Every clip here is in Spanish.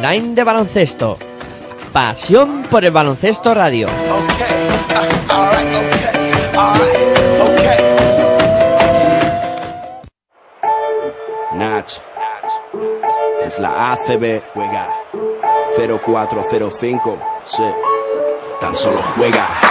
Line de baloncesto. Pasión por el baloncesto radio. Nach. Es la ACB, juega 0405. Sí. Tan solo juega.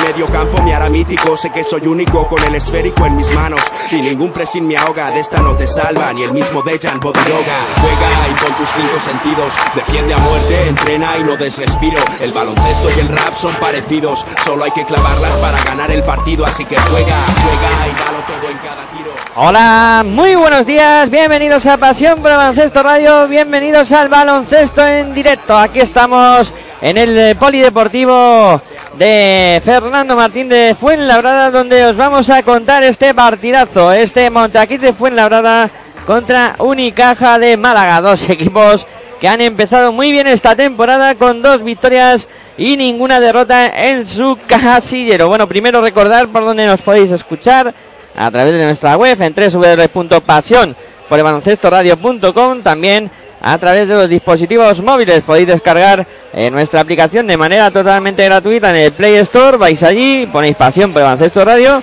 medio campo me hará mítico. Sé que soy único con el esférico en mis manos. Y ningún pressing me ahoga. De esta no te salva ni el mismo Dejan Bodiroga. Juega y con tus cinco sentidos. Defiende a muerte, entrena y no des respiro. El baloncesto y el rap son parecidos. Solo hay que clavarlas para ganar el partido. Así que juega, juega y dalo todo en cada tiro. Hola, muy buenos días, bienvenidos a Pasión por el Baloncesto Radio, bienvenidos al baloncesto en directo. Aquí estamos en el Polideportivo de Fernando Martín de Fuenlabrada, donde os vamos a contar este partidazo, este Montaquit de Fuenlabrada contra Unicaja de Málaga, dos equipos que han empezado muy bien esta temporada con dos victorias y ninguna derrota en su casillero. Bueno, primero recordar por dónde nos podéis escuchar a través de nuestra web en www.pasión por el baloncesto radio.com también a través de los dispositivos móviles podéis descargar eh, nuestra aplicación de manera totalmente gratuita en el Play Store. Vais allí ponéis pasión por el radio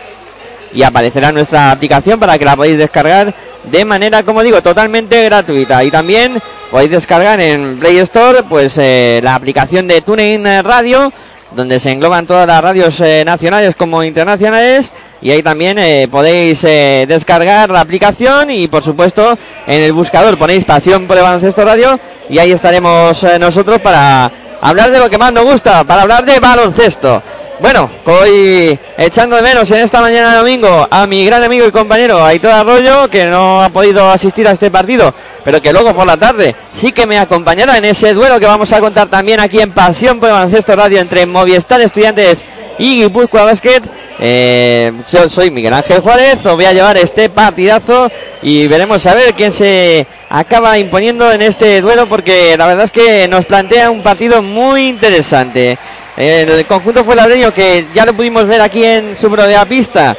y aparecerá nuestra aplicación para que la podáis descargar de manera como digo totalmente gratuita. Y también podéis descargar en Play Store pues eh, la aplicación de TuneIn Radio donde se engloban todas las radios eh, nacionales como internacionales. Y ahí también eh, podéis eh, descargar la aplicación y por supuesto en el buscador ponéis pasión por el baloncesto radio. Y ahí estaremos nosotros para hablar de lo que más nos gusta, para hablar de baloncesto. Bueno, hoy echando de menos en esta mañana de domingo a mi gran amigo y compañero Aitor Arroyo, que no ha podido asistir a este partido, pero que luego por la tarde sí que me acompañará en ese duelo que vamos a contar también aquí en Pasión por Baloncesto Radio entre Movistar Estudiantes y Guipúzcoa Basket. Eh, yo soy Miguel Ángel Juárez, os voy a llevar este partidazo y veremos a ver quién se acaba imponiendo en este duelo porque la verdad es que nos plantea un partido muy interesante. El conjunto fue labreño que ya lo pudimos ver aquí en su de pista,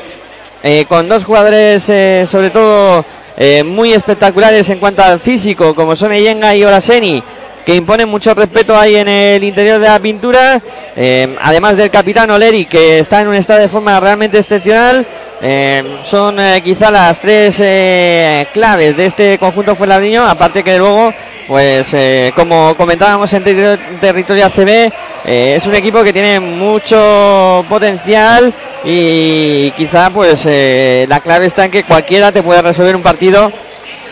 eh, con dos jugadores eh, sobre todo eh, muy espectaculares en cuanto al físico, como son Eyenga y Oraseni, que imponen mucho respeto ahí en el interior de la pintura. además del capitán Oleri, que está en un estado de forma realmente excepcional. son quizá las tres claves de este conjunto fue labreño, aparte que luego, pues como comentábamos en territorio ACB, eh, es un equipo que tiene mucho potencial y quizá pues eh, la clave está en que cualquiera te pueda resolver un partido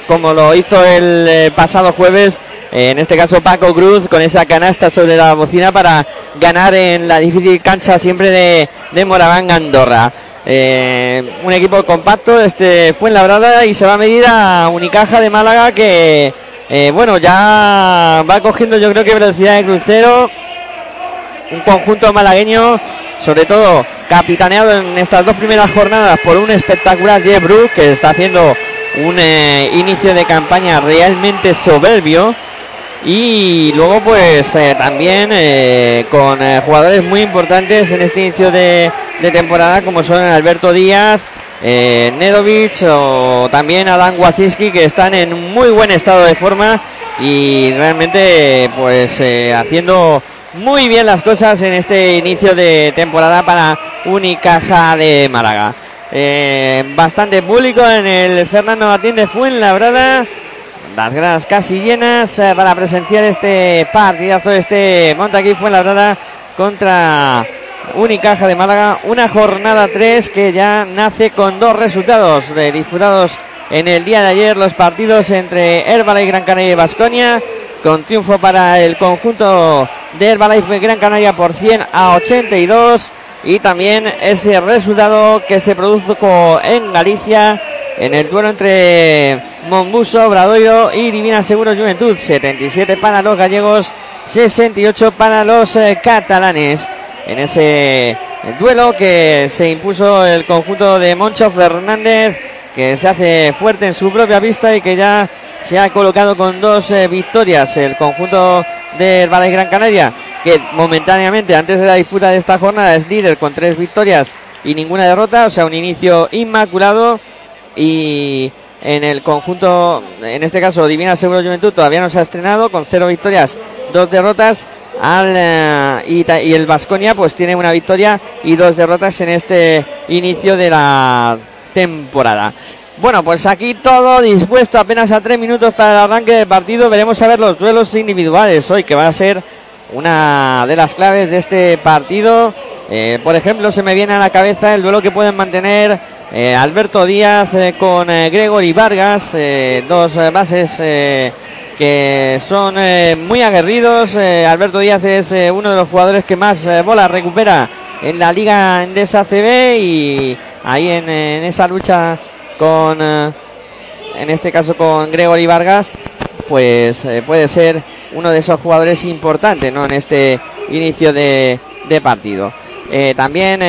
como lo hizo el eh, pasado jueves, en este caso Paco Cruz con esa canasta sobre la bocina para ganar en la difícil cancha siempre de, de Moraván Andorra. un equipo compacto, este fue en la brada y se va a medir a Unicaja de Málaga que bueno ya va cogiendo yo creo que velocidad de crucero un conjunto malagueño, sobre todo capitaneado en estas dos primeras jornadas por un espectacular Jeff Brook, que está haciendo un eh, inicio de campaña realmente soberbio. Y luego pues eh, también eh, con jugadores muy importantes en este inicio de, temporada como son Alberto Díaz, Nedovic o también Adán Wacinski que están en muy buen estado de forma y realmente pues haciendo muy bien las cosas en este inicio de temporada para Unicaja de Málaga. Eh, bastante público en el Fernando Martín Fuenlabrada. Las gradas casi llenas eh, para presenciar este partidazo, este Montaquí fue verdad contra Unicaja de Málaga. Una jornada 3 que ya nace con dos resultados disputados en el día de ayer. Los partidos entre Herbalife Gran Canaria y Basconia. Con triunfo para el conjunto de Herbalife Gran Canaria por 100 a 82. Y también ese resultado que se produjo en Galicia en el duelo entre Monbuso, Bradoiro y Divina Seguro Juventud. 77 para los gallegos, 68 para los eh, catalanes. En ese duelo que se impuso el conjunto de Moncho Fernández, que se hace fuerte en su propia pista y que ya se ha colocado con dos eh, victorias. El conjunto del Valle Gran Canaria, que momentáneamente antes de la disputa de esta jornada es líder con tres victorias y ninguna derrota, o sea, un inicio inmaculado y en el conjunto, en este caso Divina Seguro Juventud todavía no se ha estrenado con cero victorias, dos derrotas. Al, eh, y, el Vasconia pues tiene una victoria y dos derrotas en este inicio de la temporada. Bueno, pues aquí todo dispuesto apenas a tres minutos para el arranque del partido. Veremos a ver los duelos individuales hoy, que va a ser una de las claves de este partido. Eh, por ejemplo, se me viene a la cabeza el duelo que pueden mantener eh, Alberto Díaz eh, con Gregory Vargas, dos bases que son muy aguerridos. Alberto Díaz es uno de los jugadores que más bolas recupera en la Liga Endesa CB y ahí en, esa lucha con, en este caso con Gregory Vargas, pues puede ser uno de esos jugadores importantes ¿no? en este inicio de, de partido. también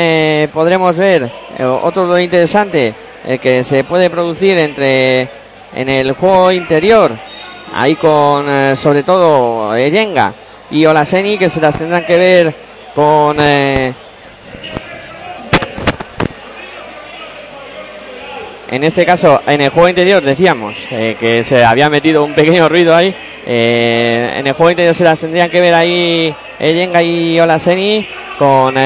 podremos ver eh, otro interesante que se puede producir entre en el juego interior ahí con eh, sobre todo Yenga y Olaseni que se las tendrán que ver con en este caso en el juego interior decíamos que se había metido un pequeño ruido ahí. En el juego interior se las tendrían que ver ahí Yenga y Olaseni con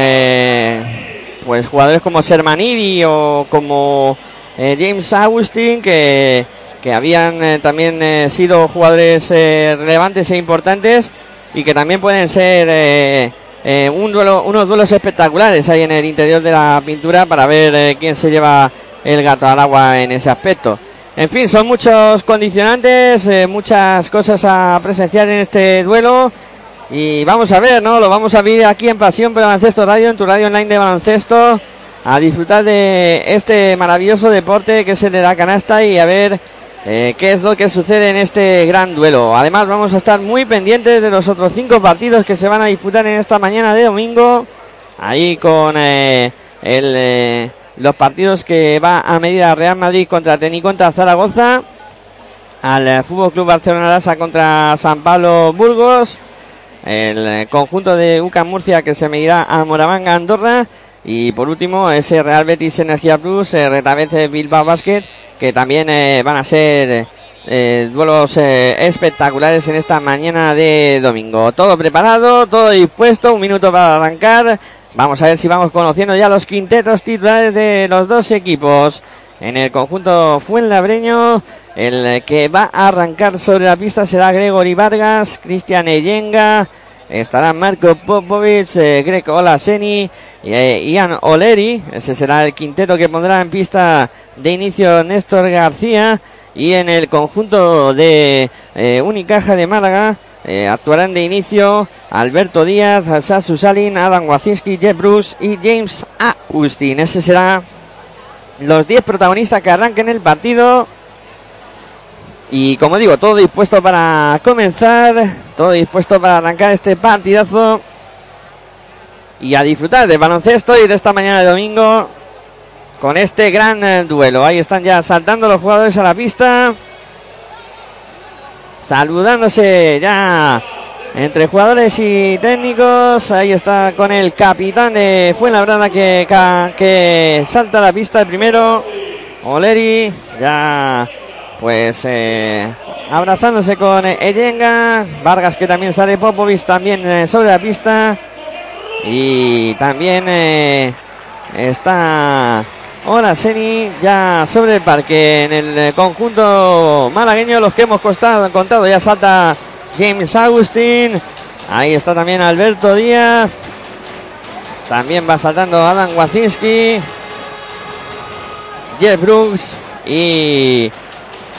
pues jugadores como Sermanidi o como eh, James Agustin que, que habían eh, también eh, sido jugadores relevantes e importantes y que también pueden ser un duelo, unos duelos espectaculares ahí en el interior de la pintura para ver quién se lleva el gato al agua en ese aspecto. En fin, son muchos condicionantes, muchas cosas a presenciar en este duelo y vamos a ver, ¿no? Lo vamos a ver aquí en Pasión por Baloncesto Radio, en tu radio online de baloncesto, a disfrutar de este maravilloso deporte que es el de la canasta y a ver eh, qué es lo que sucede en este gran duelo. Además, vamos a estar muy pendientes de los otros cinco partidos que se van a disputar en esta mañana de domingo. Ahí con eh, el, eh, los partidos que va a medir a Real Madrid contra Teni contra Zaragoza. Al Fútbol Club Barcelona Lasa contra San Pablo Burgos el eh, conjunto de UCA Murcia que se medirá a Moravanga Andorra y por último ese Real Betis Energía Plus, eh, Retabete Bilbao Basket que también eh, van a ser eh, duelos espectaculares en esta mañana de domingo. Todo preparado, todo dispuesto, un minuto para arrancar. Vamos a ver si vamos conociendo ya los quintetos titulares de los dos equipos. En el conjunto Fuenlabreño, el que va a arrancar sobre la pista será Gregory Vargas, Cristian Eyenga, estará Marco Popovic, eh, Greco Olaseni, eh, Ian Oleri, ese será el quinteto que pondrá en pista de inicio Néstor García y en el conjunto de eh, Unicaja de Málaga eh, actuarán de inicio Alberto Díaz, Sasu Salin, Adam Wacinski, Jeff Bruce y James Agustín. Ese será los 10 protagonistas que arranquen el partido. Y como digo, todo dispuesto para comenzar, todo dispuesto para arrancar este partidazo y a disfrutar del baloncesto y de esta mañana de domingo con este gran eh, duelo. Ahí están ya saltando los jugadores a la pista, saludándose ya entre jugadores y técnicos. Ahí está con el capitán de Fuenlabrada que, que salta a la pista el primero. Oleri ya pues eh, abrazándose con Eyenga. Vargas que también sale. Popovic también eh, sobre la pista. Y también eh, está Hola Seni, ya sobre el parque en el eh, conjunto malagueño, los que hemos costado, contado, ya salta James Agustín, ahí está también Alberto Díaz, también va saltando Adam Wacinski, Jeff Brooks y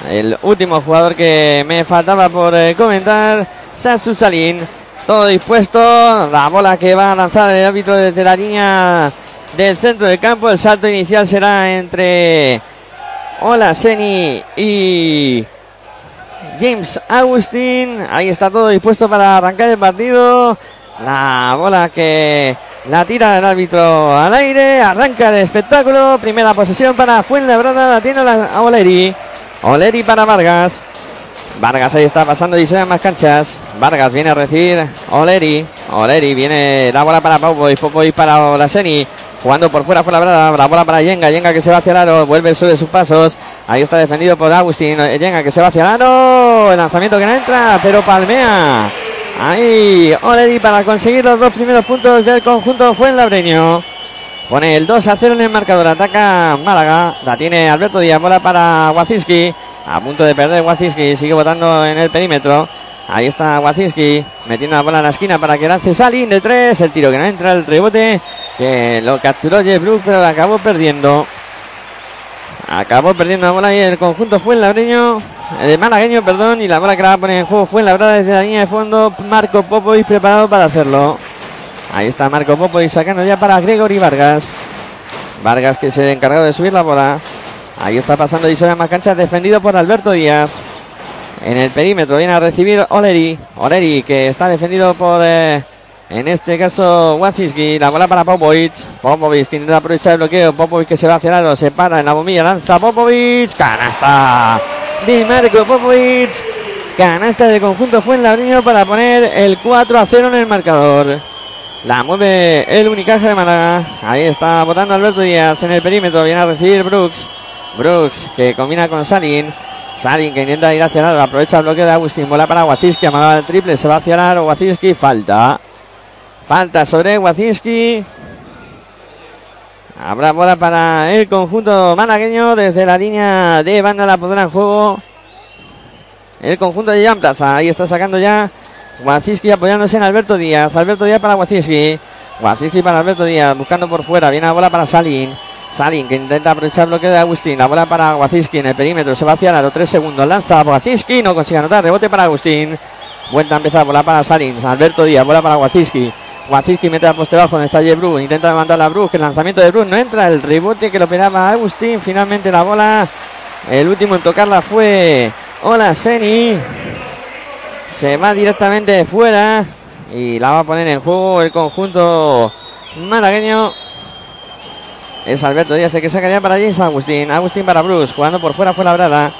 el último jugador que me faltaba por eh, comentar, Sasu Salin. Todo dispuesto, la bola que va a lanzar el árbitro desde la línea del centro del campo. El salto inicial será entre Seni y James Agustín. Ahí está todo dispuesto para arrancar el partido. La bola que la tira el árbitro al aire. Arranca el espectáculo. Primera posesión para Fuenlabrada. La tiene la Oleri. Oleri para Vargas. Vargas ahí está pasando se más canchas. Vargas viene a recibir Oleri. Oleri viene la bola para Popoy. Popoy para Olaseni. Jugando por fuera, fue la bola, la bola para Yenga. Yenga que se va hacia el aro. Vuelve, sube sus pasos. Ahí está defendido por Agustín. Yenga que se va hacia el. El lanzamiento que no entra, pero palmea. Ahí, Oleri para conseguir los dos primeros puntos del conjunto fue el labreño. Pone el 2 a 0 en el marcador. Ataca Málaga. La tiene Alberto Díaz. Bola para Wacinski. A punto de perder Wacinski. Sigue votando en el perímetro. Ahí está Wacinski metiendo la bola en la esquina para que lance Salin de tres. El tiro que no entra, el rebote que lo capturó Jeff Brook, pero la acabó perdiendo. Acabó perdiendo la bola y el conjunto fue el labreño, el malagueño, perdón, y la bola que la va a poner en juego fue en la verdad desde la línea de fondo. Marco Popovic preparado para hacerlo. Ahí está Marco Popovic sacando ya para Gregory Vargas. Vargas que se encargó de subir la bola. Ahí está pasando y más cancha defendido por Alberto Díaz en el perímetro. Viene a recibir Oleri. Oleri que está defendido por, eh, en este caso, Wacinski. La bola para Popovic. Popovic que intenta aprovechar el bloqueo. Popovic que se va a cerrar, lo se para en la bombilla. Lanza Popovic. Canasta. Di Marco Popovic. Canasta de conjunto fue en la para poner el 4 a 0 en el marcador. La mueve el Unicaja de Málaga. Ahí está votando Alberto Díaz en el perímetro. Viene a recibir Brooks. Brooks que combina con Salin. Sarin que intenta ir hacia el aro, aprovecha el bloque de Agustín, bola para Wacinski, amagaba el triple, se va hacia el aro, Wacinski, falta. Falta sobre Wacinski. Habrá bola para el conjunto malagueño desde la línea de banda la pondrá en juego. El conjunto de Jan Plaza. Ahí está sacando ya Wacinski apoyándose en Alberto Díaz. Alberto Díaz para Wacinski. Wacinski para Alberto Díaz. Buscando por fuera. Viene la bola para Salin. Salin que intenta aprovechar el bloqueo de Agustín. La bola para Wacinski en el perímetro. Se va hacia los tres segundos. Lanza Wacinski. No consigue anotar. Rebote para Agustín. Vuelta a empezar. Bola para Salin. Alberto Díaz. Bola para Wacinski. Wacinski mete a poste bajo. Donde está Jebru. Intenta levantar la Brug. El lanzamiento de Brug no entra. El rebote que lo pegaba Agustín. Finalmente la bola. El último en tocarla fue Hola Seni. Se va directamente de fuera. Y la va a poner en juego el conjunto malagueño. Es Alberto Díaz que sacaría para James Agustín. Agustín para Bruce. Jugando por fuera fue la brada.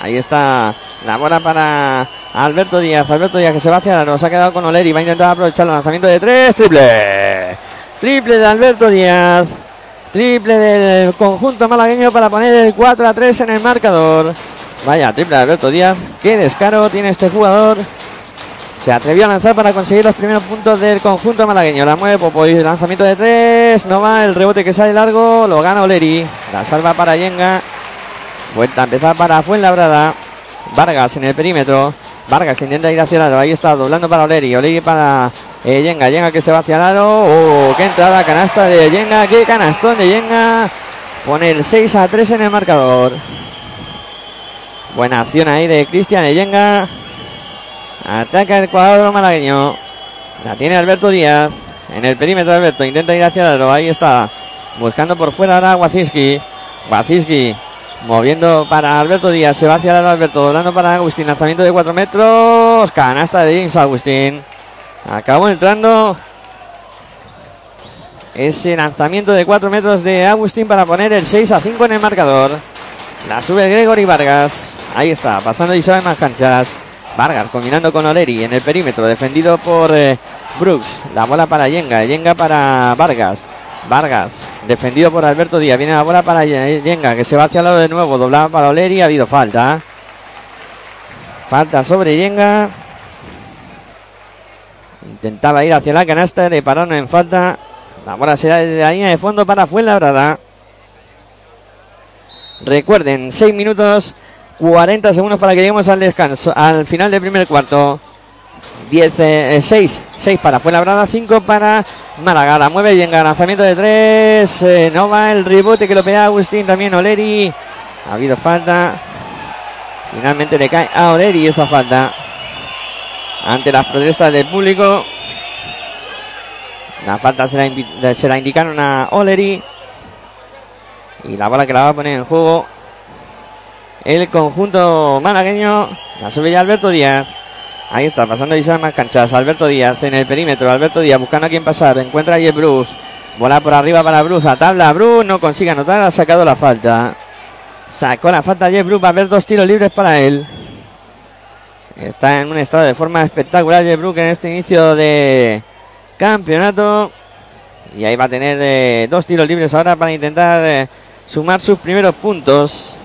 Ahí está la bola para Alberto Díaz. Alberto Díaz que se va hacia la nos ha quedado con Oleri. Va a intentar aprovechar el lanzamiento de tres. Triple. Triple de Alberto Díaz. Triple del conjunto malagueño para poner el 4 a 3 en el marcador. Vaya, triple de Alberto Díaz. Qué descaro tiene este jugador. Se atrevió a lanzar para conseguir los primeros puntos del conjunto malagueño. La mueve Popoy. Lanzamiento de tres. No va. El rebote que sale largo. Lo gana Oleri. La salva para Yenga. Vuelta a empezar para Fuenlabrada. Vargas en el perímetro. Vargas que intenta ir hacia el. Ahí está doblando para Oleri. Oleri para eh, Yenga. Yenga que se va hacia el aro. Oh, qué entrada. Canasta de Yenga. Qué canastón de Yenga. Pone el 6 a 3 en el marcador. Buena acción ahí de Cristian Yenga. Ataca el cuadro malagueño. La tiene Alberto Díaz. En el perímetro Alberto. Intenta ir hacia el Ahí está. Buscando por fuera ahora Wacinski. Wacinski. Moviendo para Alberto Díaz. Se va hacia el Alberto. Doblando para Agustín. Lanzamiento de 4 metros. Canasta de James Agustín. Acabó entrando. Ese lanzamiento de 4 metros de Agustín para poner el 6 a 5 en el marcador. La sube Gregory Vargas. Ahí está. Pasando y sabe más canchas. Vargas combinando con Oleri en el perímetro, defendido por eh, Brooks. La bola para Yenga, Yenga para Vargas. Vargas, defendido por Alberto Díaz. Viene la bola para Yenga, que se va hacia el lado de nuevo. Doblaba para Oleri, ha habido falta. Falta sobre Yenga. Intentaba ir hacia la canasta, le pararon en falta. La bola será de la línea de fondo para Fuenlabrada. Recuerden, 6 minutos 40 segundos para que lleguemos al descanso, al final del primer cuarto. 10, 6, 6 para Fuenlabrada, 5 para Málaga. La mueve y en lanzamiento de 3. Eh, no va el rebote que lo pega Agustín, también Oleri. Ha habido falta. Finalmente le cae a Oleri esa falta. Ante las protestas del público. La falta se la, se la indicaron a Oleri. Y la bola que la va a poner en juego el conjunto malagueño. La sube ya Alberto Díaz. Ahí está, pasando y más canchas. Alberto Díaz en el perímetro. Alberto Díaz buscando a quien pasar. Encuentra a Jeff Bruce. Bola por arriba para Bruce. A tabla. Bruce no consigue anotar. Ha sacado la falta. Sacó la falta Jeff Bruce. Va a haber dos tiros libres para él. Está en un estado de forma espectacular Jeff Bruce en este inicio de campeonato. Y ahí va a tener eh, dos tiros libres ahora para intentar eh, sumar sus primeros puntos.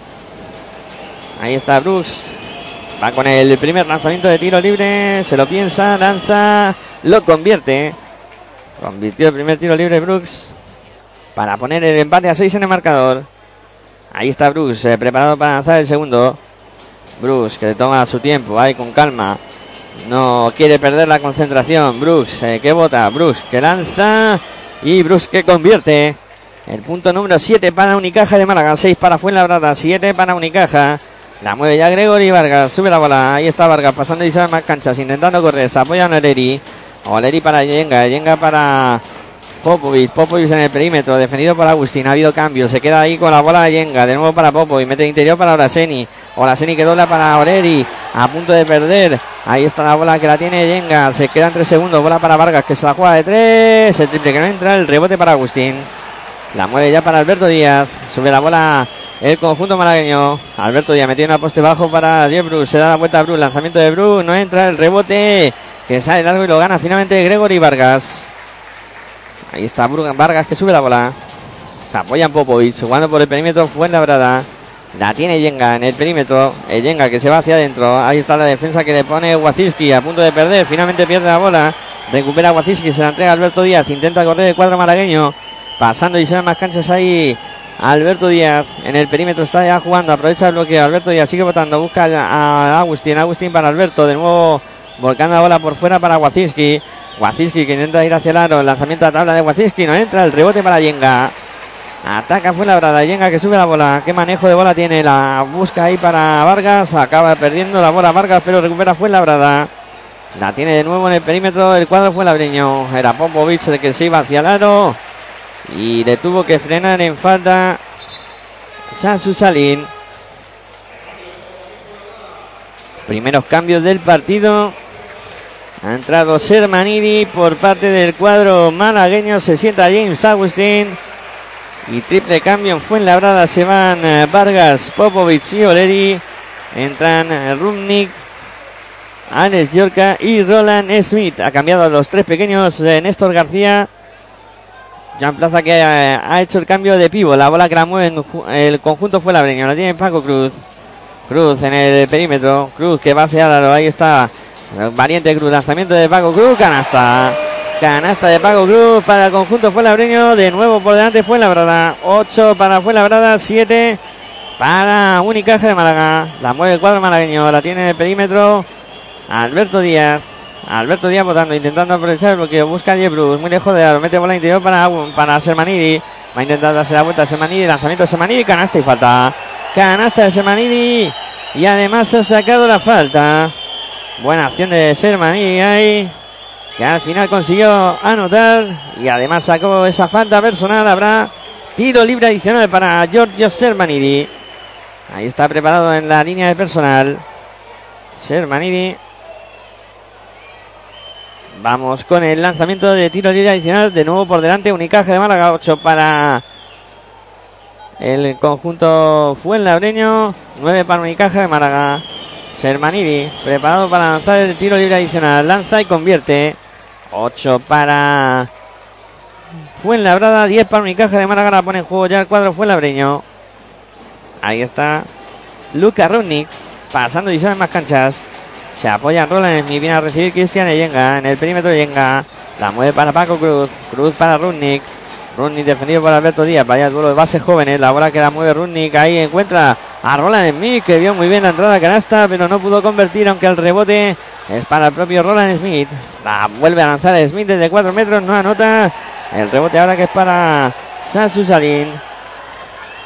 Ahí está Brooks. Va con el primer lanzamiento de tiro libre. Se lo piensa, lanza, lo convierte. Convirtió el primer tiro libre Brooks. Para poner el empate a 6 en el marcador. Ahí está Brooks, eh, preparado para lanzar el segundo. Brooks que toma su tiempo, ahí con calma. No quiere perder la concentración. Brooks eh, que bota. Brooks que lanza. Y Brooks que convierte. El punto número 7 para Unicaja de Málaga. 6 para Fuenlabrada. 7 para Unicaja. La mueve ya Gregory Vargas. Sube la bola. Ahí está Vargas pasando y sale más canchas. Intentando correr. Se apoya a Oleri. Oleri para Yenga. Yenga para Popovic. Popovic en el perímetro. Defendido por Agustín. Ha habido cambio. Se queda ahí con la bola de Yenga. De nuevo para Popovic. Mete interior para Oraseni. Oraseni que dobla para Oleri. A punto de perder. Ahí está la bola que la tiene Yenga. Se quedan tres segundos. Bola para Vargas que se la juega de tres. El triple que no entra. El rebote para Agustín. La mueve ya para Alberto Díaz. Sube la bola el conjunto malagueño. Alberto ya metió una poste bajo para Jeff Bruce. Se da la vuelta a Bruce. Lanzamiento de Bruce. No entra el rebote. Que sale largo y lo gana finalmente Gregory Vargas. Ahí está Vargas que sube la bola. Se apoya en Popovic. Jugando por el perímetro. Fue la brada. La tiene Yenga en el perímetro. El Yenga que se va hacia adentro. Ahí está la defensa que le pone Waziski a punto de perder. Finalmente pierde la bola. Recupera Waziski. Se la entrega Alberto Díaz. Intenta correr el cuadro malagueño. Pasando y se más canchas ahí Alberto Díaz en el perímetro está ya jugando, aprovecha el bloqueo. Alberto Díaz sigue votando, busca a Agustín. Agustín para Alberto, de nuevo volcando la bola por fuera para Waziski. Waziski que intenta ir hacia el aro, lanzamiento a tabla de Waziski, no entra, el rebote para Yenga. Ataca fue la brada, Yenga que sube la bola. Qué manejo de bola tiene, la busca ahí para Vargas. Acaba perdiendo la bola Vargas, pero recupera fue la brada. La tiene de nuevo en el perímetro, el cuadro fue labreño. Era Popovic el que se iba hacia el aro. Y le tuvo que frenar en falta Sansu Salín. Primeros cambios del partido. Ha entrado Sermanidi por parte del cuadro malagueño. Se sienta James Agustín. Y triple cambio en Fuenlabrada. Se van eh, Vargas, Popovic y Oleri. Entran eh, Rumnik, Alex Yorka y Roland Smith. Ha cambiado a los tres pequeños eh, Néstor García Jan Plaza que ha, hecho el cambio de pivo. La bola que la mueve en el conjunto fue la breña. La tiene Paco Cruz. Cruz en el perímetro. Cruz que va hacia la Ahí está. Valiente Cruz. Lanzamiento de Paco Cruz. Canasta. Canasta de Paco Cruz para el conjunto fue Labreño. De nuevo por delante fue Labrada. 8 para fue Labrada. 7 para Unicaja de Málaga. La mueve el cuadro malagueño. La tiene en el perímetro. Alberto Díaz. Alberto Díaz votando, intentando aprovechar el. Busca a Jebrus, muy lejos de aro. Mete bola interior para, para Sermanidi. Va a intentar darse la vuelta a Sermanidi. Lanzamiento de Sermanidi. Canasta y falta. Canasta de Sermanidi. Y además ha sacado la falta. Buena acción de Sermanidi ahí. Que al final consiguió anotar. Y además sacó esa falta personal. Habrá tiro libre adicional para Giorgio Sermanidi. Ahí está preparado en la línea de personal. Sermanidi Vamos con el lanzamiento de tiro libre adicional. De nuevo por delante, Unicaje de Málaga. 8 para el conjunto Fuenlabreño. 9 para Unicaje de Málaga. Sermanidi preparado para lanzar el tiro libre adicional. Lanza y convierte. 8 para Fuenlabrada. 10 para Unicaje de Málaga. La pone en juego ya el cuadro Fuenlabreño. Ahí está Luca Rudnick pasando y más canchas. Se apoya Roland y viene a recibir Cristian Yenga. En el perímetro Yenga. La mueve para Paco Cruz. Cruz para Rudnick. Rudnick defendido por Alberto Díaz. Vaya duelo de bases jóvenes. La bola que la mueve Rudnick. Ahí encuentra a Roland Smith, que vio muy bien la entrada canasta, pero no pudo convertir, aunque el rebote es para el propio Roland Smith. La vuelve a lanzar Smith desde 4 metros. No anota. El rebote ahora que es para Sasu Salin,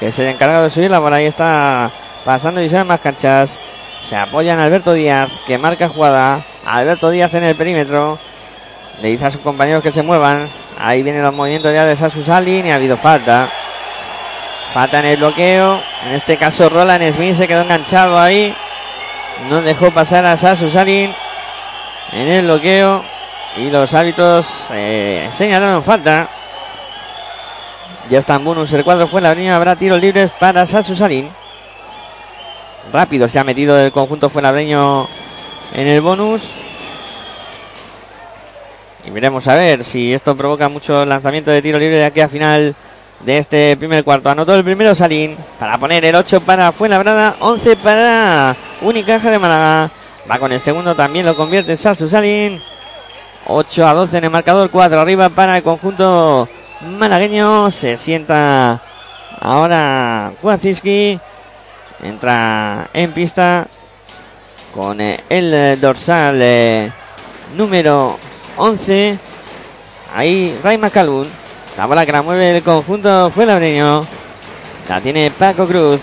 que se ha encargado de subir la bola. Ahí está pasando y se más canchas. Se apoya en Alberto Díaz, que marca jugada. Alberto Díaz en el perímetro. Le dice a sus compañeros que se muevan. Ahí vienen los movimientos ya de Sasu Salin y ha habido falta. Falta en el bloqueo. En este caso Roland Smith se quedó enganchado ahí. No dejó pasar a Sasu Salin en el bloqueo. Y los hábitos eh, señalaron falta. Ya está en bonus el cuadro fue la línea. Habrá tiros libres para Sasu Salin. Rápido se ha metido el conjunto fuenabreño en el bonus. Y veremos a ver si esto provoca mucho lanzamiento de tiro libre de aquí a final de este primer cuarto. Anotó el primero Salín para poner el 8 para Fuenlabrada, 11 para Unicaja de Málaga. Va con el segundo, también lo convierte Sasu Salín. 8 a 12 en el marcador, 4 arriba para el conjunto malagueño. Se sienta ahora Waziski. Entra en pista con el dorsal eh, número 11. Ahí Ray McCallum. La bola que la mueve el conjunto fue labreño. La tiene Paco Cruz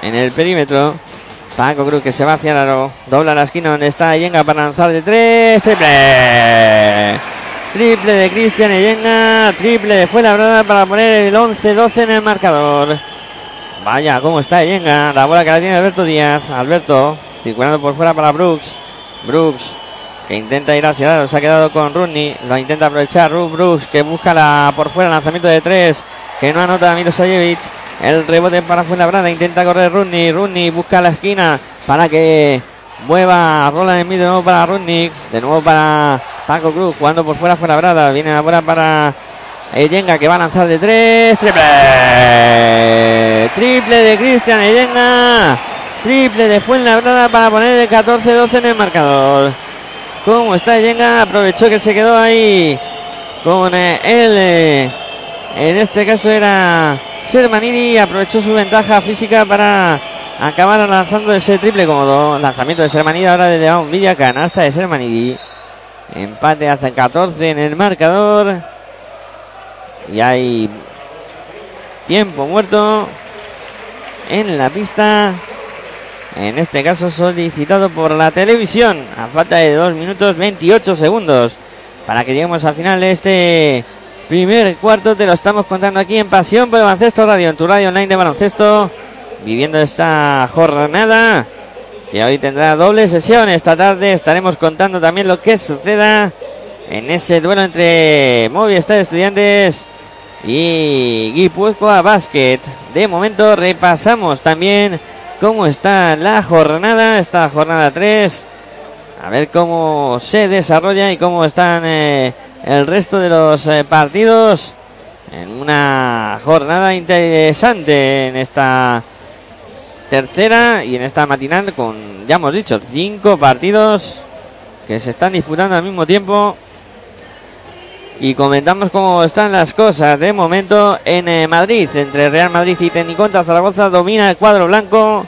en el perímetro. Paco Cruz que se va hacia el aro. Dobla la esquina donde está Yenga para lanzar de tres. Triple. Triple de Cristian Yenga. Triple fue labrada para poner el 11-12 en el marcador. Vaya, cómo está Yenga. La bola que la tiene Alberto Díaz. Alberto circulando por fuera para Brooks. Brooks que intenta ir hacia lado, se ha quedado con Rudney, lo intenta aprovechar Ruth Brooks, que busca la por fuera lanzamiento de tres, que no anota Milosajevic, el rebote para Fuenlabrada, intenta correr Rudney, Rudney busca la esquina para que mueva Roland Smith de nuevo para Rudney, de nuevo para Paco Cruz, jugando por fuera Fuenlabrada, viene la bola para Eyenga que va a lanzar de tres, triple, triple de Cristian Eyenga, triple de Fuenlabrada para poner el 14-12 en el marcador cómo está Yenga. Aprovechó que se quedó ahí con eh, él. Eh, en este caso era Sermanini. Aprovechó su ventaja física para acabar lanzando ese triple cómodo. Lanzamiento de Sermanini ahora de León Villa. Canasta de Sermanini. Empate hace 14 en el marcador. Y hay tiempo muerto en la pista. En este caso solicitado por la televisión. A falta de 2 minutos 28 segundos. Para que lleguemos al final de este primer cuarto. Te lo estamos contando aquí en Pasión por el Baloncesto Radio. En tu radio online de baloncesto. Viviendo esta jornada. Que hoy tendrá doble sesión. Esta tarde estaremos contando también lo que suceda en ese duelo entre Movistar Estudiantes y Guipúzcoa Basket. De momento repasamos también cómo está la jornada, esta jornada 3. A ver cómo se desarrolla y cómo están eh, el resto de los eh, partidos. En una jornada interesante en esta tercera y en esta matinal con, ya hemos dicho, cinco partidos que se están disputando al mismo tiempo. Y comentamos cómo están las cosas de momento en eh, Madrid. Entre Real Madrid y Tecniconta Zaragoza domina el cuadro blanco.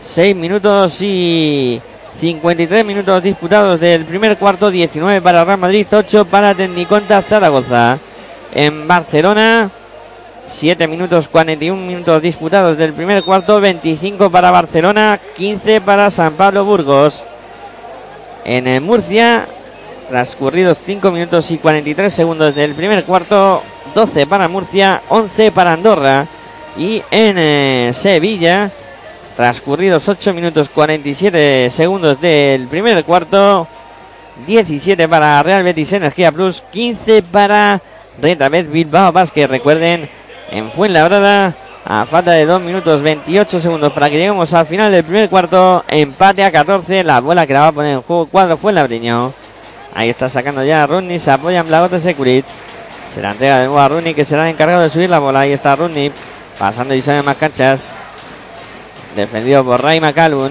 6 minutos y 53 minutos disputados del primer cuarto. 19 para Real Madrid, 8 para Tecniconta Zaragoza. En Barcelona, 7 minutos 41 minutos disputados del primer cuarto. 25 para Barcelona, 15 para San Pablo Burgos. En Murcia, Transcurridos 5 minutos y 43 segundos del primer cuarto, 12 para Murcia, 11 para Andorra. Y en eh, Sevilla, transcurridos 8 minutos 47 segundos del primer cuarto, 17 para Real Betis Energía Plus, 15 para Retabet Bilbao Basket. Recuerden, en Fuenlabrada, a falta de 2 minutos 28 segundos para que lleguemos al final del primer cuarto, empate a 14. La bola que la va a poner en juego cuadro Fuenlabreño. Ahí está sacando ya a Rooney. Se apoya en Securic. Se la entrega de nuevo a Rooney que será el encargado de subir la bola. Ahí está Rooney. Pasando y sale más canchas. Defendido por Ray McCallum.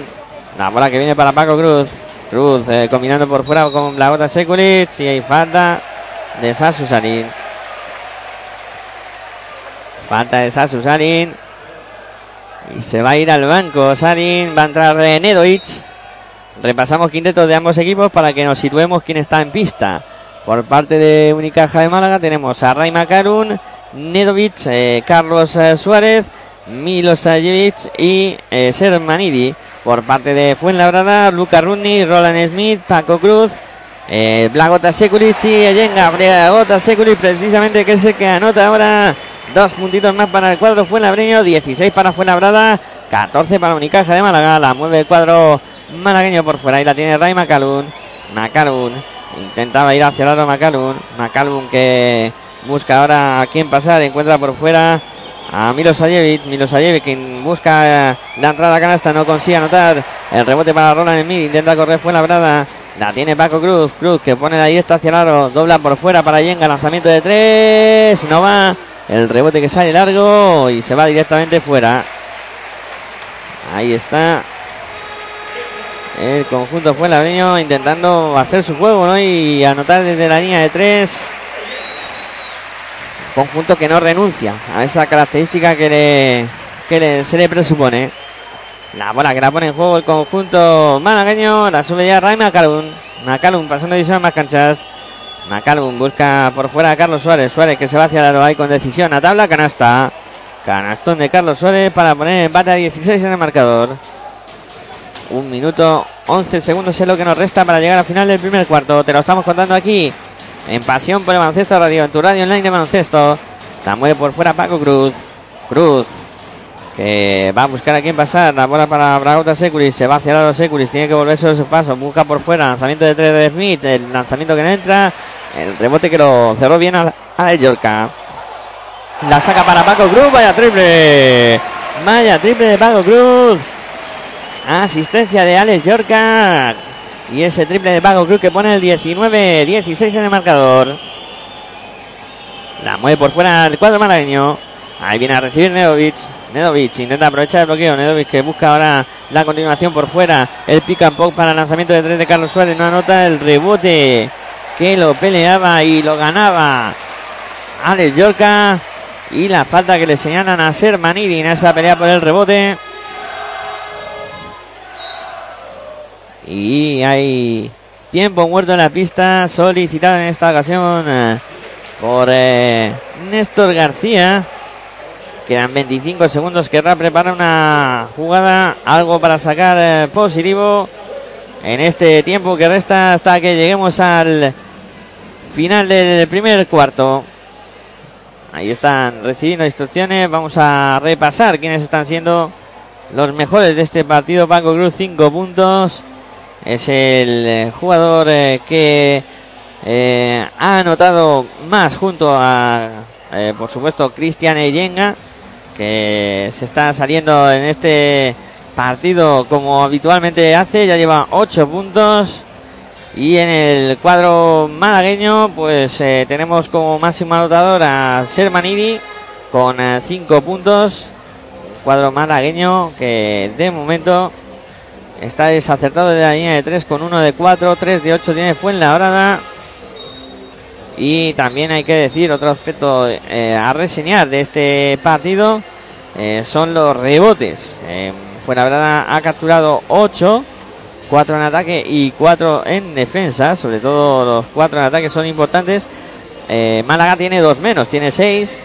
La bola que viene para Paco Cruz. Cruz eh, combinando por fuera con Blagote Securic. Y hay falta de Sasu Salín. Falta de Sasu Sarin. Y se va a ir al banco. Sarin va a entrar Nedovic. Repasamos quintetos de ambos equipos para que nos situemos quién está en pista. Por parte de Unicaja de Málaga tenemos a Ray Macarun, Nedovic, eh, Carlos eh, Suárez, Milosajevic y eh, Sermanidi. Por parte de Fuenlabrada, Luca Rudni, Roland Smith, Paco Cruz, eh, Blagota Sekulic y Yenga Blagota Sekulic, precisamente que es el que anota ahora dos puntitos más para el cuadro Fuenlabreño, 16 para Fuenlabrada, 14 para Unicaja de Málaga, la mueve el cuadro malagueño por fuera y la tiene Ray Macalun, Macalun intentaba ir hacia el lado Macalun, Macalun que busca ahora a quién pasar, encuentra por fuera a Milosajevic. Milosajevic quien busca la entrada canasta, no consigue anotar. El rebote para Roland Smith, intenta correr, fue la brada. La tiene Paco Cruz. Cruz que pone la directa hacia el aro, dobla por fuera para Yenga. Lanzamiento de tres, no va. El rebote que sale largo y se va directamente fuera. Ahí está. El conjunto fue labreño intentando hacer su juego y anotar desde la línea de tres conjunto que no renuncia a esa característica que, le, que se le presupone. La bola que la pone en juego el conjunto malagueño, la sube ya Ray Macalun. Macalun pasando división más canchas. Macalun busca por fuera a Carlos Suárez. Suárez que se va hacia la ahí con decisión a tabla, canasta. Canastón de Carlos Suárez para poner empate a 16 en el marcador. Un minuto 11 segundos es lo que nos resta para llegar al final del primer cuarto. Te lo estamos contando aquí en Pasión por el Baloncesto Radio, en tu radio online de baloncesto. La mueve por fuera Paco Cruz. Cruz, que va a buscar a quién pasar. La bola para Bragota Securis. Se va hacia el lado Securis. Tiene que volverse a su paso. Busca por fuera. Lanzamiento de 3 de Smith. El lanzamiento que no entra. El rebote que lo cerró bien a, a Yorka. La saca para Paco Cruz. Vaya triple. Vaya triple de Paco Cruz. Asistencia de Alex Yorka. Y ese triple de Paco Cruz que pone el 19-16 en el marcador. La mueve por fuera el cuadro malagueño. Ahí viene a recibir Nedovic. Nedovic intenta aprovechar el bloqueo. Nedovic que busca ahora la continuación por fuera. El pick and pop para el lanzamiento de tres de Carlos Suárez. No anota el rebote que lo peleaba y lo ganaba Alex Yorca. Y la falta que le señalan a Sermanidi en esa pelea por el rebote. Y hay tiempo muerto en la pista solicitado en esta ocasión eh, por eh, Néstor García. Quedan 25 segundos. Querrá preparar una jugada, algo para sacar eh, positivo en este tiempo que resta hasta que lleguemos al final del primer cuarto. Ahí están recibiendo instrucciones. Vamos a repasar quiénes están siendo los mejores de este partido. Paco Cruz, 5 puntos. Es el eh, jugador eh, que eh, ha anotado más junto a, por supuesto, Cristian Eyenga, que se está saliendo en este partido como habitualmente hace. Ya lleva 8 puntos. Y en el cuadro malagueño, pues tenemos como máximo anotador a Sermanidi con 5 puntos. Cuadro malagueño que de momento está desacertado de la línea de 3 con 1 de 4, 3 de 8 tiene Fuenlabrada. Y también hay que decir otro aspecto eh, a reseñar de este partido eh, son los rebotes. Eh, Fuenlabrada ha capturado 8, 4 en ataque y 4 en defensa. Sobre todo los 4 en ataque son importantes. Eh, Málaga tiene 2 menos, tiene 6.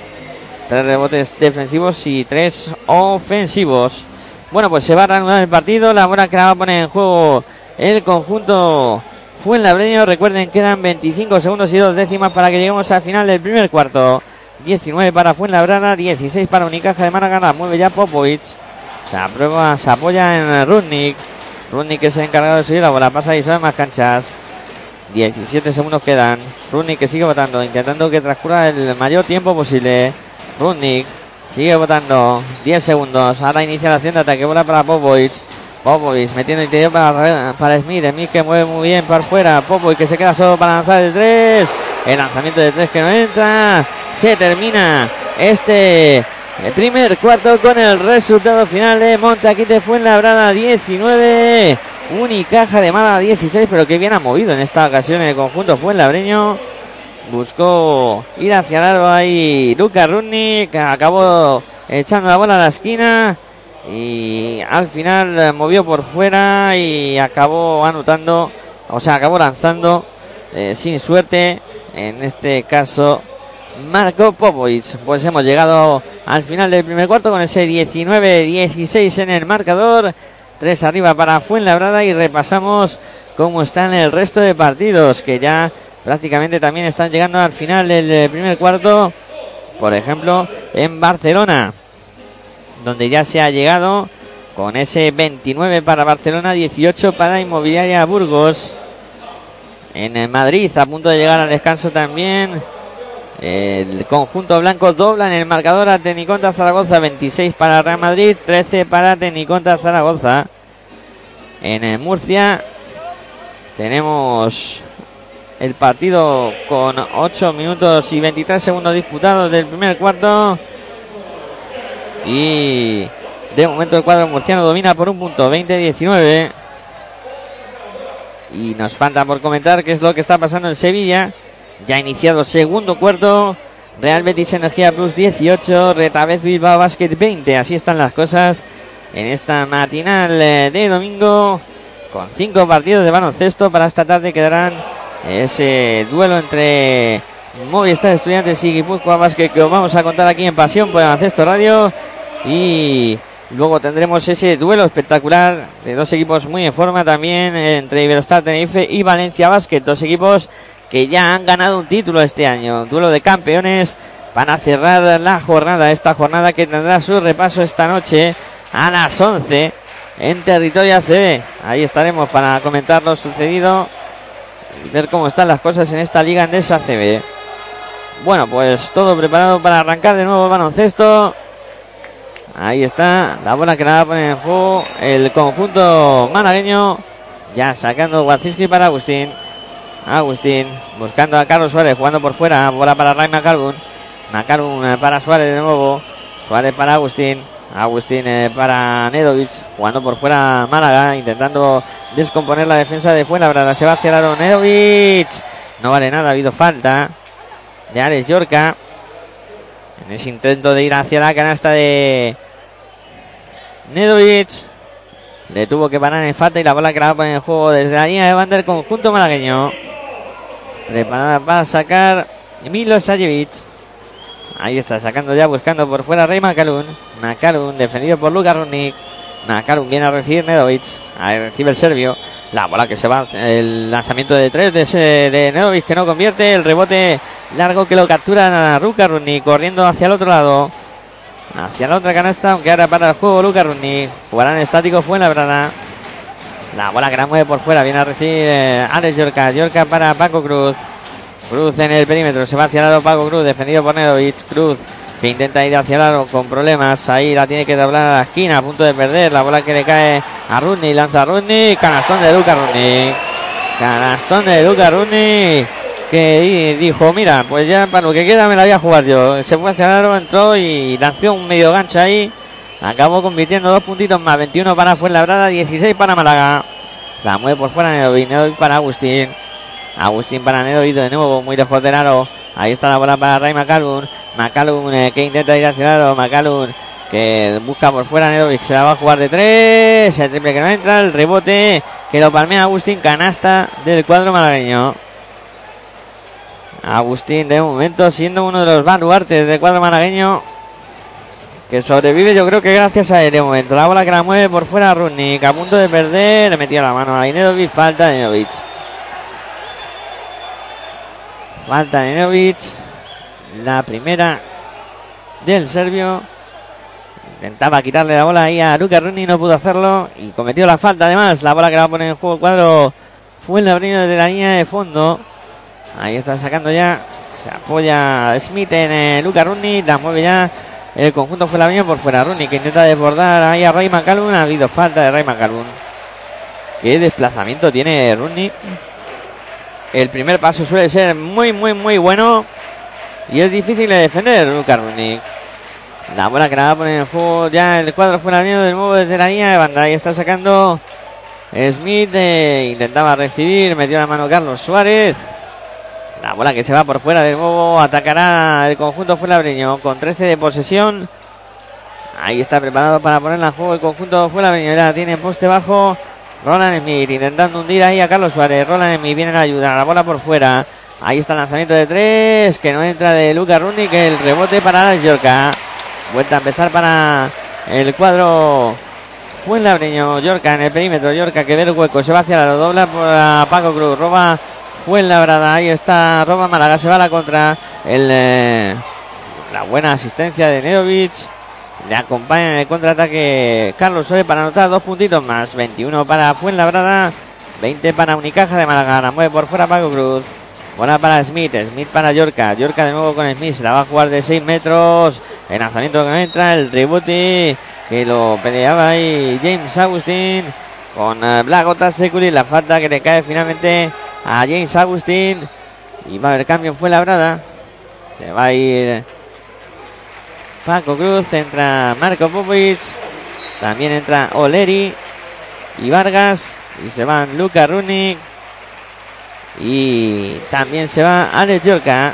3 rebotes defensivos y 3 ofensivos. Bueno, pues se va a reanudar el partido. La bola que la va a poner en juego el conjunto Fuenlabreño. Recuerden, quedan 25 segundos y dos décimas para que lleguemos al final del primer cuarto. 19 para Fuenlabrada, 16 para Unicaja de Málaga. La mueve ya Popovic. Se, aprueba, se apoya en Rudnik. Rudnik es el encargado de subir la bola. Pasa y sale más canchas. 17 segundos quedan. Rudnik que sigue votando, intentando que transcurra el mayor tiempo posible. Rudnik sigue votando. 10 segundos. Ahora inicia la acción de ataque. Bola para Popovic. Popovic metiendo el interior para, para Smith. Smith que mueve muy bien para afuera. Popovic que se queda solo para lanzar el 3. El lanzamiento de 3 que no entra. Se termina este el primer cuarto con el resultado final de Montaquite Fuenlabrada 19. Unicaja de Málaga 16. Pero que bien ha movido en esta ocasión el conjunto Fuenlabreño. Buscó ir hacia el aro ahí Luca Rudnick. Acabó echando la bola a la esquina. Y al final movió por fuera y acabó anotando. O sea, acabó lanzando eh, sin suerte. En este caso, Marco Popovic. Pues hemos llegado al final del primer cuarto con ese 19-16 en el marcador. Tres arriba para Fuenlabrada y repasamos cómo están el resto de partidos que ya prácticamente también están llegando al final del eh, primer cuarto. Por ejemplo, en Barcelona, donde ya se ha llegado con ese 29 para Barcelona, 18 para Inmobiliaria Burgos. En Madrid, a punto de llegar al descanso también. El conjunto blanco dobla en el marcador a Teniconta Zaragoza, 26 para Real Madrid, 13 para Teniconta Zaragoza. En Murcia tenemos el partido con 8 minutos y 23 segundos disputados del primer cuarto. Y de momento el cuadro murciano domina por un punto, 20-19. Y nos falta por comentar qué es lo que está pasando en Sevilla. Ya iniciado segundo cuarto. Real Betis Energía Plus 18, Retabez Bilbao Basket 20. Así están las cosas en esta matinal eh, de domingo. Con cinco partidos de baloncesto para esta tarde quedarán ese duelo entre Movistar Estudiantes y Guipúzcoa Basket que os vamos a contar aquí en Pasión por Baloncesto Radio. Y luego tendremos ese duelo espectacular de dos equipos muy en forma también entre Iberostar Tenerife y Valencia Basket. Dos equipos que ya han ganado un título este año. Duelo de campeones. Van a cerrar la jornada, esta jornada que tendrá su repaso esta noche a las 11 en territorio ACB. Ahí estaremos para comentar lo sucedido ver cómo están las cosas en esta liga en esa ACB. Bueno, pues todo preparado para arrancar de nuevo el baloncesto. Ahí está la bola que la va a poner en juego el conjunto malagueño. Ya sacando Waziski para Agustín. Agustín buscando a Carlos Suárez jugando por fuera. Bola para Ray McCallum. McCallum eh, para Suárez de nuevo. Suárez para Agustín. Agustín eh, para Nedovic, jugando por fuera Málaga, intentando descomponer la defensa de Fuenlabrada. Se va hacia el Nedovic. No vale nada, ha habido falta de Alex Yorca. En ese intento de ir hacia la canasta de Nedovic. Le tuvo que parar en falta y la bola que la en juego desde la línea de banda del conjunto malagueño. Preparada para sacar Milo Sajevic. Ahí está, sacando ya, buscando por fuera Rey Macalun. Macalun, defendido por Lucas Runic. Macalun viene a recibir Nedovic. Ahí recibe el serbio. La bola que se va, el lanzamiento de tres de, de Nedovic que no convierte. El rebote largo que lo captura Lucas Runic corriendo hacia el otro lado. Hacia la otra canasta, aunque ahora para el juego Lucas Runic. Jugarán estático, fue la brana. La bola que la mueve por fuera, viene a recibir eh, Alex Yorca. Yorca para Paco Cruz. Cruz en el perímetro, se va hacia el lado Paco Cruz, defendido por Nedovic. Cruz que intenta ir hacia el lado con problemas. Ahí la tiene que doblar a la esquina, a punto de perder. La bola que le cae a Rudney, lanza a Rudney. Canastón de Luca Rudney. Canastón de Luca Rudney. Que dijo, mira, pues ya para lo que queda me la voy a jugar yo. Se fue hacia el aro, entró y lanzó un medio gancho ahí. Acabó convirtiendo dos puntitos más. 21 para Fuenlabrada, 16 para Málaga. La mueve por fuera Nedovic, Nedovic para Agustín. Agustín para Nedovic de nuevo, muy lejos del aro. Ahí está la bola para Ray McCallum. McCallum eh, que intenta ir hacia el aro. Que busca por fuera Nedovic. Se la va a jugar de tres. El triple que no entra. El rebote que lo palmea Agustín. Canasta del cuadro malagueño. Agustín de momento siendo uno de los baluartes del cuadro malagueño. Que sobrevive yo creo que gracias a él de momento. La bola que la mueve por fuera Rudnick. A punto de perder. Le metió la mano a Nedovic. Falta Nedovic. Falta de Nedovic. La primera del serbio. Intentaba quitarle la bola ahí a Luca Runi, no pudo hacerlo. Y cometió la falta además. La bola que va a poner en juego el cuadro fue el abrigo de la línea de fondo. Ahí está sacando ya. Se apoya Smith en eh, Luca Runi. La mueve ya. El conjunto fue la mía por fuera. Runi que intenta desbordar ahí a Ray McCallum. Ha habido falta de Ray McCallum. Qué desplazamiento tiene Runi. El primer paso suele ser muy, muy, muy bueno. Y es difícil de defender, Runic. La bola que la va a poner en juego ya el cuadro fuera de nuevo desde la línea de banda. Ahí está sacando Smith. Eh, intentaba recibir, metió la mano Carlos Suárez. La bola que se va por fuera de nuevo. Atacará el conjunto fuenlabreño con 13 de posesión. Ahí está preparado para ponerla en juego el conjunto fuenlabreño. Ya tiene en poste bajo. Roland Smith intentando hundir ahí a Carlos Suárez. Roland Smith viene a ayudar. La bola por fuera. Ahí está el lanzamiento de tres. Que no entra de Luca Rundi. Que el rebote para Alex Yorca. Vuelta a empezar para el cuadro Fuenlabreño. Yorca en el perímetro. Yorca que ve el hueco. Se va hacia la dobla por Paco Cruz. Roba Fuenlabrada. Ahí está Roba Málaga. Se va a la contra. El, eh, la buena asistencia de Neovic. Le acompaña en el contraataque Carlos Soe para anotar dos puntitos más. 21 para Fuenlabrada. 20 para Unicaja de Málaga. La mueve por fuera Paco Cruz. Buena para Smith, Smith para Yorka. Yorka de nuevo con Smith. La va a jugar de 6 metros. El lanzamiento que no entra. El rebote que lo peleaba ahí James Agustín. Con eh, Black Securi. La falta que le cae finalmente a James Agustín. Y va a haber cambio. Fue labrada. Se va a ir Paco Cruz. Entra Marco Popovic. También entra Oleri y Vargas. Y se van Luca Runic y también se va Alex Yorka.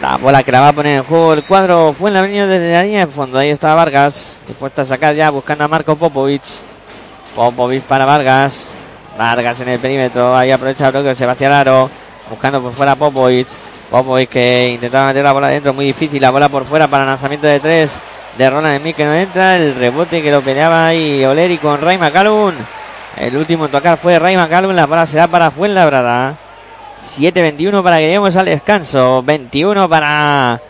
La bola que la va a poner en juego el cuadro fue en la avenida desde la línea de fondo. Ahí está Vargas, dispuesta a sacar ya, buscando a Marco Popovic. Popovic para Vargas. Vargas en el perímetro. Ahí aprovecha el bloqueo, se va hacia el aro. Buscando por fuera Popovic. Popovic que intentaba meter la bola dentro, muy difícil. La bola por fuera para lanzamiento de tres de Ronald Smith que no entra. El rebote que lo peleaba ahí Oleri con Ray McCallum. El último en tocar fue Ray McCallum. La bola será para Fuenlabrada. 7-21 para que lleguemos al descanso. 21 para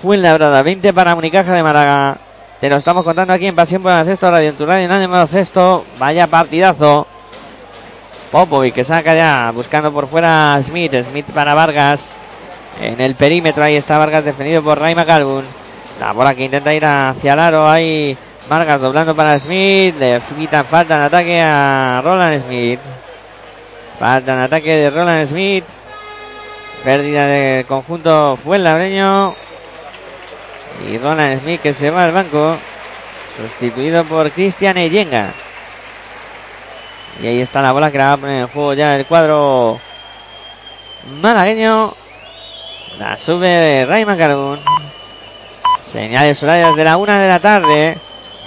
Fuenlabrada. 20 para Unicaja de Málaga. Te lo estamos contando aquí en Pasión por el Cesto, Radio en tu radio en Cesto. Vaya partidazo. Popovic que saca ya, buscando por fuera Smith. Smith para Vargas. En el perímetro, ahí está Vargas defendido por Ray McCallum. La bola que intenta ir hacia el aro, ahí Vargas doblando para Smith. Le quitan falta en ataque a Roland Smith. Falta en ataque de Roland Smith. Pérdida del conjunto fue el labreño. Y Roland Smith que se va al banco. Sustituido por Cristian Eyenga. Y ahí está la bola que la va a poner en juego ya el cuadro malagueño. La sube Ray Macarón. Señales horarias de la una de la tarde.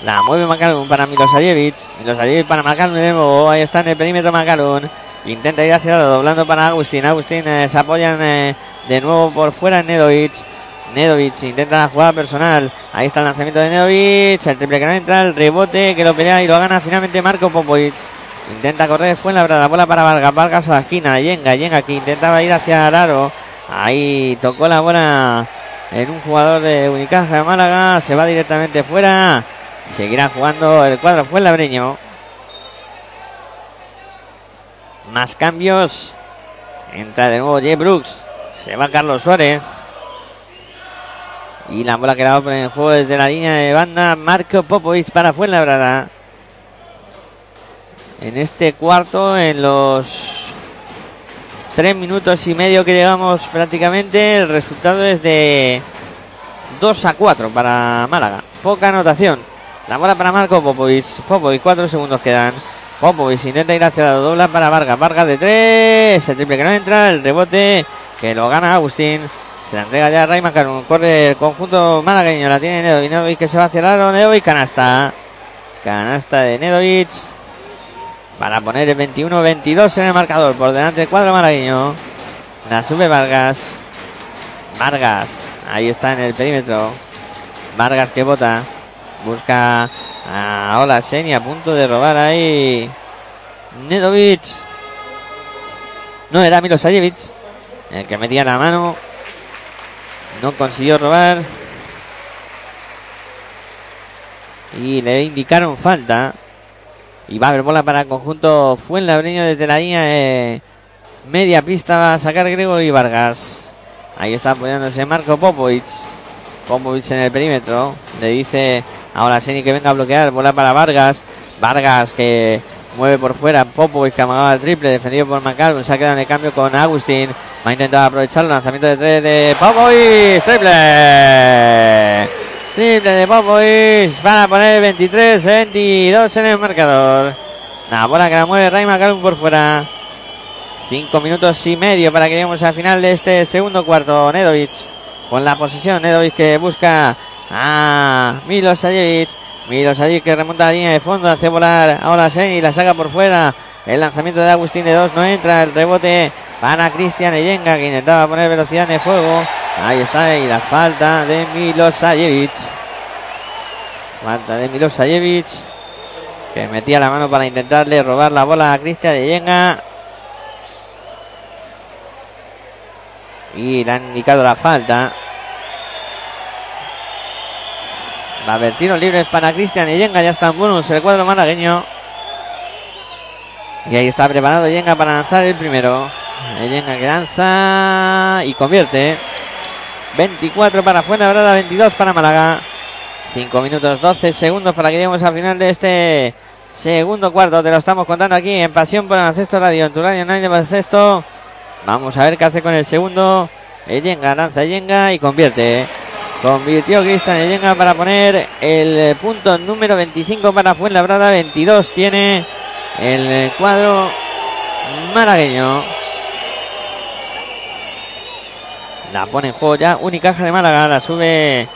La mueve Macalun para Milosajevic. Milosajevic para Macalun de nuevo. Ahí está en el perímetro Macalun. Intenta ir hacia lado, doblando para Agustín. Agustín eh, se apoyan eh, de nuevo por fuera en Nedovic. Nedovic intenta la jugada personal. Ahí está el lanzamiento de Nedovic. El triple que no entra. El rebote que lo pelea y lo gana finalmente Marco Popovic. Intenta correr. Fue la bola para Vargas. Vargas a la esquina. Yenga. Yenga que intentaba ir hacia el aro. Ahí tocó la bola en un jugador de Unicaja de Málaga. Se va directamente fuera. Seguirá jugando el cuadro fue el labreño. Más cambios. Entra de nuevo Jay Brooks. Se va Carlos Suárez. Y la bola que la en juego desde la línea de banda. Marco Popovic para Fuenlabrada. En este cuarto, en los tres minutos y medio que llevamos prácticamente, el resultado es de 2 a 4 para Málaga. Poca anotación. La bola para Marco Popovic. Popovic, cuatro segundos quedan. Popovic intenta ir hacia la dobla para Vargas. Vargas de tres. El triple que no entra. El rebote que lo gana Agustín. Se la entrega ya a Ray Corre el conjunto malagueño. La tiene. Nedovic que se va hacia el aro. Nedovic canasta. Canasta de Nedovic. Para poner el 21-22 en el marcador. Por delante del cuadro malagueño. La sube Vargas. Vargas. Ahí está en el perímetro. Vargas que bota. Busca a Ola Seni a punto de robar ahí. Nedovic. No era Milosajevic. El que metía la mano. No consiguió robar. Y le indicaron falta. Y va a haber bola para el conjunto Fuenlabreño desde la línea media pista. Va a sacar Grego y Vargas. Ahí está apoyándose Marco Popovic. Popovic en el perímetro. Le dice Ahora Seni que venga a bloquear. Bola para Vargas. Vargas que mueve por fuera. Popovic que amagaba el triple. Defendido por Macalvin. Se ha quedado en el cambio con Agustín. Va a intentar aprovechar el lanzamiento de tres de Popovic. Triple. Triple de Popovic. Van a poner 23-22 en el marcador. La bola que la mueve Ray Macalvin por fuera. Cinco minutos y medio para que lleguemos al final de este segundo cuarto. Nedovic con la posición. Nedovic que busca a Milosajevic. Milosajevic que remonta la línea de fondo. Hace volar ahora y la saca por fuera. El lanzamiento de Agustín de dos no entra. El rebote para Cristian Eyenga que intentaba poner velocidad en el juego. Ahí está. Y la falta de Milosajevic. Falta de Milosajevic que metía la mano para intentarle robar la bola a Cristian Eyenga. Y le han indicado la falta. Va a haber tiros libres para Cristian Yenga. Ya está en bonus el cuadro malagueño. Y ahí está preparado Yenga para lanzar el primero. Yenga que lanza y convierte. 24 para Fuenlabrada, 22 para Málaga. 5 minutos 12 segundos para que lleguemos al final de este segundo cuarto. Te lo estamos contando aquí en Pasión por el Baloncesto Radio, en tu radio de baloncesto. Vamos a ver qué hace con el segundo. Yenga lanza Yenga y convierte. Convirtió Cristian Yenga para poner el punto número 25 para Fuenlabrada. 22 tiene el cuadro malagueño. La pone en juego ya Unicaja de Málaga. La sube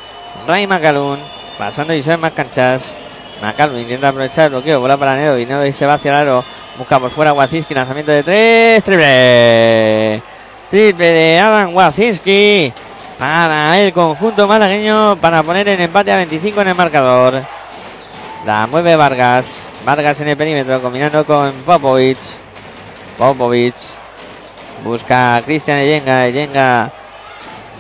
Ray Macalun. Pasando y más canchas. Macalun intenta aprovechar el bloqueo. Bola para Nero. Y Nero se va hacia el aro. Busca por fuera Wazinski. Lanzamiento de tres. Triple. Triple de Adam Wazinski. Para el conjunto malagueño. Para poner el empate a 25 en el marcador. La mueve Vargas. Vargas en el perímetro. Combinando con Popovic. Popovic. Busca a Cristian Eyenga. Eyenga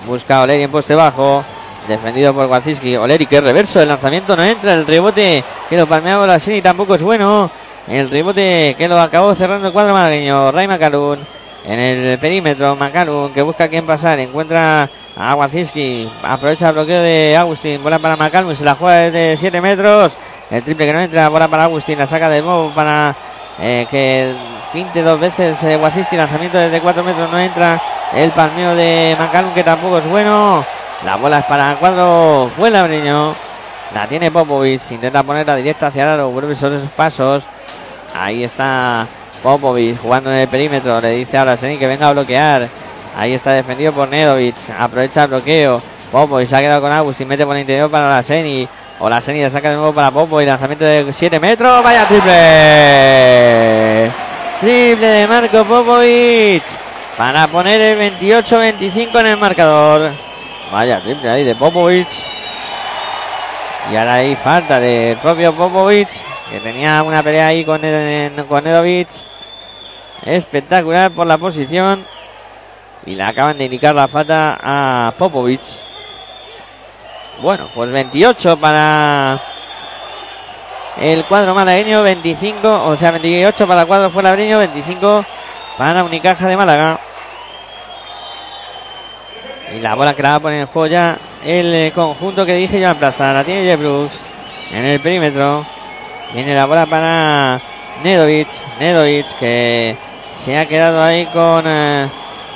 Busca Oleri en poste bajo. Defendido por Wazinski. Oleri que reverso. El lanzamiento no entra. El rebote que lo palmeaba la y tampoco es bueno. El rebote que lo acabó cerrando el cuadro malagueño. Ray Macalun. En el perímetro. Macalun que busca a quién pasar. Encuentra a Wazinski. Aprovecha el bloqueo de Agustín. Bola para Macalun. Se la juega desde 7 metros. El triple que no entra. Bola para Agustín. La saca de nuevo para eh, que finte dos veces eh. Lanzamiento desde 4 metros no entra. El palmeo de Macalun que tampoco es bueno. La bola es para cuadro fue labreño. La tiene Popovic. Intenta ponerla directa hacia el aro. Vuelve sobre sus pasos. Ahí está Popovic jugando en el perímetro. Le dice ahora a Seni que venga a bloquear. Ahí está defendido por Nedovic. Aprovecha el bloqueo. Popovic se ha quedado con Agustín. Mete por el interior para la Seni. O la Seni la saca de nuevo para Popo. Y lanzamiento de 7 metros. Vaya triple. Triple de Marco Popovic para poner el 28-25 en el marcador. Vaya triple ahí de Popovic. Y ahora hay falta del propio Popovic, que tenía una pelea ahí con, con Nedovic. Espectacular por la posición. Y le acaban de indicar la falta a Popovic. Bueno, pues 28 para el cuadro malagueño, 25, o sea, 28 para el cuadro fuera 25 para Unicaja de Málaga. Y la bola que la va a poner en juego ya el eh, conjunto que dije yo en plaza. La tiene Jeff Brooks en el perímetro. Viene la bola para Nedovic. Nedovic que se ha quedado ahí con eh,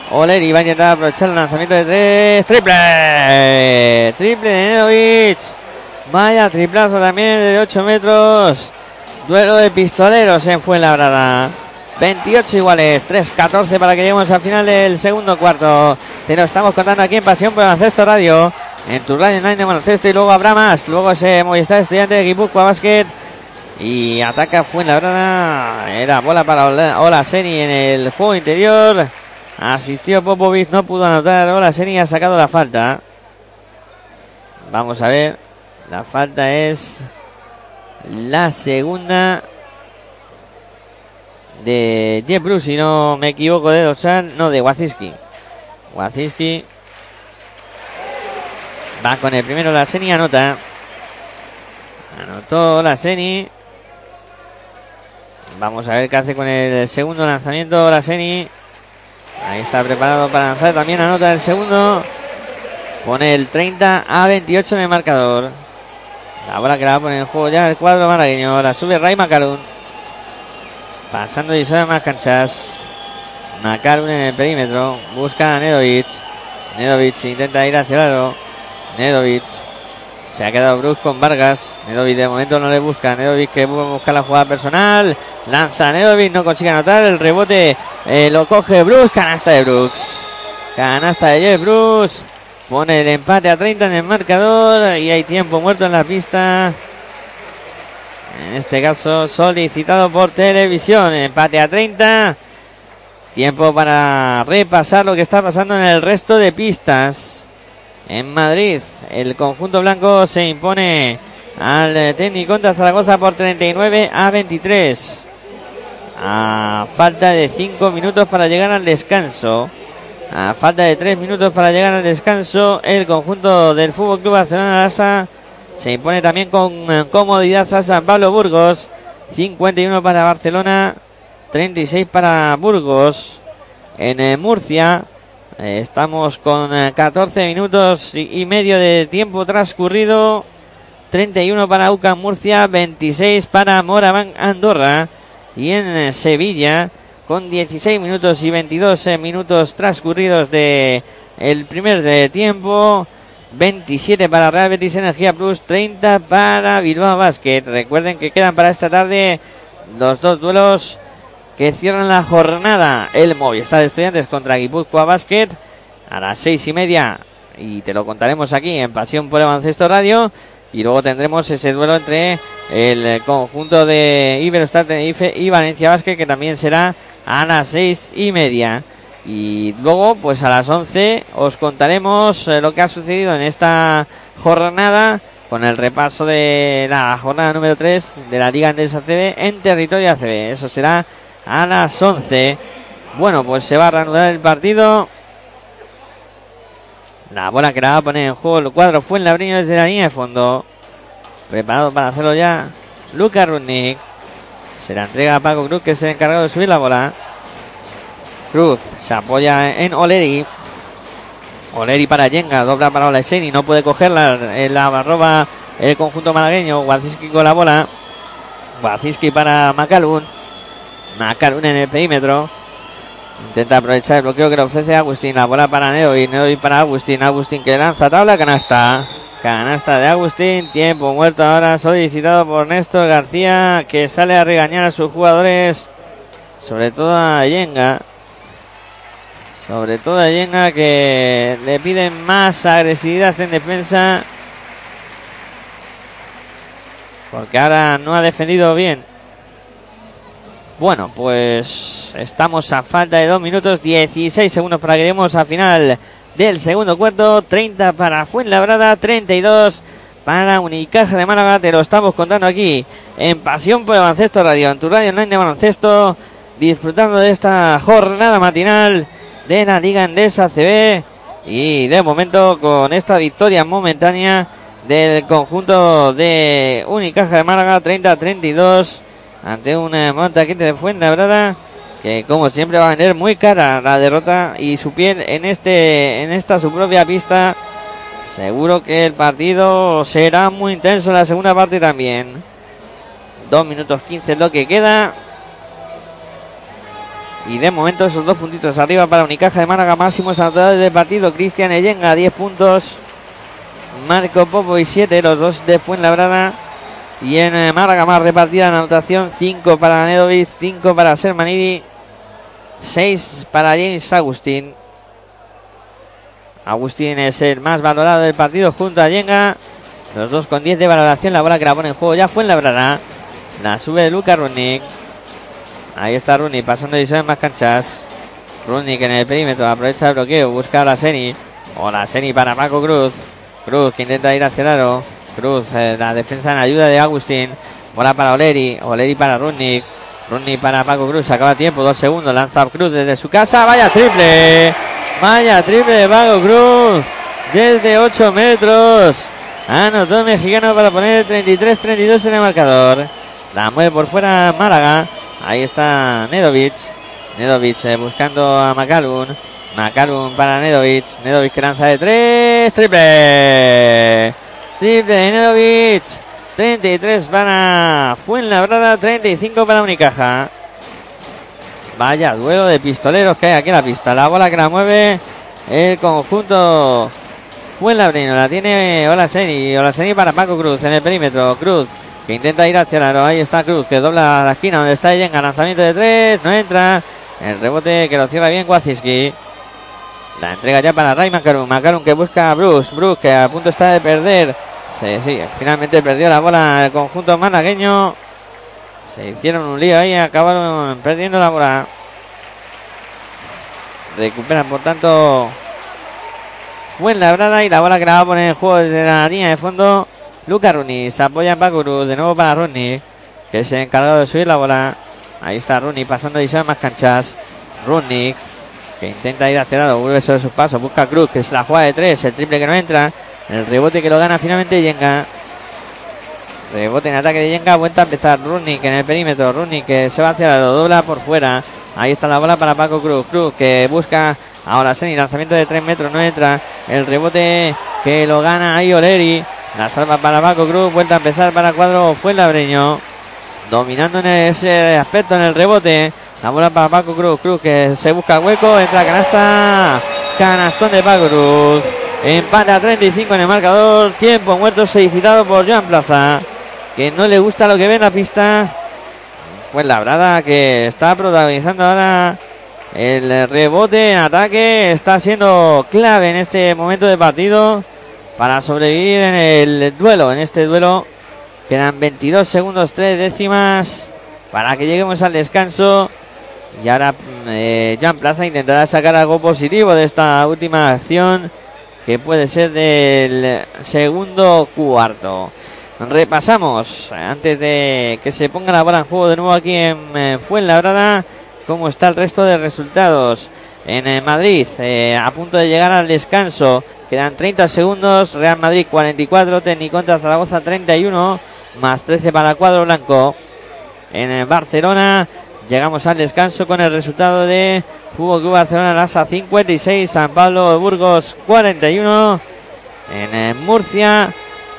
Oleri. Va a intentar aprovechar el lanzamiento de tres. Triple. Triple de Nedovic. Vaya triplazo también de 8 metros. Duelo de pistoleros en Fuenlabrada. 28 iguales, 3-14 para que lleguemos al final del segundo cuarto. Te lo estamos contando aquí en Pasión por Baloncesto Radio, en tu radio online de baloncesto y luego habrá más. Luego se Movistar Estudiante de Guipúzcoa Basket y ataca Fuenlabrada. Era bola para Ola Seni en el juego interior. Asistió Popovic, no pudo anotar. Ola Seni ha sacado la falta. Vamos a ver. La falta es la segunda de Jeff Bruce, si no me equivoco, de dorsal, no, de Wazinski. Wazinski va con el primero la Seni, anota. Anotó la Seni. Vamos a ver qué hace con el segundo lanzamiento la Seni. Ahí está preparado para lanzar. También anota el segundo. Pone el 30 a 28 en el marcador. La bola que la poner en juego ya el cuadro malagueño. La sube Ray Macaron. Pasando y sube más canchas. Macarun en el perímetro. Busca a Nedovic. Nedovic intenta ir hacia el lado. Nedovic Se ha quedado Brooks con Vargas. Nedovic de momento no le busca. Nedovic que busca la jugada personal. Lanza Nedovic, no consigue anotar. El rebote eh, lo coge Brooks. Canasta de Brooks. Canasta de Jeff Brooks. Pone el empate a 30 en el marcador. Y hay tiempo muerto en la pista. En este caso solicitado por televisión. Empate a 30. Tiempo para repasar lo que está pasando en el resto de pistas. En Madrid, el conjunto blanco se impone al técnico de Zaragoza por 39 a 23. A falta de 5 minutos para llegar al descanso. A falta de 3 minutos para llegar al descanso, el conjunto del Fútbol Club Barcelona Lasa se impone también con comodidad a San Pablo Burgos. 51 para Barcelona, 36 para Burgos. En eh, Murcia eh, estamos con 14 eh, minutos y, medio de tiempo transcurrido. 31 para UCAM Murcia, 26 para Moraván Andorra. Y en Sevilla, con 16 minutos y 22 minutos transcurridos de el primer de tiempo. 27 para Real Betis Energía Plus, 30 para Bilbao Basket. Recuerden que quedan para esta tarde los dos duelos que cierran la jornada. El Movistar Estudiantes contra Guipúzcoa Basket a las seis y media. Y te lo contaremos aquí en Pasión por el Radio. Y luego tendremos ese duelo entre el conjunto de Iberostar Tenerife y Valencia Basket, que también será a las seis y media. Y luego, pues a las once os contaremos eh, lo que ha sucedido en esta jornada con el repaso de la jornada número 3 de la Liga Andesa ACB en territorio ACB. Eso será a las 11. Bueno, pues se va a reanudar el partido. La bola que la va a poner en juego el cuadro fue en la desde la línea de fondo. Preparado para hacerlo ya. Luca Rudnick. Se la entrega a Paco Cruz que se ha encargado de subir la bola. Cruz se apoya en Oleri. Oleri para Yenga, dobla para Oleseni, no puede cogerla, en la roba el conjunto malagueño, Waziski con la bola, Waziski para Macalun, Macalun en el perímetro, intenta aprovechar el bloqueo que le ofrece Agustín, la bola para Neo y Neo para Agustín, Agustín que lanza tabla, canasta, canasta de Agustín, tiempo muerto ahora solicitado por Néstor García que sale a regañar a sus jugadores, sobre todo a Yenga. Sobre todo a Yenga que le piden más agresividad en defensa. Porque ahora no ha defendido bien. Bueno, pues estamos a falta de 2 minutos 16 segundos para que lleguemos al final del segundo cuarto. 30 para Fuenlabrada, 32 para Unicaja de Málaga. Te lo estamos contando aquí en Pasión por el Baloncesto Radio, en tu radio online de baloncesto. Disfrutando de esta jornada matinal de la Liga Endesa CB. Y de momento con esta victoria momentánea del conjunto de Unicaja de Málaga 30-32 ante una montaquita de Fuenlabrada que como siempre va a vender muy cara la derrota y su piel en este en esta su propia pista seguro que el partido será muy intenso en la segunda parte también 2 minutos 15 es lo que queda y de momento esos dos puntitos arriba para Unicaja de Málaga, máximos anotadores del partido. Cristian Eyenga, 10 puntos. Marco Popo y 7, los dos de Fuenlabrada. Y en eh, Málaga más repartida en anotación, 5 para Nedovic, 5 para Sermanidi, 6 para James Agustín. Agustín es el más valorado del partido junto a Yenga. Los dos con 10 de valoración. La bola que la pone en juego ya fue en la La sube Luca Runic. Ahí está Rooney pasando y en más canchas. Rooney en el perímetro aprovecha el bloqueo, busca a la Seni. O la Seni para Paco Cruz. Cruz que intenta ir hacia el. Cruz, eh, la defensa en ayuda de Agustín. Bola para Oleri. Oleri para Rooney. Rooney para Paco Cruz. Acaba tiempo, dos segundos. Lanza Cruz desde su casa. Vaya triple. Vaya triple de Paco Cruz. Desde 8 metros. Anotó el mexicano para poner 33-32 en el marcador. La mueve por fuera Málaga. Ahí está Nedovic. Nedovic eh, buscando a Macalun. Macalun para Nedovic. Nedovic que lanza de tres. Triple. Triple de Nedovic. 33 para Fuenlabrada. 35 para Unicaja. Vaya duelo de pistoleros que hay aquí en la pista. La bola que la mueve el conjunto Fuenlabrino. La tiene Olaseni. Olaseni para Paco Cruz en el perímetro. Cruz intenta ir hacia el aro. Ahí está Cruz que dobla la esquina donde está Yenga. Lanzamiento de tres. No entra. El rebote que lo cierra bien Waziski. La entrega ya para Ray Macaron. Macaron que busca a Bruce. Bruce que a punto está de perder. Sí, sí, finalmente perdió la bola el conjunto malagueño. Se hicieron un lío ahí, acabaron perdiendo la bola. Recuperan por tanto Fuenlabrada y la bola que la va a poner en juego desde la línea de fondo. Luca Runi se apoya en Cruz de nuevo para Runi, que es el encargado de subir la bola. Ahí está Runi pasando y más canchas. Runi que intenta ir hacia el lado, vuelve sobre sus pasos, busca Cruz, que es la jugada de tres, el triple que no entra. El rebote que lo gana finalmente Yenga. Rebote en ataque de Yenga. Vuelta a empezar Runic en el perímetro. Runic que se va hacia lo dobla por fuera. Ahí está la bola para Paco Cruz. Cruz que busca ahora Seni. Lanzamiento de 3 metros. No entra. El rebote que lo gana ahí Oleri. La salva para Paco Cruz. Vuelta a empezar para cuadro fue Labreño. Dominando en ese aspecto en el rebote. La bola para Paco Cruz. Cruz que se busca hueco. Entra canasta. Canastón de Paco Cruz. Empate a 35 en el marcador. Tiempo muerto solicitado por Joan Plaza. Que no le gusta lo que ve en la pista. Fue Labrada que está protagonizando ahora el rebote ataque. Está siendo clave en este momento de partido para sobrevivir en el duelo. En este duelo quedan 22 segundos, 3 décimas para que lleguemos al descanso. Y ahora eh, Joan Plaza intentará sacar algo positivo de esta última acción que puede ser del segundo cuarto. Repasamos, antes de que se ponga la bola en juego de nuevo aquí en Fuenlabrada, cómo está el resto de resultados. En Madrid, eh, a punto de llegar al descanso, quedan 30 segundos, Real Madrid 44, contra Zaragoza 31, más 13 para cuadro blanco. En Barcelona, llegamos al descanso con el resultado de Fútbol Club Barcelona Lasa 56, San Pablo Burgos 41. En eh, Murcia,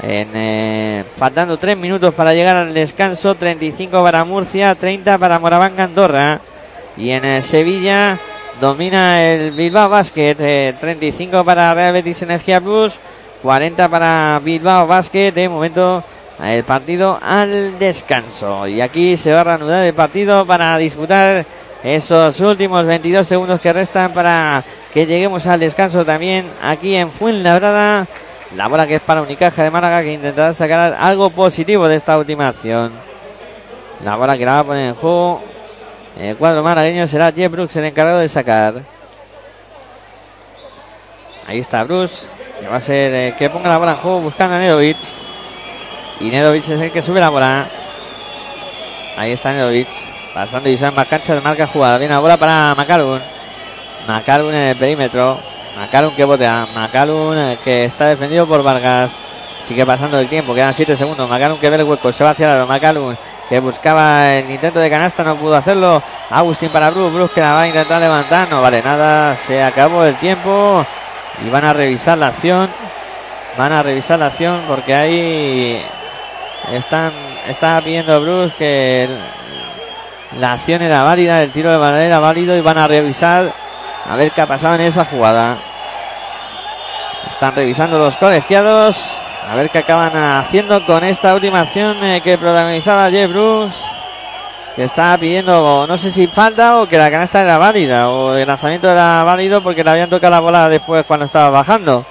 en, eh, faltando 3 minutos para llegar al descanso, 35 para Murcia, 30 para Moravanga Andorra. Y en Sevilla domina el Bilbao Basket, 35 para Real Betis Energía Plus, 40 para Bilbao Basket. De momento el partido al descanso. Y aquí se va a reanudar el partido para disputar esos últimos 22 segundos que restan para que lleguemos al descanso también aquí en Fuenlabrada. La bola que es para Unicaja de Málaga que intentará sacar algo positivo de esta última acción. La bola que la va a poner en juego. El cuadro malagueño será Jeff Brooks el encargado de sacar. Ahí está Bruce. Que va a ser eh, que ponga la bola en juego buscando a Nedovic. Y Nedovic es el que sube la bola. Ahí está Nedovic. Pasando y más cancha de marca jugada. Viene la bola para Macalun. Macalun en el perímetro. Macalun que botea. Macalun eh, que está defendido por Vargas. Sigue pasando el tiempo. Quedan 7 segundos. Macalun que ve el hueco. Se va hacia el Macalun que buscaba el intento de canasta. No pudo hacerlo. Agustín para Bruce. Bruce que la va a intentar levantar. No vale nada. Se acabó el tiempo. Y van a revisar la acción. Van a revisar la acción porque ahí están, está pidiendo Bruce que la acción era válida, el tiro de manera era válido y van a revisar a ver qué ha pasado en esa jugada. Están revisando los colegiados. A ver qué acaban haciendo con esta última acción eh, que protagonizaba Jeff Bruce. Que estaba pidiendo, no sé si falta o que la canasta era válida. O el lanzamiento era válido porque le habían tocado la bola después cuando estaba bajando.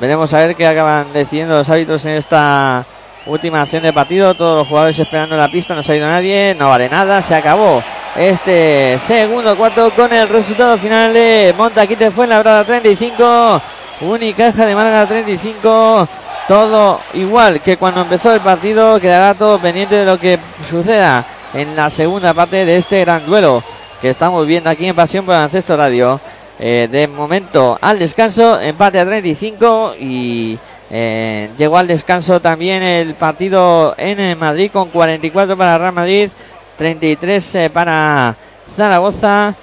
Veremos a ver qué acaban decidiendo los hábitos en esta Última acción de partido, todos los jugadores esperando en la pista, no se ha ido nadie, no vale nada, se acabó este segundo cuarto con el resultado final de Montaquite fue en la brada 35, Unicaja de Málaga 35, todo igual que cuando empezó el partido, quedará todo pendiente de lo que suceda en la segunda parte de este gran duelo que estamos viendo aquí en Pasión por Ancesto Radio. Eh, de momento al descanso, empate a 35 y eh, llegó al descanso también el partido en Madrid con 44 para Real Madrid, 33 eh, para Zaragoza.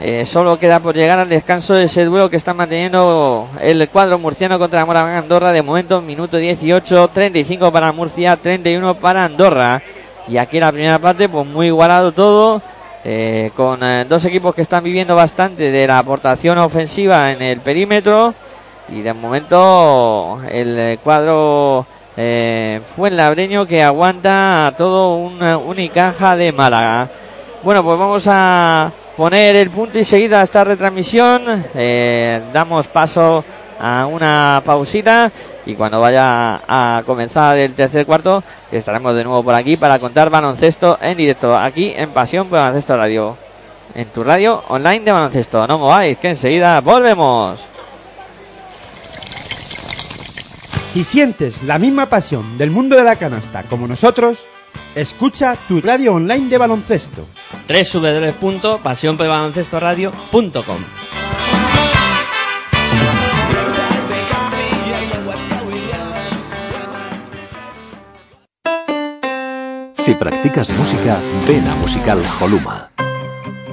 Eh, solo queda por llegar al descanso de ese duelo que está manteniendo el cuadro murciano contra Moraván Andorra. De momento, minuto 18, 35 para Murcia, 31 para Andorra. Y aquí la primera parte, pues muy igualado todo. con dos equipos que están viviendo bastante de la aportación ofensiva en el perímetro Y de momento el cuadro eh, Fuenlabreño que aguanta todo una Unicaja de Málaga. Bueno, pues vamos a poner el punto y seguida a esta retransmisión. Eh, damos paso a una pausita y cuando vaya a comenzar el tercer cuarto estaremos de nuevo por aquí para contar baloncesto en directo aquí en Pasión por Baloncesto Radio. En tu radio online de baloncesto. No mováis, que enseguida volvemos. Si sientes la misma pasión del mundo de la canasta como nosotros, escucha tu radio online de baloncesto. www.pasionporbaloncestoradio.com Si practicas música, ven a Musical Holuma.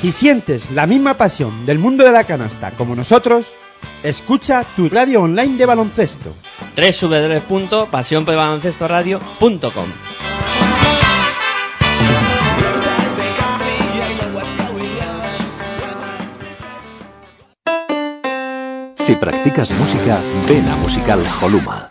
Si sientes la misma pasión del mundo de la canasta como nosotros, escucha tu radio online de baloncesto. www.pasionporbaloncestoradio.com Si practicas música, ven a Musical Holuma.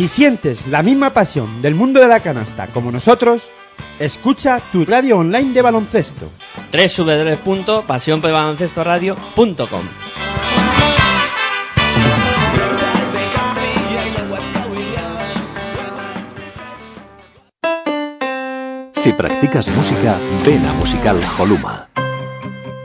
Si sientes la misma pasión del mundo de la canasta como nosotros, escucha tu radio online de baloncesto. www.pasionporbaloncestoradio.com Si practicas música, ven a Musical Holuma.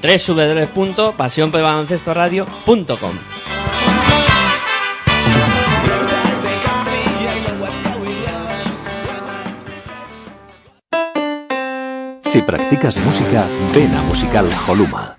www.pasionporbaloncestoradio.com Si practicas música, ven a Musical Holuma.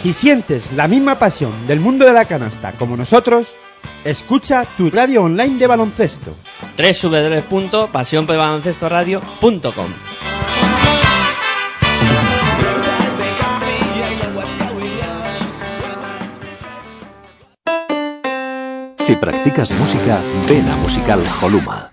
Si sientes la misma pasión del mundo de la canasta como nosotros, escucha tu radio online de baloncesto. www.pasionporbaloncestoradio.com Si practicas música, ven a Musical Holuma.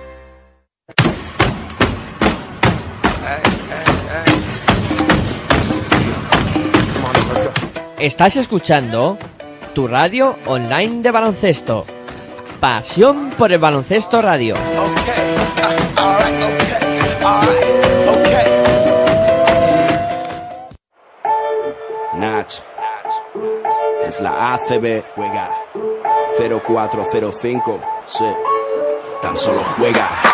Estás escuchando tu radio online de baloncesto. Pasión por el baloncesto radio. Nach. Es la ACB. Juega 0405. Sí. Tan solo juega.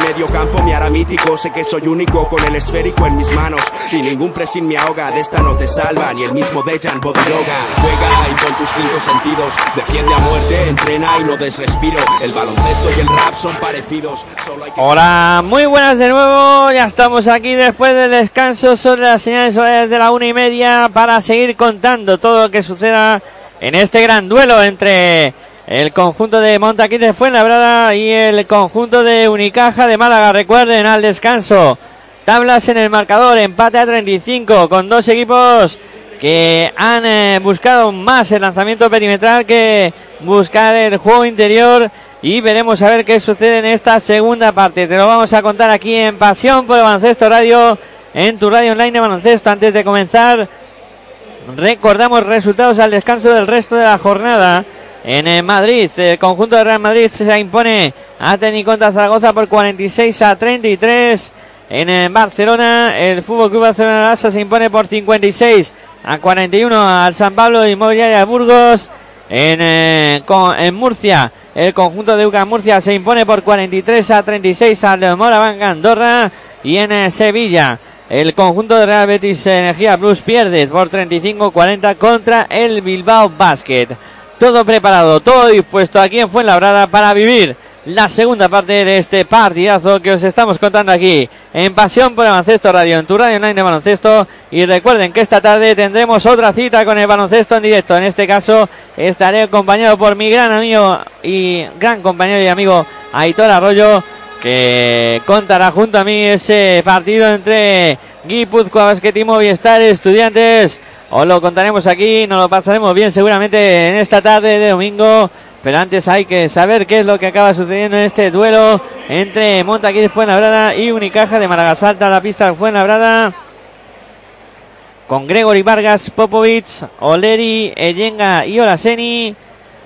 medio campo me hará mítico. Sé que soy único con el esférico en mis manos. Y ningún pressing me ahoga. De esta no te salva ni el mismo Dejan Bodiroga. Juega y con tus cinco sentidos. Defiende a muerte, entrena y no desrespiro. El baloncesto y el rap son parecidos. Solo hay que... Hola, muy buenas de nuevo. Ya estamos aquí después del descanso sobre las señales horarias de la una y media para seguir contando todo lo que suceda en este gran duelo entre el conjunto de Montaquí de Fuenlabrada y el conjunto de Unicaja de Málaga. Recuerden al descanso. Tablas en el marcador, empate a 35 con dos equipos que han eh, buscado más el lanzamiento perimetral que buscar el juego interior y veremos a ver qué sucede en esta segunda parte. Te lo vamos a contar aquí en Pasión por el Baloncesto Radio, en tu radio online de baloncesto. Antes de comenzar, recordamos resultados al descanso del resto de la jornada. En Madrid, el conjunto de Real Madrid se impone a Tenis contra Zaragoza por 46 a 33. En Barcelona, el Fútbol Club Barcelona se impone por 56 a 41 al San Pablo Inmobiliaria Burgos. En, eh, con- en Murcia, el conjunto de UCA Murcia se impone por 43 a 36 al Moraván Andorra. Y en eh, Sevilla, el conjunto de Real Betis Energía Plus pierde por 35-40 contra el Bilbao Basket. Todo preparado, todo dispuesto aquí en Fuenlabrada para vivir la segunda parte de este partidazo que os estamos contando aquí en Pasión por el Baloncesto Radio, en tu radio online de baloncesto. Y recuerden que esta tarde tendremos otra cita con el baloncesto en directo. En este caso estaré acompañado por mi gran amigo y gran compañero y amigo Aitor Arroyo, que contará junto a mí ese partido entre Guipúzcoa Basket y Movistar Estudiantes. Os lo contaremos aquí, nos lo pasaremos bien seguramente en esta tarde de domingo. Pero antes hay que saber qué es lo que acaba sucediendo en este duelo entre Montaquí de Fuenlabrada y Unicaja de Málaga. Salta a la pista de Fuenlabrada. con Gregory Vargas, Popovic, Oleri, Eyenga y Olaseni.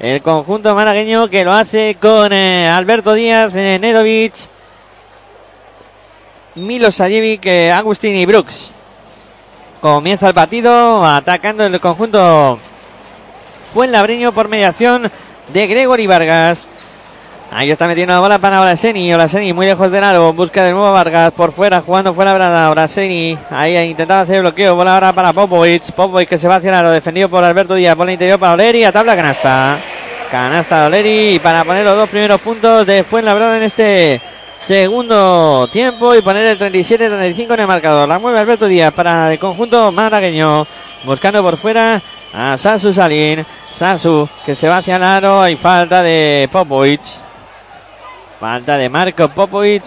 El conjunto malagueño que lo hace con eh, Alberto Díaz, eh, Nedovic, Milosajevic, eh, Agustín y Brooks. Comienza el partido atacando el conjunto Fuenlabreño por mediación de Gregory Vargas. Ahí está metiendo la bola para Olaseni. Olaseni muy lejos del aro. Busca de nuevo Vargas por fuera, jugando fuera Brada. Olaseni ahí ha intentado hacer bloqueo. Bola ahora para Popovic. Popovic que se va hacia el aro. Defendido por Alberto Díaz. Bola interior para Oleri. A tabla canasta. Canasta Oleri. Para poner los dos primeros puntos de Fuenlabrada en este segundo tiempo. Y poner el 37-35 en el marcador. La mueve Alberto Díaz para el conjunto malagueño. Buscando por fuera a Sasu Salín. Sasu que se va hacia el aro. Hay falta de Popovic. Falta de Marco Popovic,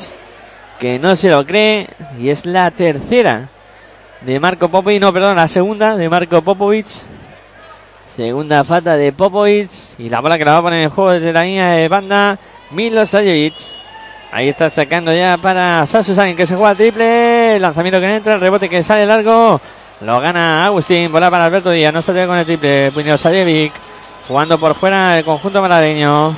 que no se lo cree. Y es la tercera de Marco Popovic. No, perdón, la segunda de Marco Popovic. Segunda falta de Popovic. Y la bola que la va a poner en juego desde la línea de banda. Milosajevic. Ahí está sacando ya para Sasu Sain, que se juega triple. El lanzamiento que entra, el rebote que sale largo. Lo gana Agustín. Bola para Alberto Díaz. No se ve con el triple. Milosajevic. Jugando por fuera el conjunto maladeño.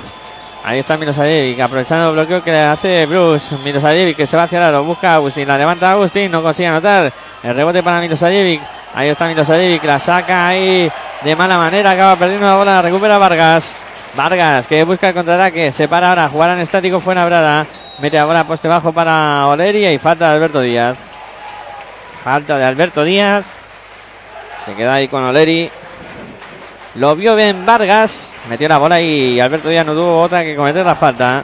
Ahí está Milosajevic, aprovechando el bloqueo que le hace Bruce. Milosajevic que se va hacia el aro, busca Agustín, la levanta Agustín, no consigue anotar. El rebote para Milosajevic. Ahí está Milosajevic, la saca ahí de mala manera, acaba perdiendo la bola, recupera Vargas. Vargas que busca el contraataque, se para ahora, jugar en estático fue Brada. Mete la bola poste bajo para Oleria y falta de Alberto Díaz. Falta de Alberto Díaz. Se queda ahí con Oleri. Lo vio bien Vargas. Metió la bola y Alberto Díaz no tuvo otra que cometer la falta.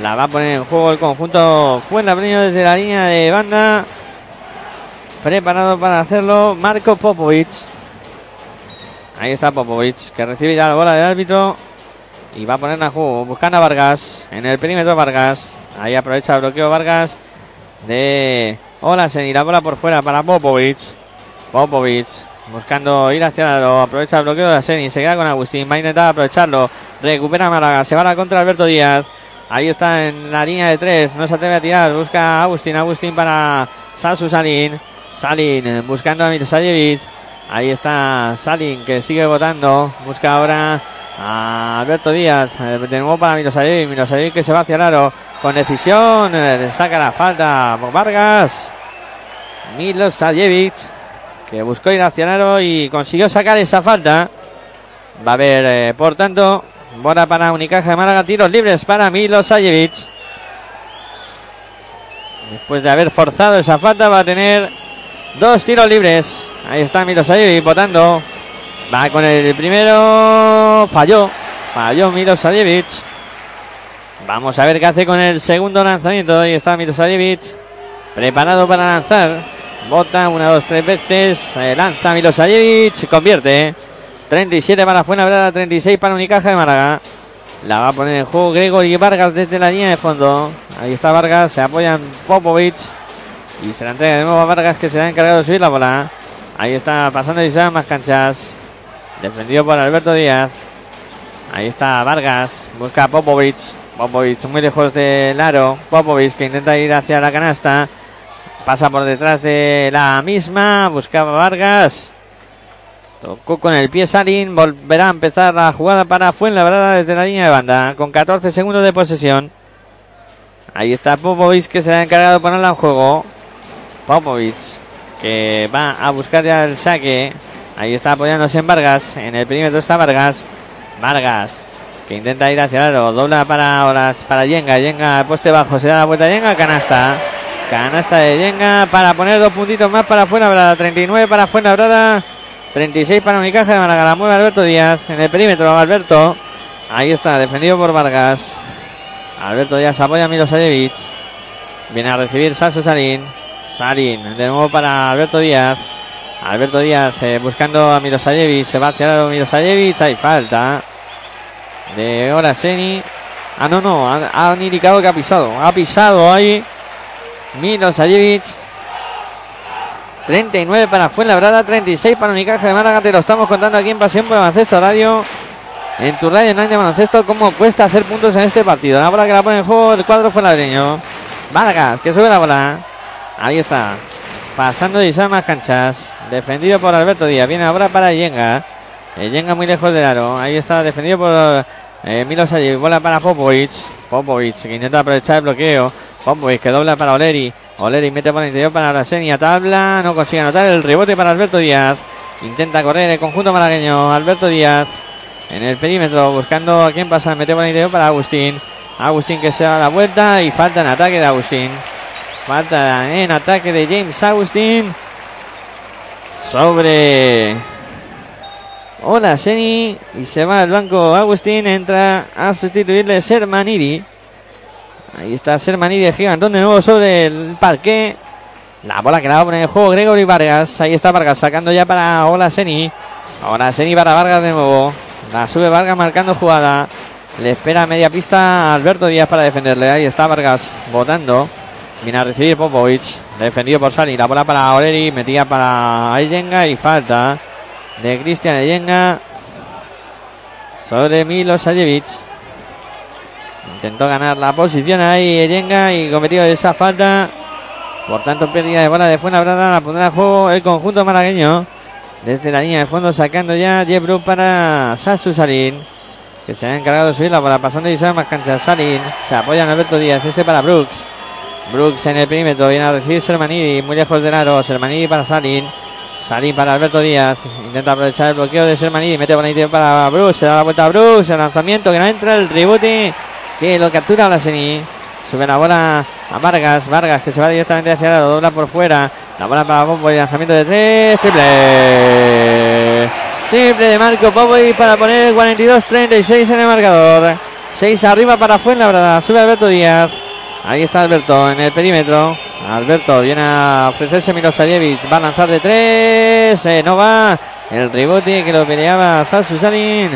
La va a poner en juego el conjunto Fuenlabreño desde la línea de banda. Preparado para hacerlo Marco Popovic. Ahí está Popovic que recibe ya la bola del árbitro. Y va a ponerla en juego. Buscando a Vargas. En el perímetro Vargas. Ahí aprovecha el bloqueo Vargas. De Olasen. Y la bola por fuera para Popovic. Popovic Buscando ir hacia lo aprovecha el bloqueo de la Seni, se queda con Agustín, va a intentar aprovecharlo, recupera Málaga, se va a la contra Alberto Díaz, ahí está en la línea de tres, no se atreve a tirar, busca a Agustín, Agustín para Sasu Salin, Salin buscando a Milosajevic, ahí está Salin que sigue votando, busca ahora a Alberto Díaz, eh, de nuevo para Milosajevic, Milosajevic que se va hacia el aro, con decisión, eh, saca la falta Vargas, Milosajevic que buscó ir hacia el aro y consiguió sacar esa falta. Va a haber, eh, por tanto, bola para Unicaja de Málaga, tiros libres para Milosajevic. Después de haber forzado esa falta, va a tener dos tiros libres. Ahí está Milosajevic votando. Va con el primero. Falló. Falló Milosajevic. Vamos a ver qué hace con el segundo lanzamiento. Ahí está Milosajevic. Preparado para lanzar. Bota una, dos, tres veces. Eh, lanza Milosajevic. Se convierte. 37 para Fuenlabrada, 36 para Unicaja de Málaga. La va a poner en juego Gregory Vargas desde la línea de fondo. Ahí está Vargas. Se apoya en Popovic. Y se la entrega de nuevo a Vargas que se ha encargado de subir la bola. Ahí está pasando se más canchas. Defendido por Alberto Díaz. Ahí está Vargas. Busca a Popovic. Popovic muy lejos del aro. Popovic que intenta ir hacia la canasta. Pasa por detrás de la misma. Buscaba Vargas. Tocó con el pie Salín. Volverá a empezar la jugada para Fuenlabrada desde la línea de banda. Con 14 segundos de posesión. Ahí está Popovic que se ha encargado de ponerla en juego. Popovic que va a buscar ya el saque. Ahí está apoyándose en Vargas. En el perímetro está Vargas. Vargas que intenta ir hacia el aro. Dobla para, para Yenga. Yenga poste bajo. Se da la vuelta a Yenga. Canasta. Canasta de Yenga para poner dos puntitos más para Fuenlabrada. 39 para Fuenlabrada. 36 para Unicaja de Málaga. La mueve Alberto Díaz en el perímetro. Alberto. Ahí está, defendido por Vargas. Alberto Díaz apoya a Milosajevic. Viene a recibir Sasu Salín. Salín de nuevo para Alberto Díaz. Alberto Díaz eh, buscando a Milosajevic. Se va hacia el Milosajevic. Hay falta de Oraseni. Ah, no, no. Han, indicado que ha pisado. Ha pisado ahí Milosajevic. 39 para Fuenlabrada, 36 para Unicaja de Málaga. Te lo estamos contando aquí en Pasión por Baloncesto Radio. En tu radio en de baloncesto, cómo cuesta hacer puntos en este partido. La bola que la pone en juego el cuadro fuenlabreño. Vargas, que sube la bola. Ahí está. pasando de más canchas. Defendido por Alberto Díaz. Viene ahora para Yenga. Yenga muy lejos del aro. Ahí está defendido por eh, Milos allí. Bola para Popovic. Popovic que intenta aprovechar el bloqueo. Popovic que dobla para Oleri. Oleri mete por el interior para la Senia tabla. No consigue anotar el rebote para Alberto Díaz. Intenta correr el conjunto malagueño. Alberto Díaz en el perímetro buscando a quién pasa. Mete por el interior para Agustín. Agustín que se da la vuelta y falta en ataque de Agustín. Falta en ataque de James Agustín. Sobre. Hola, Seni. Y se va al banco Agustín. Entra a sustituirle Sermanidi. Ahí está Sermanidi, gigantón de nuevo sobre el parque. La bola que la va a poner en juego Gregory Vargas. Ahí está Vargas sacando ya para Hola Seni. Ahora Seni para Vargas de nuevo. La sube Vargas marcando jugada. Le espera media pista a Alberto Díaz para defenderle. Ahí está Vargas votando. Viene a recibir Popovic. Defendido por Sali. La bola para Oleri. Metía para Ayenga. Y falta de Cristian Ayenga. Sobre Milo Sajevic. Intentó ganar la posición ahí Ayenga. Y cometió esa falta. Por tanto, pérdida de bola de Fuenlabrada. La pondrá a juego el conjunto malagueño. Desde la línea de fondo sacando ya Jebru para Sasu Salin que se ha encargado de subir la bola pasando y más canchas. Salin se apoya en Alberto Díaz, este para Brooks. Brooks en el perímetro, viene a recibir Sermanidi, muy lejos de Naro. Sermanidi para Salin. Salin para Alberto Díaz, intenta aprovechar el bloqueo de Sermanidi, mete bonito para Brooks, se da la vuelta a Brooks, el lanzamiento que no entra, el rebote que lo captura Blaseni. Sube la bola a Vargas, Vargas que se va directamente hacia la dobla por fuera. La bola para Bombo y lanzamiento de tres, triple. Triple de Marco Popoy para poner 42-36 en el marcador. 6 arriba para Fuenlabrada. Sube Alberto Díaz. Ahí está Alberto en el perímetro. Alberto viene a ofrecerse Milosavljevic. Va a lanzar de 3. Eh, no va. El rebote que lo peleaba Salsu Salin.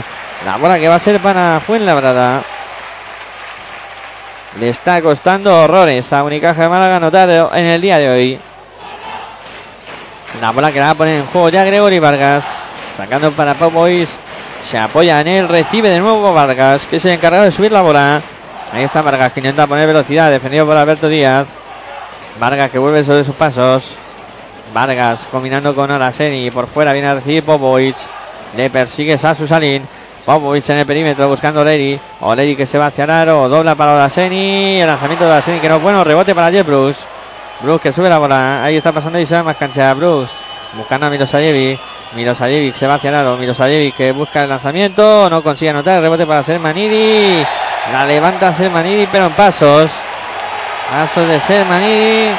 La bola que va a ser para Fuenlabrada. Le está costando horrores a Unicaja de Málaga anotar en el día de hoy. La bola que la va a poner en juego ya Gregory Vargas. Sacando para Boys. Se apoya en él. Recibe de nuevo Vargas. Que se encargado de subir la bola. Ahí está Vargas que intenta poner velocidad. Defendido por Alberto Díaz. Vargas que vuelve sobre sus pasos. Vargas combinando con Araseni. Por fuera viene a recibir Popovic. Le persigue Sasu Salin. Popovic en el perímetro buscando Oleri. Oleri que se va hacia el aro. Dobla para Olaseni. El lanzamiento de Olaseni que no es bueno. Rebote para Jeff Bruce. Bruce que sube la bola. Ahí está pasando y se va más cancha. Bruce buscando a Milosayevic. Milosayevic se va hacia el aro. Que busca el lanzamiento. No consigue anotar el rebote para Sermanidi. La levanta Sermanidi, pero en pasos. Pasos de Sermanidi.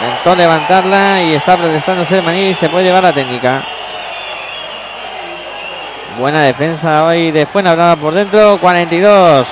Intentó levantarla y está protestando Sermanidi. Se puede llevar la técnica. Buena defensa hoy de Fuenlabrada por dentro. 42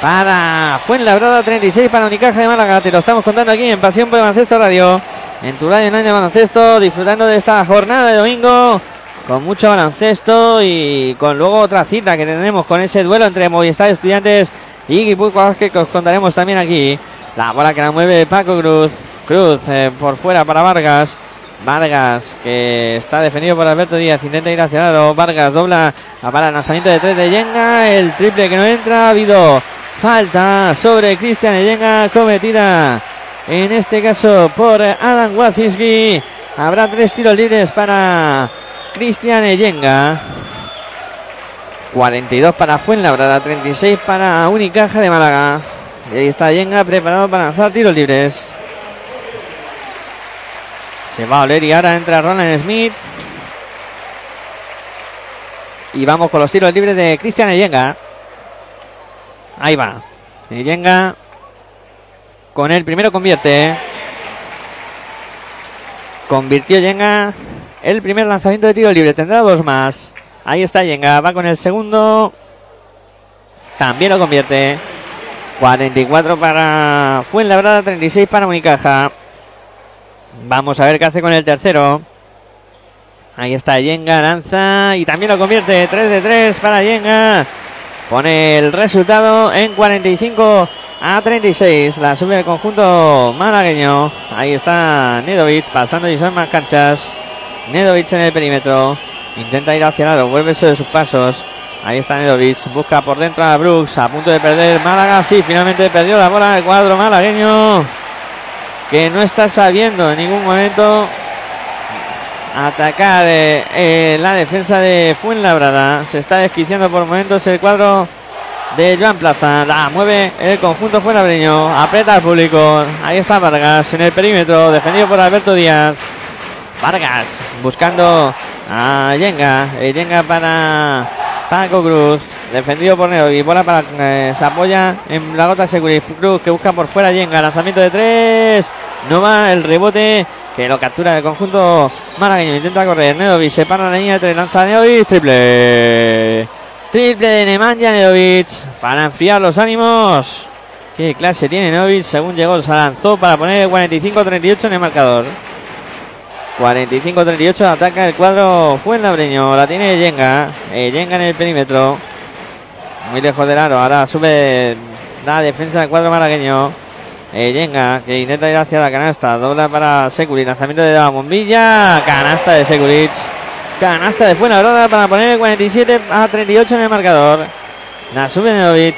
para Fuenlabrada, 36 para Unicaja de Málaga. Te lo estamos contando aquí en Pasión por Baloncesto Radio. En tu radio en año baloncesto, disfrutando de esta jornada de domingo. Con mucho baloncesto y con luego otra cita que tenemos con ese duelo entre Movistar Estudiantes y Guipúzcoa que os contaremos también aquí. La bola que la mueve Paco Cruz. Cruz eh, por fuera para Vargas. Vargas que está defendido por Alberto Díaz. Intenta ir hacia el. Vargas dobla para el lanzamiento de tres de Yenga. El triple que no entra. Ha habido falta sobre Cristian Yenga cometida en este caso por Adam Wazinski. Habrá tres tiros libres para Cristian Yenga. 42 para Fuenlabrada, 36 para Unicaja de Málaga. Y ahí está Yenga preparado para lanzar tiros libres. Se va a oler y ahora entra Roland Smith. Y vamos con los tiros libres de Cristian Yenga. Ahí va. Yenga con el primero convierte. Convirtió Yenga el primer lanzamiento de tiro libre. Tendrá dos más. Ahí está Yenga. Va con el segundo. También lo convierte. 44 para Fuenlabrada, 36 para Unicaja. Vamos a ver qué hace con el tercero. Ahí está Yenga, lanza y también lo convierte. 3 de 3 para Yenga. Pone el resultado en 45 a 36. La sube el conjunto malagueño. Ahí está Nedovic pasando y son más canchas. Nedovic en el perímetro. Intenta ir hacia lado. Vuelve sobre sus pasos. Ahí está Nedovic. Busca por dentro a Brooks. A punto de perder Málaga. Sí, finalmente perdió la bola el cuadro malagueño. que no está sabiendo en ningún momento atacar eh, eh, la defensa de Fuenlabrada. Se está desquiciando por momentos el cuadro de Joan Plaza. La mueve el conjunto fuenlabreño. Aprieta al público. Ahí está Vargas en el perímetro, defendido por Alberto Díaz. Vargas buscando a Yenga. Yenga para Paco Cruz. Defendido por y Bola para. Eh, se apoya en la gota Seguridad. Cruz que busca por fuera Yenga. Lanzamiento de tres. No va el rebote que lo captura el conjunto malagueño. Intenta correr. Nedovic se para la línea de tres. Lanza Nedovic. Triple. Triple de Nemanja Nedovic. Para enfriar los ánimos. Qué clase tiene Nedovic. Según llegó, se lanzó para poner 45-38 en el marcador. 45-38 ataca el cuadro Fuenlabreño. La tiene Yenga. Eh, Yenga en el perímetro. Muy lejos del aro. Ahora sube la defensa del cuadro malagueño. Eh, Yenga que intenta ir hacia la canasta. Dobla para Securic. Lanzamiento de la bombilla. Canasta de Securic. Canasta de Fuenlabrada para poner 47 a 38 en el marcador. La sube Nedovic.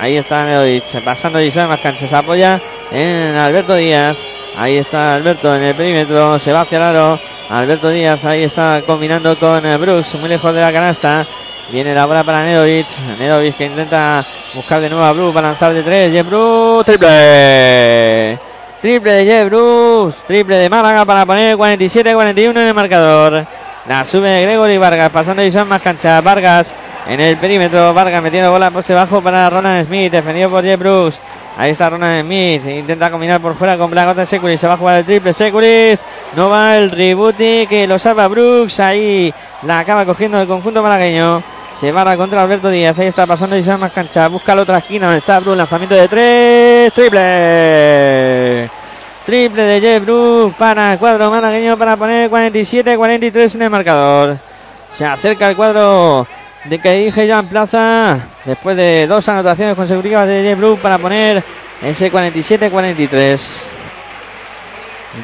Ahí está Nedovic. Pasando más cancha. Se apoya en Alberto Díaz. Ahí está Alberto en el perímetro. Se va hacia el aro. Alberto Díaz ahí está combinando con eh, Brooks. Muy lejos de la canasta. Viene la bola para Nedovic. Nedovic que intenta buscar de nuevo a Brooks para lanzar de tres. Jeff Brooks. Triple. Triple de Jeff Brooks. Triple de Málaga para poner 47-41 en el marcador. La sube Gregory Vargas. Pasando y son más cancha. Vargas en el perímetro. Vargas metiendo bola poste bajo para Ronald Smith. Defendido por Jeff Brooks. Ahí está Ronald Smith. Intenta combinar por fuera con Blagota Securis. Se va a jugar el triple Securis. No va el rebote que lo salva Brooks. Ahí la acaba cogiendo el conjunto malagueño. Se va contra Alberto Díaz. Ahí está pasando y se más cancha. Busca la otra esquina donde está Brooks. Lanzamiento de tres. Triple. Triple de Jeff Brooks para el cuadro malagueño para poner 47-43 en el marcador. Se acerca el cuadro de que dije en Plaza después de dos anotaciones consecutivas de Jeff Blue para poner ese 47-43.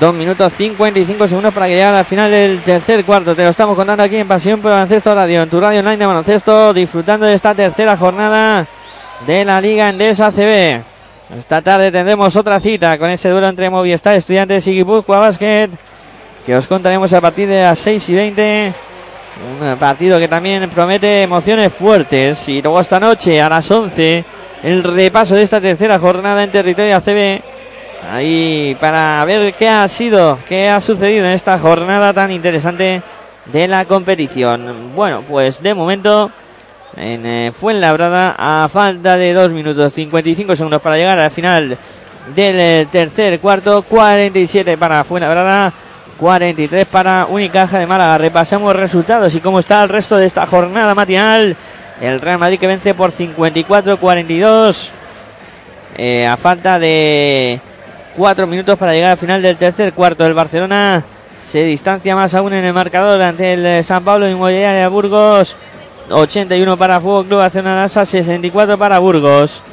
Dos minutos 55 segundos para que llegue al final del tercer cuarto. Te lo estamos contando aquí en Pasión por Baloncesto Radio, en tu radio online de baloncesto, disfrutando de esta tercera jornada de la Liga Endesa CB. Esta tarde tendremos otra cita con ese duelo entre Movistar Estudiantes y Guipúzcoa Basket, que os contaremos a partir de las 6 y 20 un partido que también promete emociones fuertes. Y luego esta noche a las 11 el repaso de esta tercera jornada en territorio ACB. Ahí para ver qué ha sido, qué ha sucedido en esta jornada tan interesante de la competición. Bueno, pues de momento en eh, Fuenlabrada a falta de 2 minutos 55 segundos para llegar al final del eh, tercer cuarto. 47 para Fuenlabrada. 43 para Unicaja de Málaga. Repasamos resultados y cómo está el resto de esta jornada matinal. El Real Madrid que vence por 54-42. Eh, a falta de 4 minutos para llegar al final del tercer cuarto. El Barcelona se distancia más aún en el marcador ante el eh, San Pablo Inmobiliaria de Burgos. 81 para Fútbol Club Nasa 64 para Burgos.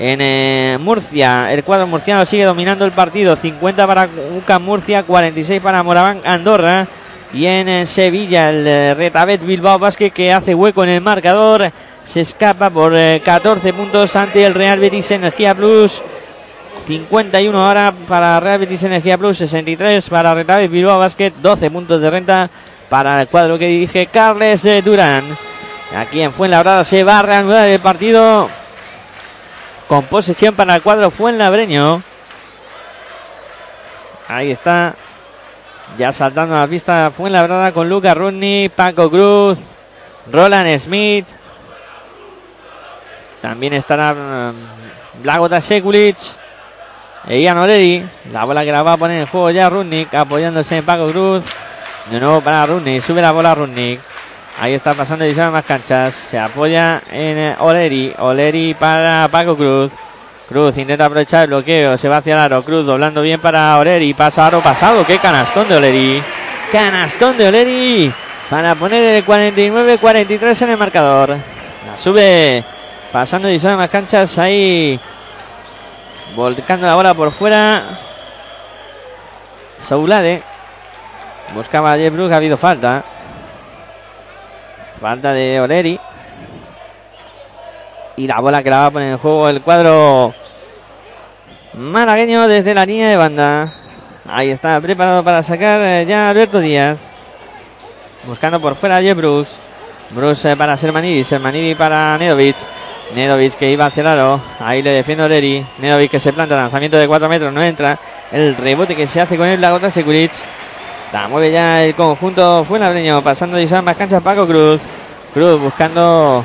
En eh, Murcia, el cuadro murciano sigue dominando el partido. 50 para UCAM Murcia, 46 para Moraván Andorra. Y en eh, Sevilla, el eh, Retabet Bilbao Basket que hace hueco en el marcador. Se escapa por 14 puntos ante el Real Betis Energía Plus. 51 ahora para Real Betis Energía Plus, 63 para Retabet Bilbao Basket, 12 puntos de renta para el cuadro que dirige Carles Durán. Aquí en Fuenlabrada se va a reanudar el partido con posesión para el cuadro Fuenlabreño. Ahí está. Ya saltando a la pista Fuenlabrada con Lucas Rudney, Paco Cruz, Roland Smith. También estará um, Blagota Sekulic. E Ian Oleri. La bola que la va a poner en juego ya Rudnick apoyándose en Paco Cruz. De nuevo para Rudnick. Sube la bola Rudnick. Ahí está pasando y más canchas. Se apoya en eh, Oleri. Oleri para Paco Cruz. Cruz intenta aprovechar el bloqueo. Se va hacia el aro. Cruz doblando bien para Oleri. Pasa aro pasado. Qué canastón de Oleri. Canastón de Oleri. Para poner el 49-43 en el marcador. La sube pasando y más canchas. Ahí volcando la bola por fuera. Soulade. Buscaba a Jeff Ha habido falta. Falta de Oleri. Y la bola que la va a poner en juego el cuadro malagueño desde la línea de banda. Ahí está, preparado para sacar eh, ya Alberto Díaz. Buscando por fuera a Bruce. Bruce eh, para Sermanidi, Sermanidi para Nedovic. Nedovic que iba hacia el aro. Ahí le defiende Leri. Nedovic que se planta, lanzamiento de 4 metros, no entra. El rebote que se hace con él, la gota Sekulic. La mueve ya el conjunto Fuenabreño, pasando y más canchas Paco Cruz. Cruz buscando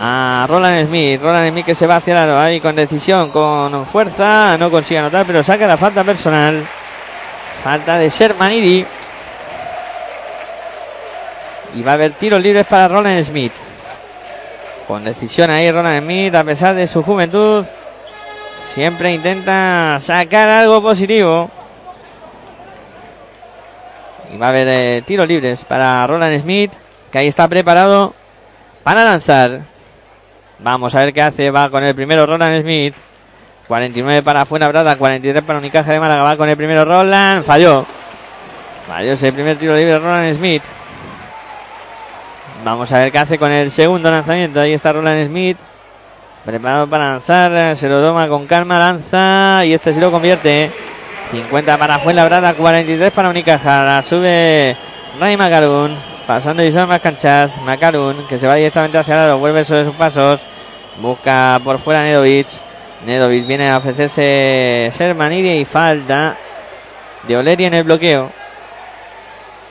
a Roland Smith. Roland Smith que se va hacia el aro ahí con decisión, con fuerza. No consigue anotar, pero saca la falta personal. Falta de Shermanidi. Y va a haber tiros libres para Roland Smith. Con decisión ahí Roland Smith, a pesar de su juventud, siempre intenta sacar algo positivo. Y va a haber eh, tiros libres para Roland Smith, que ahí está preparado para lanzar. Vamos a ver qué hace. Va con el primero Roland Smith. 49 para Fuenlabrada, 43 para Unicaja de Málaga. Va con el primero Roland. Falló. Falló ese primer tiro libre Roland Smith. Vamos a ver qué hace con el segundo lanzamiento. Ahí está Roland Smith. Preparado para lanzar. Se lo toma con calma. Lanza. Y este se lo convierte. 50 para Fuenlabrada, 43 para Unicaja. Sube Ray Macarun. Pasando y son más canchas. Macarun, que se va directamente hacia el. Vuelve sobre sus pasos. Busca por fuera Nedovic. Nedovic viene a ofrecerse Sermanidi y falta de Oleri en el bloqueo.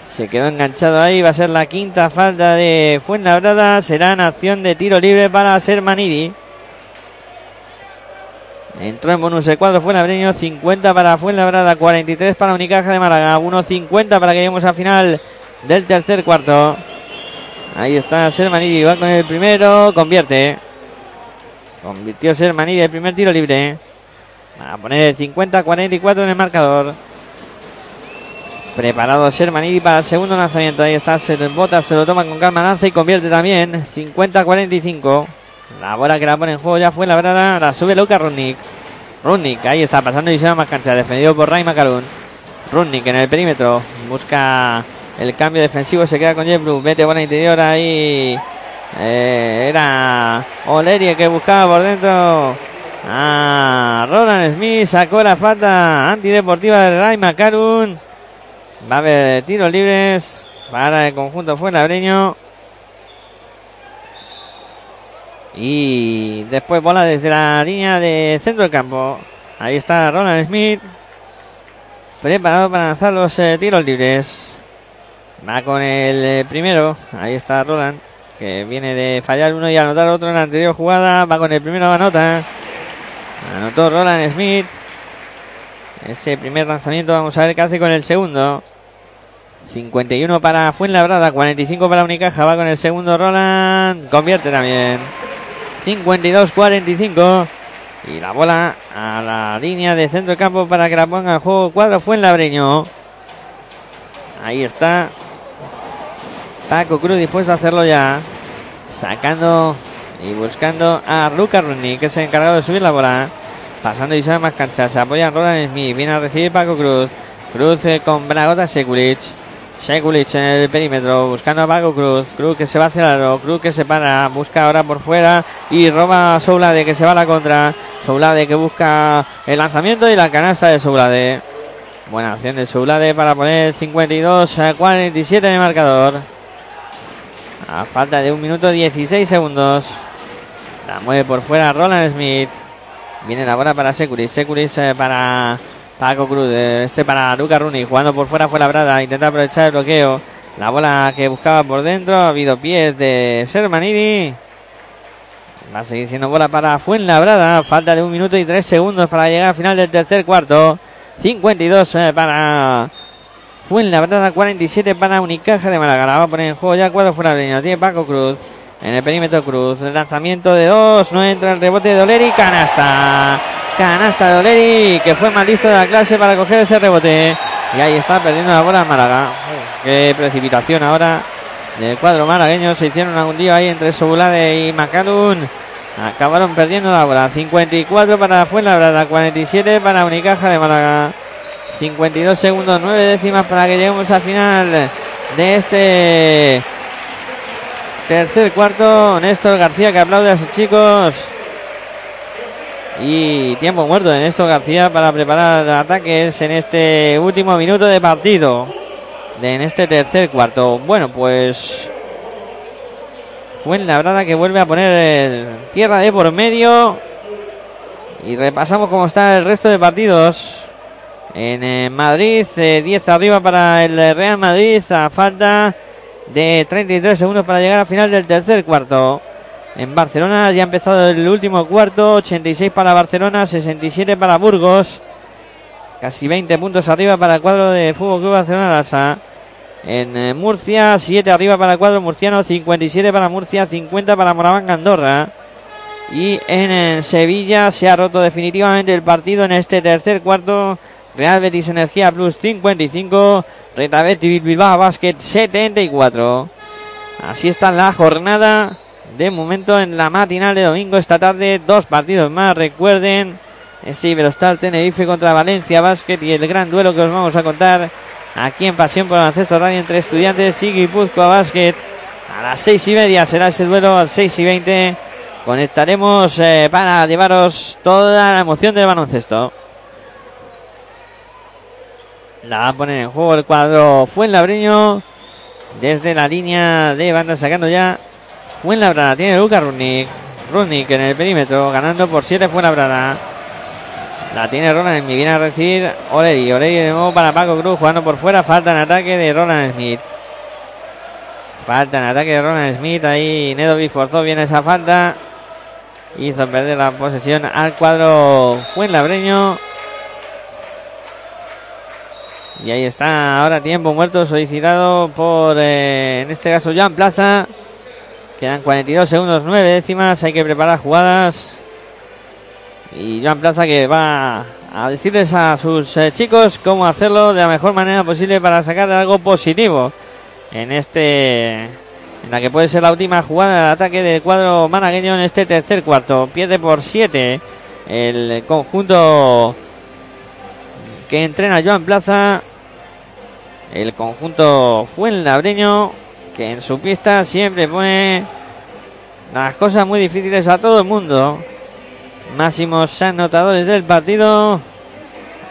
Se quedó enganchado ahí. Va a ser la quinta falta de Fuenlabrada. Será en acción de tiro libre para Sermanidi. Entró en bonus de cuadro Fuenlabreño. 50 para Fuenlabrada. 43 para Unicaja de Málaga. 1.50 para que lleguemos al final del tercer cuarto. Ahí está Sermanidi. Va con el primero. Convierte. Convirtió Sermanidi el primer tiro libre. Va a poner el 50-44 en el marcador. Preparado Sermanidi para el segundo lanzamiento. Ahí está, se bota, se lo toma con calma, lanza y convierte también. 50-45. La bola que la pone en juego ya fue la verdad. La sube Luca Runnik. Runnik, ahí está, pasando y se más cancha. Defendido por Ray Macalun. Runnik en el perímetro. Busca el cambio defensivo. Se queda con Jebru. Vete bola interior ahí. Eh, era Olerie que buscaba por dentro. Ah, Roland Smith sacó la falta antideportiva de Ray Macarun. Va a haber tiros libres para el conjunto fuenlabreño. Y después bola desde la línea de centro del campo. Ahí está Roland Smith. Preparado para lanzar los eh, tiros libres. Va con el eh, primero. Ahí está Roland. Que viene de fallar uno y anotar otro en la anterior jugada. Va con el primero, anota. Anotó Roland Smith. Ese primer lanzamiento. Vamos a ver qué hace con el segundo. 51 para Fuenlabrada, 45 para Unicaja. Va con el segundo Roland. Convierte también. 52-45. Y la bola a la línea de centro campo para que la ponga en juego cuadro Fuenlabreño. Ahí está. Paco Cruz dispuesto a hacerlo ya. Sacando y buscando a Luca Runi, que es el encargado de subir la bola. Pasando y más cancha. Se apoya Roland Smith. Viene a recibir Paco Cruz. Cruz con Bragota Sekulic. Sekulic en el perímetro, buscando a Paco Cruz. Cruz que se va hacia el aro. Cruz que se para, busca ahora por fuera y roba a Soulade que se va a la contra. Soulade que busca el lanzamiento y la canasta de Soulade. Buena acción de Soulade para poner 52 a 47 en el marcador. A falta de un minuto 16 segundos. La mueve por fuera Roland Smith. Viene la bola para Sekulic. Sekulic para Paco Cruz, este para Luca Runi, jugando por fuera fue la brada, intenta aprovechar el bloqueo. La bola que buscaba por dentro, ha habido pies de Sermanidi. Va a seguir siendo bola para Fuenlabrada. Falta de un minuto y tres segundos para llegar al final del tercer cuarto. 52 eh, para Fuenlabrada, 47 para Unicaja de Málaga. La va a poner en juego ya cuatro fuera de Tiene Paco Cruz. En el perímetro Cruz. El lanzamiento de dos. No entra el rebote de Oleri. Canasta. Canasta de Oleri, que fue más listo de la clase para coger ese rebote. Y ahí está perdiendo la bola Málaga. Qué precipitación ahora del cuadro malagueño. Se hicieron algún día ahí entre Sobulade y Macalun. Acabaron perdiendo la bola. 54 para Fuenlabrada, 47 para Unicaja de Málaga. 52 segundos, 9 décimas para que lleguemos al final de este tercer cuarto. Néstor García que aplaude a sus chicos. Y tiempo muerto en esto García para preparar ataques en este último minuto de partido. De en este tercer cuarto. Bueno, pues. Fue en la brada que vuelve a poner tierra de por medio. Y repasamos cómo está el resto de partidos. En eh, Madrid, 10 eh, arriba para el Real Madrid. A falta de 33 segundos para llegar al final del tercer cuarto. En Barcelona ya ha empezado el último cuarto, 86 para Barcelona, 67 para Burgos. Casi 20 puntos arriba para el cuadro de Fútbol Club Barcelona Lasa. En eh, Murcia, 7 arriba para el cuadro murciano, 57 para Murcia, 50 para Moraván Andorra. Y en, Sevilla se ha roto definitivamente el partido en este tercer cuarto. Real Betis Energía Plus 55, Reta Betis Bilbao Basket 74. Así está la jornada de momento en la matinal de domingo esta tarde. Dos partidos más, recuerden. Ese Iberostar Tenerife contra Valencia Basket y el gran duelo que os vamos a contar aquí en Pasión por el Ancesto Radio entre estudiantes y Guipúzcoa Basket. A las seis y media será ese duelo, a las seis y veinte. Conectaremos eh, para llevaros toda la emoción del baloncesto. La va a poner en juego el cuadro Fuenlabreño. Desde la línea de banda sacando ya Fuenlabrada. Tiene Lucas Rudnick. Rudnick en el perímetro. Ganando por 7 Fuenlabrada. La tiene Roland Smith. Viene a recibir Oleri. Oleri de nuevo para Paco Cruz. Jugando por fuera. Falta en ataque de Roland Smith. Falta en ataque de Roland Smith. Ahí Nedovic forzó bien esa falta. Hizo perder la posesión al cuadro Fuenlabreño. Y ahí está, ahora tiempo muerto solicitado por, eh, en este caso, Joan Plaza. Quedan 42 segundos, 9 décimas. Hay que preparar jugadas. Y Joan Plaza que va a decirles a sus eh, chicos cómo hacerlo de la mejor manera posible para sacar algo positivo en este en la que puede ser la última jugada de ataque del cuadro managueño en este tercer cuarto. Pierde por 7 el conjunto que entrena Joan Plaza. El conjunto Fuenlabreño, que en su pista siempre pone las cosas muy difíciles a todo el mundo. Máximos anotadores del partido.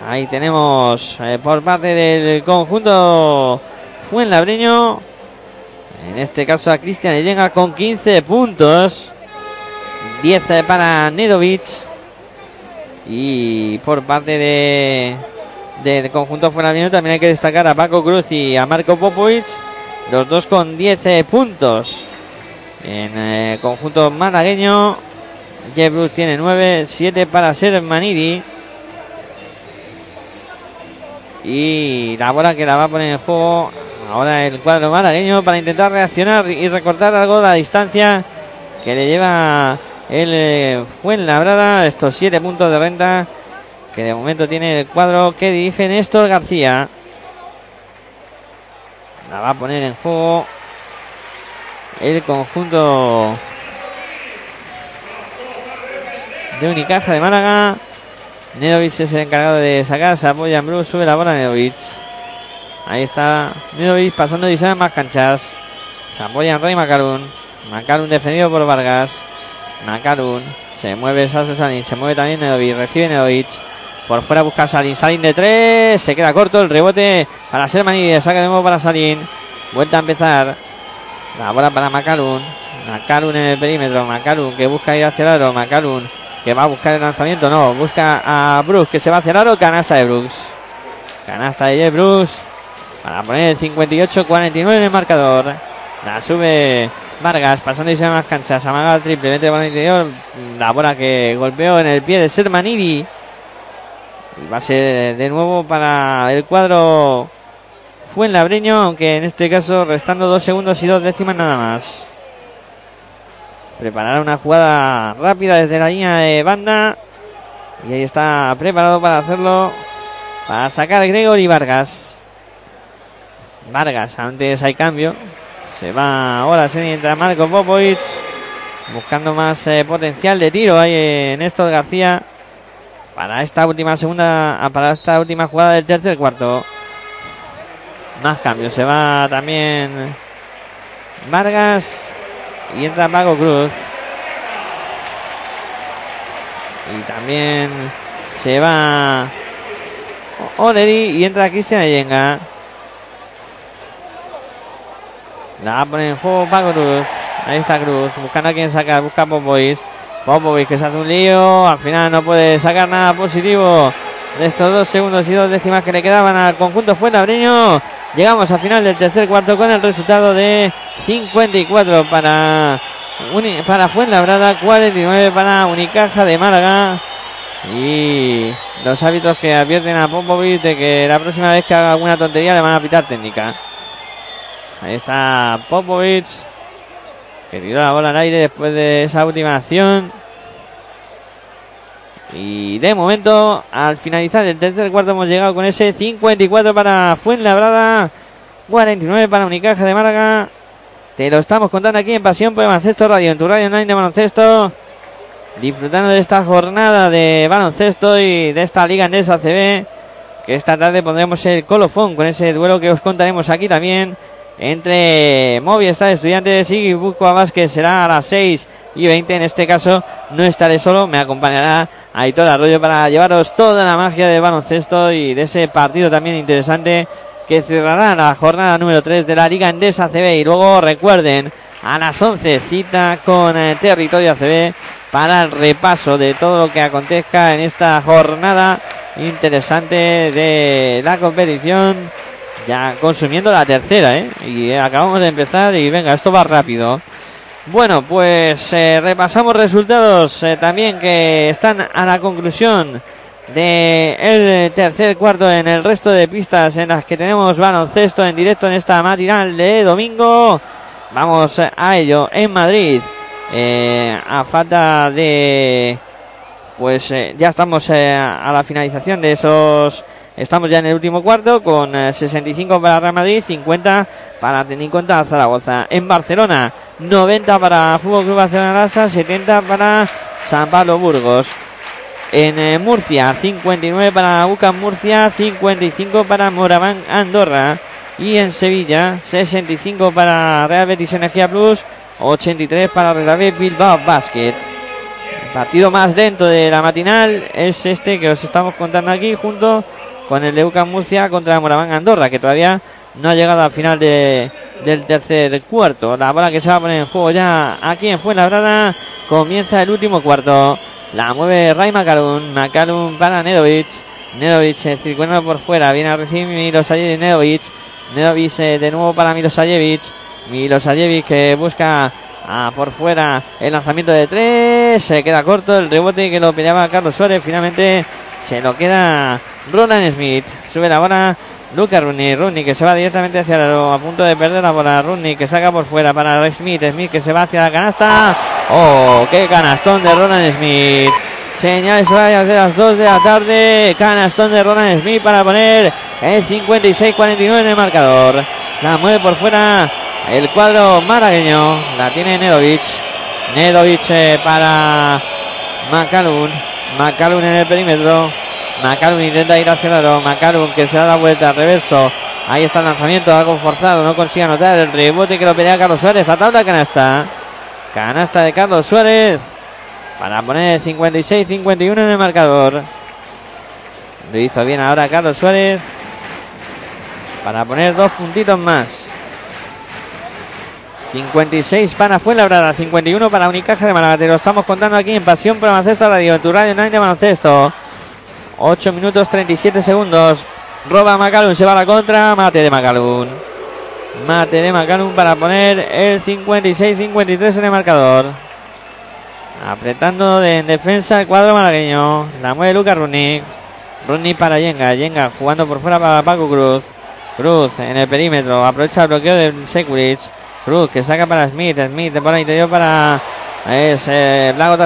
Ahí tenemos eh, por parte del conjunto Fuenlabreño. En este caso a Cristian llega con 15 puntos. 10 para Nedovic. Y por parte de del conjunto fuera también hay que destacar a Paco Cruz y a Marco Popovic, los dos con 10 eh, puntos. En el eh, conjunto malagueño, Jeff Bruce tiene 9, 7 para ser Manidi. Y la bola que la va a poner en juego ahora el cuadro malagueño para intentar reaccionar y recortar algo la distancia que le lleva el eh, Fuenlabrada. Estos 7 puntos de renta que de momento tiene el cuadro que dirige Néstor García. La va a poner en juego el conjunto de Unicaja de Málaga. Nedovic es el encargado de sacar, se apoya en Bruce, sube la bola Nedovic. Ahí está Nedovic pasando y más canchas. Se apoya Rey Macarun. Macarun defendido por Vargas. Macarun se mueve Sasu se mueve también Nedovic, recibe Nedovic. Por fuera busca Salin. Salin de tres. Se queda corto el rebote para Sermani. Saca de nuevo para Salin. Vuelta a empezar. La bola para Macalun. Macalun en el perímetro. Macalun que busca ir hacia el aro. Macalun que va a buscar el lanzamiento. No, busca a Brooks que se va hacia el aro. Canasta de Brooks. Canasta de Jeff Brooks. Para poner el 58-49 en el marcador. La sube Vargas pasando y se más canchas. Amaga el triple. Mete el interior. La bola que golpeó en el pie de Sermanidi. Y va a ser de nuevo para el cuadro Fuenlabreño, aunque en este caso restando dos segundos y dos décimas nada más. Preparar una jugada rápida desde la línea de banda. Y ahí está preparado para hacerlo. Para sacar Gregory Vargas. Vargas, antes hay cambio. Se va ahora, se entra Marco Popovic. Buscando más eh, potencial de tiro ahí en Néstor García para esta última segunda, ah, para esta última jugada del tercer cuarto. Más cambios, se va también Vargas y entra Mago Cruz. Y también se va Oleri y entra Cristian Ayenga. La pone en juego para Cruz. Ahí está Cruz, buscando a quien sacar, busca a Popovic. Popovic que se hace un lío, al final no puede sacar nada positivo de estos dos segundos y dos décimas que le quedaban al conjunto Fuenlabreño. Llegamos al final del tercer cuarto con el resultado de 54 para, para Fuenlabrada, 49 para Unicaja de Málaga. Y los hábitos que advierten a Popovic de que la próxima vez que haga alguna tontería le van a pitar técnica. Ahí está Popovic, que tiró la bola al aire después de esa última acción. Y de momento, al finalizar el tercer cuarto, hemos llegado con ese 54 para Fuenlabrada, 49 para Unicaja de Málaga. Te lo estamos contando aquí en Pasión por Baloncesto Radio, en tu radio online de baloncesto. Disfrutando de esta jornada de baloncesto y de esta Liga Andesa CB. Que esta tarde pondremos el colofón con ese duelo que os contaremos aquí también entre Movistar Estudiantes y Bucua Vázquez será a las 6 y 20. En este caso no estaré solo, me acompañará Aitor Arroyo para llevaros toda la magia del baloncesto y de ese partido también interesante que cerrará la jornada número 3 de la Liga Endesa CB. Y luego recuerden, a las 11 cita con eh, Territorio ACB para el repaso de todo lo que acontezca en esta jornada interesante de la competición ya consumiendo la tercera, ¿eh? Y acabamos de empezar y venga, esto va rápido. Bueno, pues eh, repasamos resultados eh, también que están a la conclusión de el tercer cuarto en el resto de pistas en las que tenemos baloncesto en directo en esta matinal de domingo. Vamos a ello en Madrid. Eh, a falta de pues ya estamos a la finalización de esos Estamos ya en el último cuarto con 65 eh, para Real Madrid, 50 para tener en cuenta Zaragoza. En Barcelona, 90 para Fútbol Club Barcelona 70 para San Pablo Burgos. En eh, Murcia, 59 para UCAM Murcia, 55 para Moraván Andorra. Y en Sevilla, 65 para Real Betis Energía Plus, 83 para Real Betis Bilbao Basket. partido más dentro de la matinal es este que os estamos contando aquí junto con el de Murcia contra Moraván Andorra, que todavía no ha llegado al final de, del tercer cuarto. La bola que se va a poner en juego ya aquí en Fuenlabrada. Comienza el último cuarto. La mueve Ray Macalun. Macalun para Nedovic. Nedovic circulando por fuera. Viene a recibir Milosayevic. Nedovic. Nedovic eh, de nuevo para Milosayevic. Milosayevic que busca ah, por fuera el lanzamiento de tres. Se queda corto el rebote que lo peleaba Carlos Suárez. Finalmente se lo queda Roland Smith. Sube la bola Luca Rooney. Rooney que se va directamente hacia el a punto de perder la bola. Rooney que saca por fuera para Smith. Smith que se va hacia la canasta. ¡Oh! ¡Qué canastón de Roland Smith! Señales horarias de las 2 de la tarde. Canastón de Roland Smith para poner el 56-49 en el marcador. La mueve por fuera el cuadro maragueño. La tiene Nedovic. Nedovic eh, para Macalun. Macalun en el perímetro. Macalun intenta ir hacia el aro. Macalun que se da la vuelta al reverso. Ahí está el lanzamiento, algo forzado, no consigue anotar el rebote que lo pelea Carlos Suárez. A tabla canasta. Canasta de Carlos Suárez. Para poner 56-51 en el marcador. Lo hizo bien ahora Carlos Suárez. Para poner dos puntitos más. 56 para Fuenlabrada, 51 para Unicaja de Málaga. Te lo estamos contando aquí en Pasión por Baloncesto Radio, en tu radio 9 de baloncesto. 8 minutos 37 segundos. Roba Macalun, se va a la contra. Mate de Macalun. Mate de Macalun para poner el 56-53 en el marcador. Apretando de, en defensa el cuadro malagueño. La mueve Lucas Runi. Runi para Yenga. Yenga jugando por fuera para Paco Cruz. Cruz en el perímetro. Aprovecha el bloqueo de Sekulic. Cruz que saca para Smith. Smith de por interior para. Es eh, Blago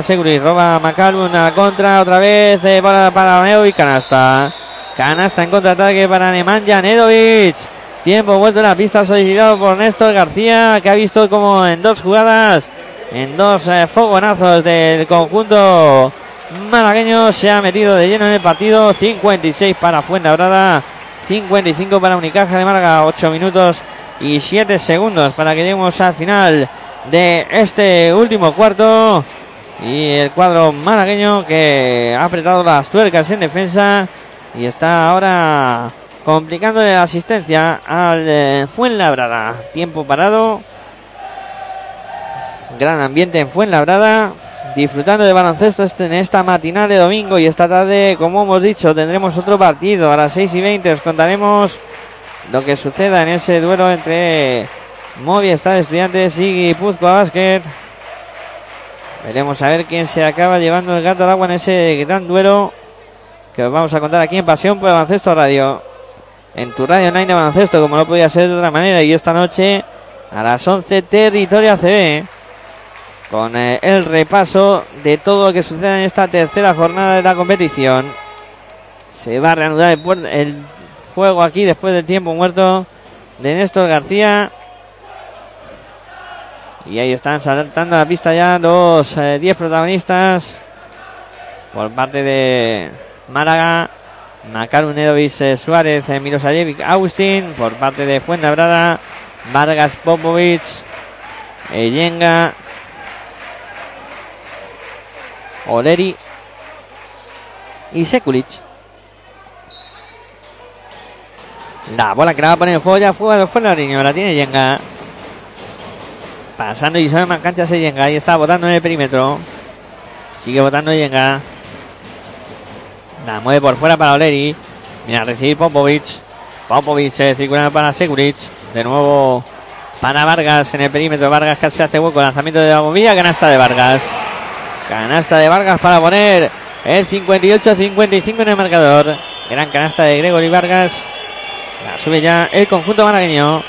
Roba Macalun a la contra. Otra vez eh, para, para y canasta. Canasta en contraataque para Nemanja Nedovic. Tiempo vuelto en la pista solicitado por Néstor García, que ha visto como en dos jugadas, en dos eh, fogonazos del conjunto malagueño, se ha metido de lleno en el partido. 56 para Fuenlabrada, 55 para Unicaja de Málaga, 8 minutos y 7 segundos para que lleguemos al final de este último cuarto. Y el cuadro malagueño que ha apretado las tuercas en defensa y está ahora complicando la asistencia al eh, Fuenlabrada. Tiempo parado. Gran ambiente en Fuenlabrada. Disfrutando de baloncesto este- en esta matinal de domingo y esta tarde, como hemos dicho, tendremos otro partido a las 6 y 20. Os contaremos lo que suceda en ese duelo entre Movistar Estudiantes y Guipúzcoa Basket. Veremos a ver quién se acaba llevando el gato al agua en ese gran duelo que os vamos a contar aquí en Pasión por el Baloncesto Radio. En tu radio online de baloncesto, como no podía ser de otra manera. Y esta noche a las 11, Territorio ACB. Con eh, el repaso de todo lo que suceda en esta tercera jornada de la competición. Se va a reanudar el, el juego aquí después del tiempo muerto de Néstor García. Y ahí están saltando a la pista ya los 10 protagonistas por parte de Málaga. Macaru Nedovic eh, Suárez, eh, Milosajevic Agustín. Por parte de Fuenlabrada, Vargas Popovic, Yenga, Oleri y Sekulic. La bola que la va a poner en juego ya fue fuera niño, la tiene Yenga. Pasando y más cancha se Yenga. Ahí está votando en el perímetro. Sigue votando Yenga. La mueve por fuera para Oleri. Mira, recibir Popovic. Popovic se circula para Seguric. De nuevo para Vargas en el perímetro. Vargas que se hace hueco. Lanzamiento de la bombilla. Canasta de Vargas. Canasta de Vargas para poner el 58-55 en el marcador. Gran canasta de Gregory Vargas. La sube ya el conjunto malagueño.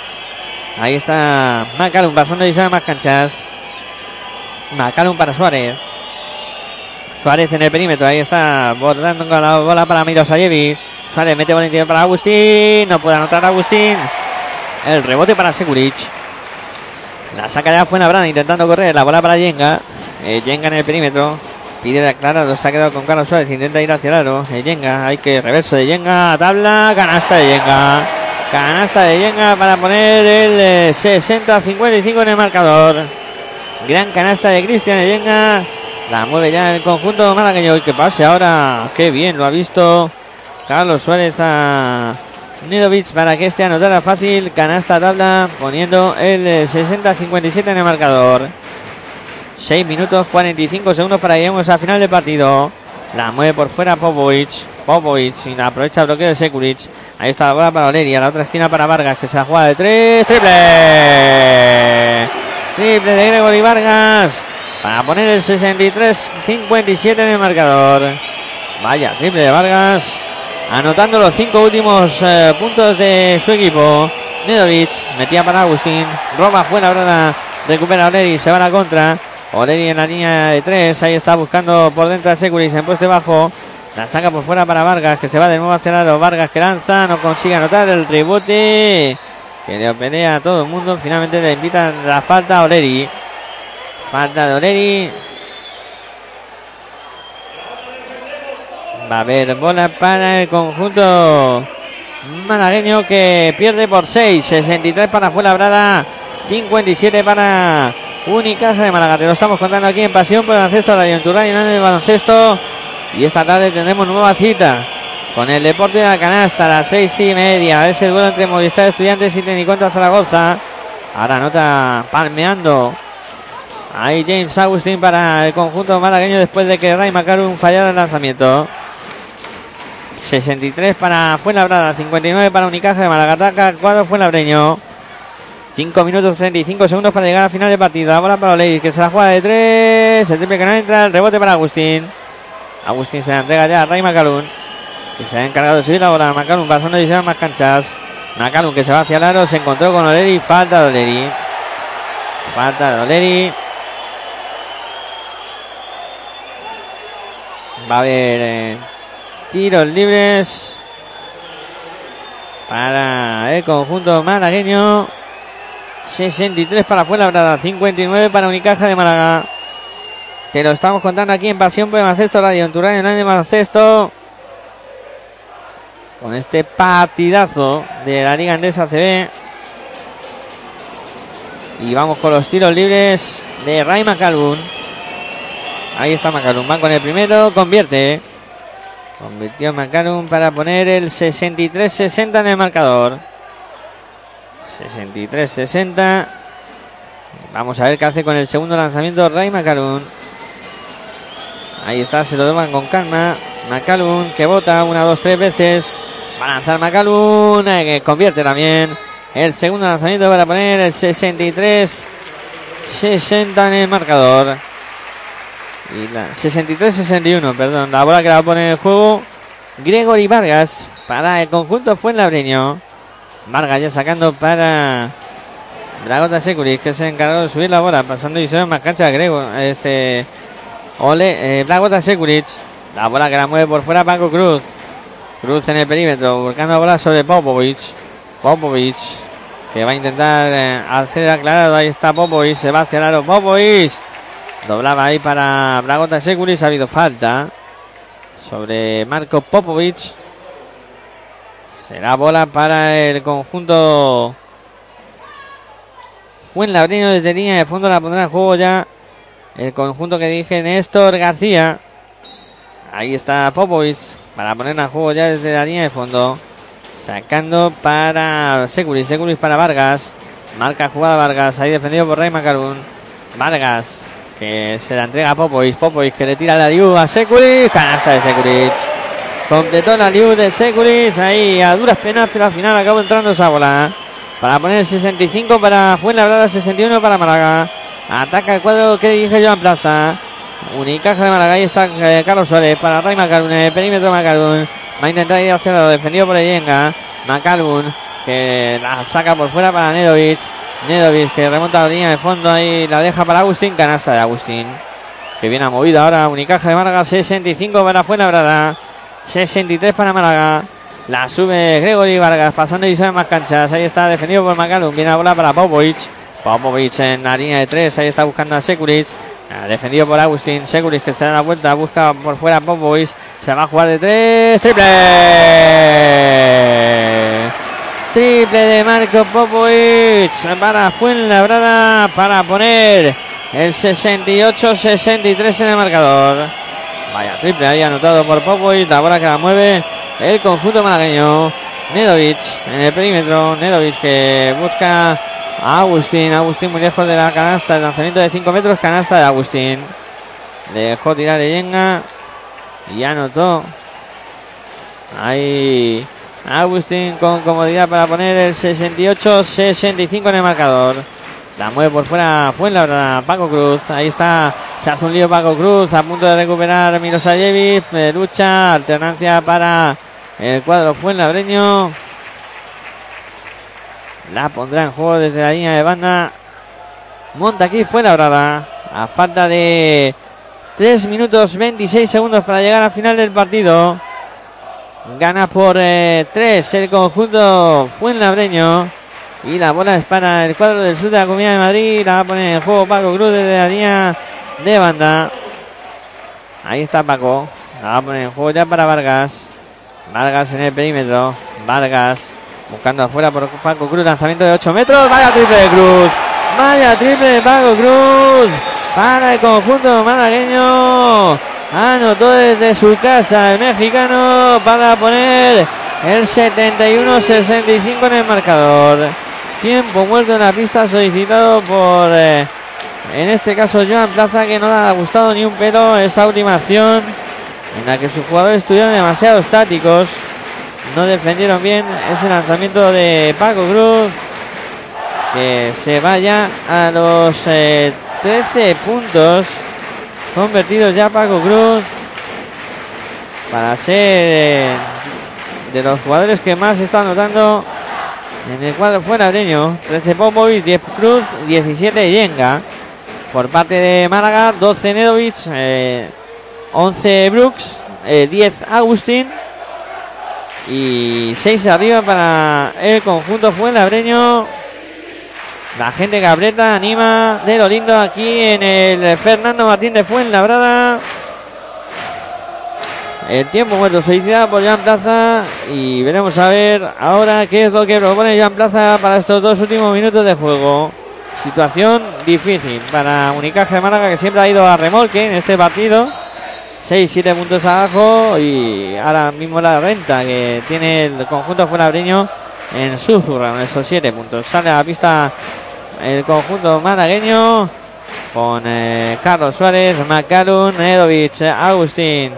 Ahí está Macalum pasando y sale más canchas. Macalum para Suárez. Suárez en el perímetro. Ahí está bordando con la bola para Milosayevic. Suárez mete bola para Agustín. No puede anotar Agustín. El rebote para Seguric. La saca ya Fuenlabrada intentando correr. La bola para Yenga. Eh, Yenga en el perímetro. Pide la clara. Se ha quedado con Carlos Suárez. Intenta ir hacia el aro. Eh, Yenga. Hay que reverso de Yenga. Tabla. Canasta de Yenga. Canasta de Yenga para poner el eh, 60-55 en el marcador. Gran canasta de Cristian Yenga. La mueve ya el conjunto malagueño. Que pase ahora. Qué bien lo ha visto Carlos Suárez a Nidovic para que este anotara fácil. Canasta tabla poniendo el eh, 60-57 en el marcador. 6 minutos 45 segundos para que lleguemos al final del partido. La mueve por fuera Popovic. Popovic la aprovecha el bloqueo de Sekulic. Ahí está la bola para Oleri. A la otra esquina para Vargas que se la juega de 3. ¡Triple! Triple de Gregory Vargas. Para poner el 63-57 en el marcador. Vaya, triple de Vargas. Anotando los cinco últimos eh, puntos de su equipo. Nedovic metía para Agustín. Roba fuera ahora. Recupera Oleri. Se va a la contra. Oleri en la línea de tres. Ahí está buscando por dentro a Securis en poste bajo. La saca por fuera para Vargas. Que se va de nuevo hacia aro. Vargas que lanza. No consigue anotar el rebote. Que le pelea a todo el mundo. Finalmente le invitan la falta a Oleri. Falta de Oleri. Va a haber bola para el conjunto malagueño que pierde por 6. 63 para Fuenlabrada. 57 para Unicaja de Málaga. Te lo estamos contando aquí en Pasión por el Baloncesto, tu radio, en el baloncesto. Y esta tarde tendremos nueva cita con el Deporte de la Canasta a las seis y media. Ese duelo entre Movistar Estudiantes y Tenicontra Zaragoza. Ahora nota palmeando. Ahí James Agustín para el conjunto malagueño después de que Ray Macarum fallara el lanzamiento. 63 para Fuenlabrada, 59 para Unicaja de Malagataca, 4 Fuenlabreño. 5 minutos 35 segundos para llegar al final de partida. La bola para Oleis, que se la juega de 3. El triple que no entra, el rebote para Agustín. Agustín se la entrega ya a Ray Macalun. Que se ha encargado de subir la bola. Macalun pasando y se más canchas. Macalun que se va hacia el aro, se encontró con Oleri. Falta de Oleri. Falta de Oleri. Va a haber eh, tiros libres para el conjunto malagueño. 63 para Fuenlabrada, 59 para Unicaja de Málaga. Te lo estamos contando aquí en Pasión por el Baloncesto Radio, en tu radio online de baloncesto. Con este partidazo de la Liga Andesa CB. Y vamos con los tiros libres de Ray McCallum. Ahí está Macalum. Va con el primero. Convierte. Convirtió Macalum para poner el 63-60 en el marcador. 63-60. Vamos a ver qué hace con el segundo lanzamiento Ray Macalum. Ahí está, se lo toman con calma. Macalun que bota una, dos, tres veces. Va a lanzar Macalun, eh, que convierte también. El segundo lanzamiento para poner el 63 60 en el marcador. Y la 63-61, perdón. La bola que la pone en el juego Gregory Vargas para el conjunto Fuenlabreño. Vargas ya sacando para Dragota Securis, que se encargó de subir la bola, pasando y se más cancha Grego. Este. Ole, eh, Dragota. La bola que la mueve por fuera Paco Cruz. Cruz en el perímetro, buscando la bola sobre Popovic. Popovic, que va a intentar eh, hacer aclarado. Ahí está Popovic, se va hacia el Popovic. Doblaba ahí para Bragota Securic. Ha habido falta sobre Marco Popovic. Será bola para el conjunto Fuenlabrino desde línea de fondo. La pondrá en juego ya el conjunto que dije Néstor García. Ahí está Popovic para poner a juego ya desde la línea de fondo. Sacando para Securis, Securis para Vargas. Marca jugada Vargas, ahí defendido por Ray Macarún. Vargas que se la entrega a Popovic. Popovic que le tira la liu a Securis. Canasta de Securis. Completó la liu de Securis. Ahí a duras penas, pero al final acabó entrando esa bola. Para poner 65 para Fuenlabrada, 61 para Málaga. Ataca el cuadro que dirige Joan Plaza. Unicaja de Málaga. Ahí está eh, Carlos Suárez para Ray Macalun. El perímetro Macalun. Va a intentar ir hacia lado. Defendido por Eyenga. Macalun que la saca por fuera para Nedovic. Nedovic que remonta la línea de fondo. Ahí la deja para Agustín. Canasta de Agustín. Que viene a movida ahora. Unicaja de Málaga. 65 para Fuenlabrada. 63 para Málaga. La sube Gregory Vargas pasando y sale más canchas. Ahí está defendido por Macalun. Viene a bola para Popovic. Popovic en la línea de tres. Ahí está buscando a Sekuric. Defendido por Agustín. Sekuric que se da la vuelta. Busca por fuera Popovic. Se va a jugar de tres. ¡Triple! Triple de Marco Popovic para Fuenlabrada para poner el 68-63 en el marcador. Vaya triple ahí anotado por Popovic. La bola que la mueve el conjunto malagueño. Nedovic en el perímetro. Nedovic que busca a Agustín. Agustín muy lejos de la canasta. El lanzamiento de 5 metros. Canasta de Agustín. Dejó tirar de Yenga. Y anotó. Ahí Agustín con comodidad para poner el 68-65 en el marcador. La mueve por fuera Fuenlabrada, Paco Cruz. Ahí está, se hace un lío Paco Cruz. A punto de recuperar Milosayevic. Lucha, alternancia para el cuadro Fuenlabreño. La pondrá en juego desde la línea de banda. Monta aquí Fuenlabrada. A falta de 3 minutos 26 segundos para llegar al final del partido. Gana por 3 eh, el conjunto Fuenlabreño. Y la bola es para el cuadro del sur de la Comunidad de Madrid. La va a poner en juego Paco Cruz desde la línea de banda. Ahí está Paco. La va a poner en juego ya para Vargas. Vargas en el perímetro. Vargas buscando afuera por Paco Cruz. Lanzamiento de 8 metros. Vaya triple de Cruz. Vaya triple Paco Cruz. Para el conjunto malagueño. Anotó desde su casa el mexicano para poner el 71-65 en el marcador. Tiempo muerto en la pista solicitado por, eh, en este caso, Joan Plaza, que no le ha gustado ni un pelo esa última acción en la que sus jugadores estuvieron demasiado estáticos. No defendieron bien ese lanzamiento de Paco Cruz. Que se vaya a los 13 eh, puntos. Convertidos ya Paco Cruz. Para ser eh, de los jugadores que más está anotando en el cuadro fuera 13 Popovic, 10 Cruz, 17 Yenga. Por parte de Málaga, 12 Nedovic, 11 eh, Brooks, 10 eh, Agustín y 6 arriba para el conjunto Fuenlabreño. La gente cabreta anima de lo lindo aquí en el Fernando Martín de Fuenlabrada. El tiempo muerto solicitado por Jan Plaza y veremos a ver ahora qué es lo que propone Jan Plaza para estos dos últimos minutos de juego. Situación difícil para Unicaja de Málaga que siempre ha ido a remolque en este partido. 6-7 puntos abajo y ahora mismo la renta que tiene el conjunto fuenabreño en su zurra, esos 7 puntos. Sale a la pista el conjunto malagueño con eh, Carlos Suárez, Macalun, Nedovic, Agustín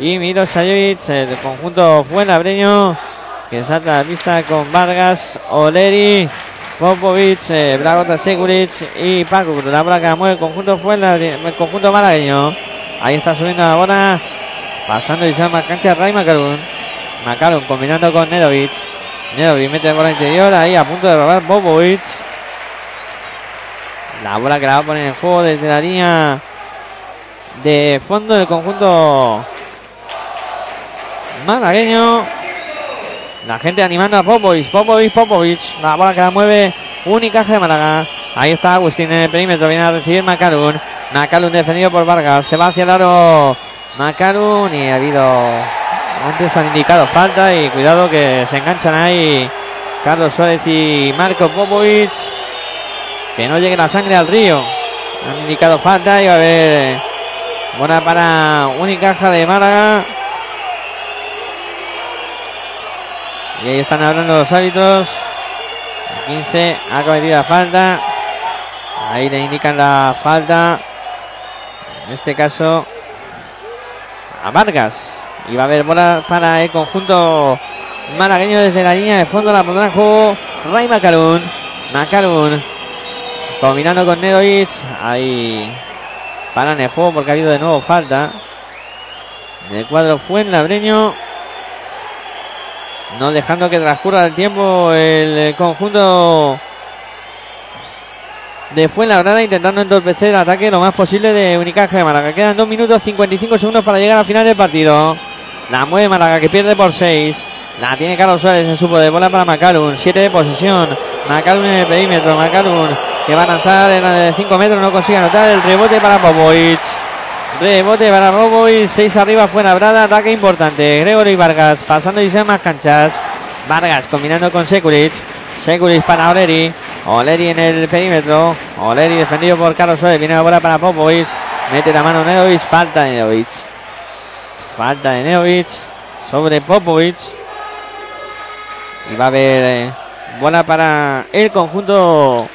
y Miro Sayovic, el conjunto fuenabreño que salta a la pista con Vargas, Oleri, Popovic, eh, Bragota y Paco La placa mueve el conjunto fuenabreño, el conjunto malagueño. Ahí está subiendo la bola. Pasando y se llama cancha Ray Macalun. Macalun combinando con Nedovic. Nedovic mete la bola interior. Ahí a punto de robar Bobovic. La bola que la va a poner en juego desde la línea de fondo del conjunto malagueño. La gente animando a Popovic, Popovic, Popovic. La bola que la mueve Unicaja de Málaga. Ahí está Agustín en el perímetro. Viene a recibir Macalun. Macalun defendido por Vargas. Se va hacia el aro Macalun y ha habido. Antes han indicado falta y cuidado que se enganchan ahí Carlos Suárez y Marco Popovic. Que no llegue la sangre al río. Han indicado falta y va a haber buena para Unicaja de Málaga. Y ahí están hablando los hábitos. 15 ha cometido la falta. Ahí le indican la falta. En este caso a Vargas. Y va a haber bola para el conjunto malagueño desde la línea de fondo. La pondrá en juego Ray Macalun. Macalun combinando con Nedovic. Ahí paran el juego porque ha habido de nuevo falta. el cuadro fue en Labreño. No dejando que transcurra el tiempo el conjunto de Fuenlabrada intentando entorpecer el ataque lo más posible de Unicaja de Málaga. Quedan 2 minutos 55 segundos para llegar al final del partido. La mueve Málaga que pierde por 6. La tiene Carlos Suárez en su poder. Bola para Macalun. 7 de posesión. Macalun en el perímetro. Macalun que va a lanzar en 5 metros. No consigue anotar el rebote para Popovic. Rebote para Popovic. 6 arriba Fuenlabrada. Ataque importante. Gregory Vargas pasando y se más canchas. Vargas combinando con Sekulic. Sekulic para Oleri. Oleri en el perímetro. Oleri defendido por Carlos Suárez. Viene la bola para Popovic. Mete la mano Neovic. Falta de Neovic. Falta de Neovic sobre Popovic. Y va a haber eh, bola para el conjunto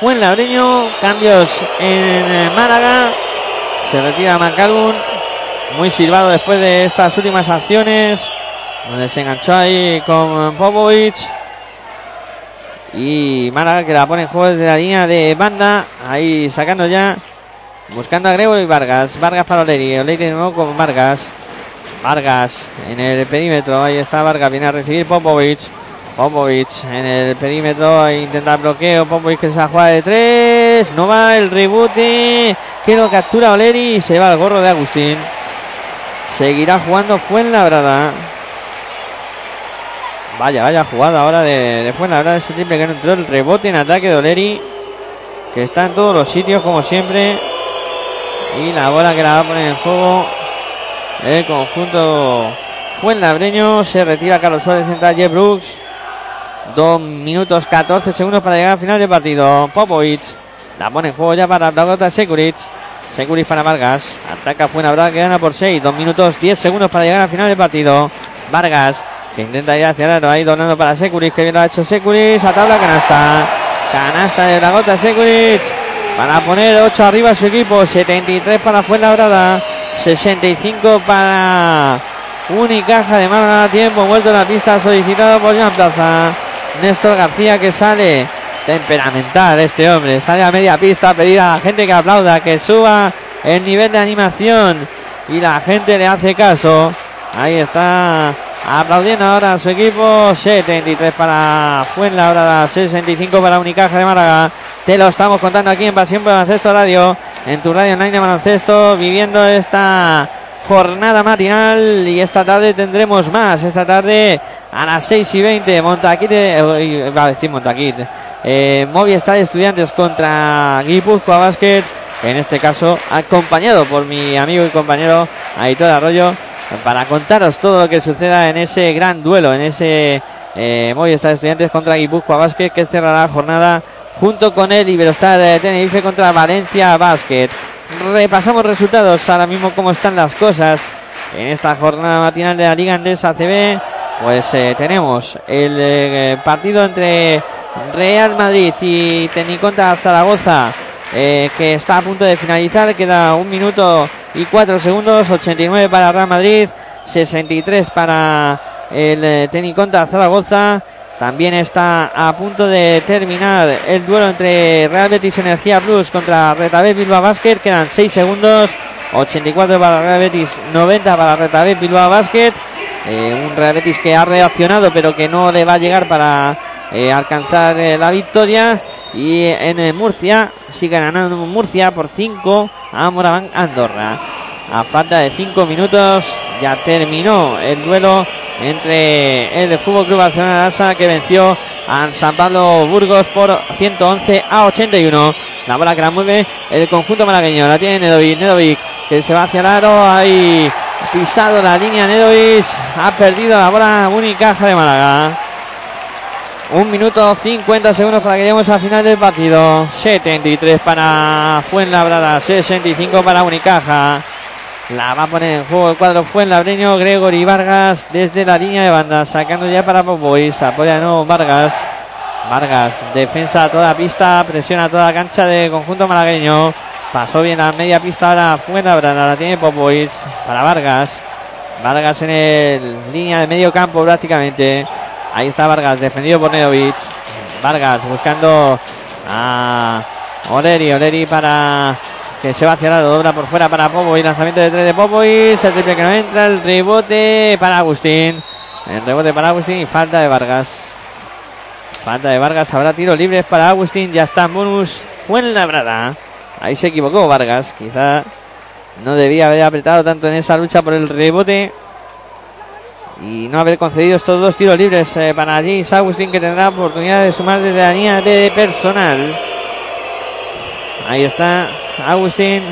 Fuenlabreño. Cambios en eh, Málaga. Se retira Macalun. Muy silbado después de estas últimas acciones. Donde se enganchó ahí con Popovic. Y Málaga que la pone en juego desde la línea de banda. Ahí sacando ya. Buscando a y Vargas. Vargas para Oleri. Oleri de nuevo con Vargas. Vargas en el perímetro. Ahí está Vargas. Viene a recibir Popovic. Popovic en el perímetro. Intenta bloqueo. Popovic que se la juega de tres. No va el rebote. Que lo captura Oleri. Y se va el gorro de Agustín. Seguirá jugando Fuenlabrada. Vaya, vaya jugada ahora de, Fuenlabrada. Ese triple que no entró. El rebote en ataque de Oleri. Que está en todos los sitios como siempre. Y la bola que la va a poner en juego. El conjunto Fuenlabreño. Se retira Carlos Suárez. Entra Jeff Brooks. Dos minutos 14 segundos para llegar al final del partido. Popovic. La pone en juego ya para Blagota Sekuric. Sekuric para Vargas. Ataca Fuenlabrada que gana por 6. Dos minutos 10 segundos para llegar al final del partido. Vargas que intenta ir hacia el ahí donando para Sekuric, que bien lo ha hecho Sekuric, a tabla canasta, canasta de Dragota Sekuric, para poner 8 arriba a su equipo, 73 para Fuenlabrada, 65 para Unicaja de Málaga, tiempo vuelto en la pista solicitado por Joan Plaza, Néstor García que sale temperamental este hombre, sale a media pista a pedir a la gente que aplauda, que suba el nivel de animación y la gente le hace caso, ahí está Aplaudiendo ahora a su equipo. 73 para Fuenlabrada, 65 para Unicaja de Málaga. Te lo estamos contando aquí en Pasión por Baloncesto Radio, en tu radio online de baloncesto, viviendo esta jornada matinal y esta tarde tendremos más. Esta tarde a las 6 y 20, Montaquite, eh, iba a decir Montaquite, eh, Movistar Estudiantes contra Guipúzcoa Basket, en este caso acompañado por mi amigo y compañero Aitor Arroyo para contaros todo lo que suceda en ese gran duelo, en ese Eh, Movistar Estudiantes contra Guipúzcoa Basket que cerrará la jornada junto con el Iberostar Tenerife contra Valencia Basket. Repasamos resultados ahora mismo cómo están las cosas en esta jornada matinal de la Liga Andesa ACB. Pues eh, tenemos el eh, partido entre Real Madrid y Teniconta Zaragoza eh, que está a punto de finalizar. Queda un minuto y cuatro segundos. 89 para Real Madrid, 63 para el Teniconta Zaragoza. También está a punto de terminar el duelo entre Real Betis Energía Plus contra Retabé Bilbao Basket. Quedan 6 segundos. 84 para Real Betis, 90 para Retabé Bilbao Basket. Eh, un Real Betis que ha reaccionado pero que no le va a llegar para eh, alcanzar eh, la victoria. Y en Murcia sigue ganando Murcia por 5 a Moraván Andorra. A falta de 5 minutos ya terminó el duelo entre el Fútbol Club Barcelona Asa que venció a San Pablo Burgos por 111 a 81. La bola que la mueve el conjunto malagueño. La tiene Nedovic. Nedovic que se va hacia el aro. Ahí pisado la línea Nedovic. Ha perdido la bola Unicaja de Málaga. Un minuto 50 segundos para que lleguemos al final del partido. 73 para Fuenlabrada, 65 para Unicaja. La va a poner en juego el cuadro Fuenlabreño, Gregory Vargas desde la línea de banda, sacando ya para Popois. Apoya no Vargas. Vargas, defensa a toda pista, presiona a toda cancha de conjunto malagueño. Pasó bien a media pista ahora Fuenlabrada, la tiene Popois para Vargas. Vargas en el línea de medio campo prácticamente. Ahí está Vargas, defendido por Nedovic. Vargas buscando a Oleri. Oleri para que se va hacia la dobla por fuera para Popo y lanzamiento de tres de Popo y el triple que no entra, el rebote para Agustín. El rebote para Agustín y falta de Vargas. Falta de Vargas, habrá tiros libres para Agustín, ya está bonus. Fue en la brada. Ahí se equivocó Vargas, quizá no debía haber apretado tanto en esa lucha por el rebote y no haber concedido estos dos tiros libres eh, para James Agustín que tendrá oportunidad de sumar desde la línea de personal. Ahí está Agustín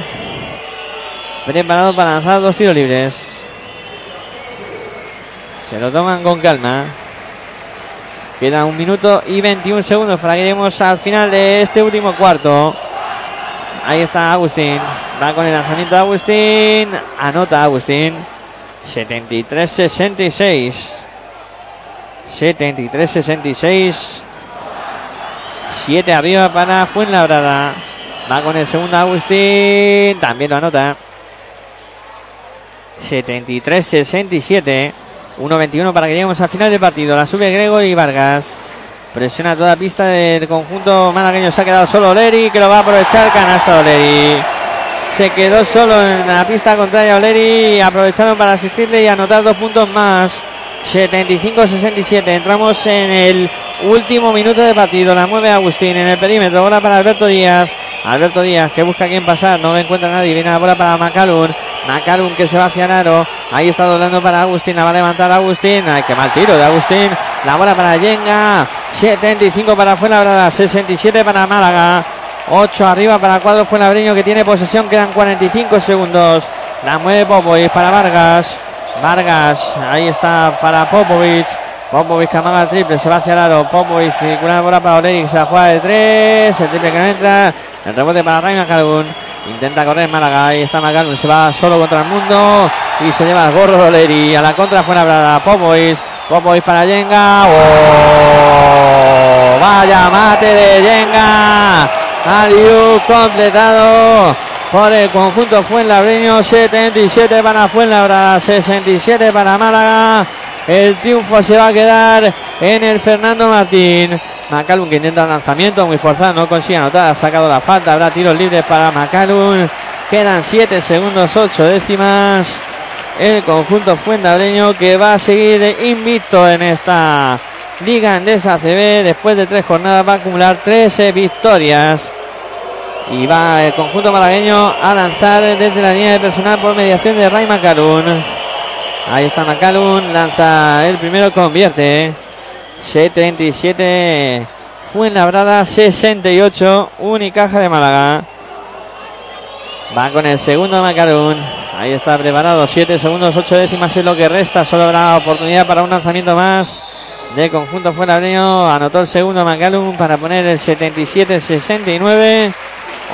preparado para lanzar dos tiros libres. Se lo toman con calma. Queda un minuto y 21 segundos para que lleguemos al final de este último cuarto. Ahí está Agustín. Va con el lanzamiento de Agustín. Anota Agustín. 73-66. 73-66. 7 arriba para Fuenlabrada. Va con el segundo Agustín. También lo anota. 73-67. 1-21 para que lleguemos al final del partido. La sube Grego y Vargas. Presiona toda pista del conjunto malagueño. Se ha quedado solo Oleri que lo va a aprovechar. Canasta Oleri. Se quedó solo en la pista contraria Oleri. Aprovecharon para asistirle y anotar dos puntos más. 75-67. Entramos en el último minuto de partido. La mueve Agustín en el perímetro. Bola para Alberto Díaz. Alberto Díaz que busca quién pasar. No encuentra nadie. Viene la bola para Macalun. Macalun que se va hacia Naro. Ahí está doblando para Agustín. La va a levantar Agustín. Ay, qué mal tiro de Agustín. La bola para Yenga. 75 para Fuenlabrada. 67 para Málaga. 8 arriba para Cuadro Fuenlabreño que tiene posesión. Quedan 45 segundos. La mueve Popovic para Vargas. Vargas. Ahí está para Popovic. Popovic amaga el triple. Se va hacia el aro. Popovic circula la bola para Oleri. Se la juega de 3. El triple que no entra. El rebote para Raima Calgun. Intenta correr Málaga. Ahí está Macalun. Se va solo contra el mundo. Y se lleva el gorro Oleri. A la contra fuera Popovic. Popovic para Yenga. ¡Oh! Vaya mate de Yenga. Aliu completado por el conjunto Fuenlabreño. 77 para Fuenlabrada, 67 para Málaga. El triunfo se va a quedar en el Fernando Martín. Macalun que intenta el lanzamiento muy forzado, no consigue anotar, ha sacado la falta. Habrá tiros libres para Macalun. Quedan 7 segundos, 8 décimas. El conjunto Fuenlabreño que va a seguir invicto en esta Liga Andesa CB. Después de tres jornadas va a acumular 13 victorias. Y va el conjunto malagueño a lanzar desde la línea de personal por mediación de Ray Macalun. Ahí está Macalun, lanza el primero, convierte. 77 Fuenlabrada, 68 Unicaja de Málaga. Va con el segundo Macalun. Ahí está preparado. 7 segundos, 8 décimas es lo que resta. Solo habrá oportunidad para un lanzamiento más de conjunto fuenlabreño. Anotó el segundo Macalum para poner el 77-69.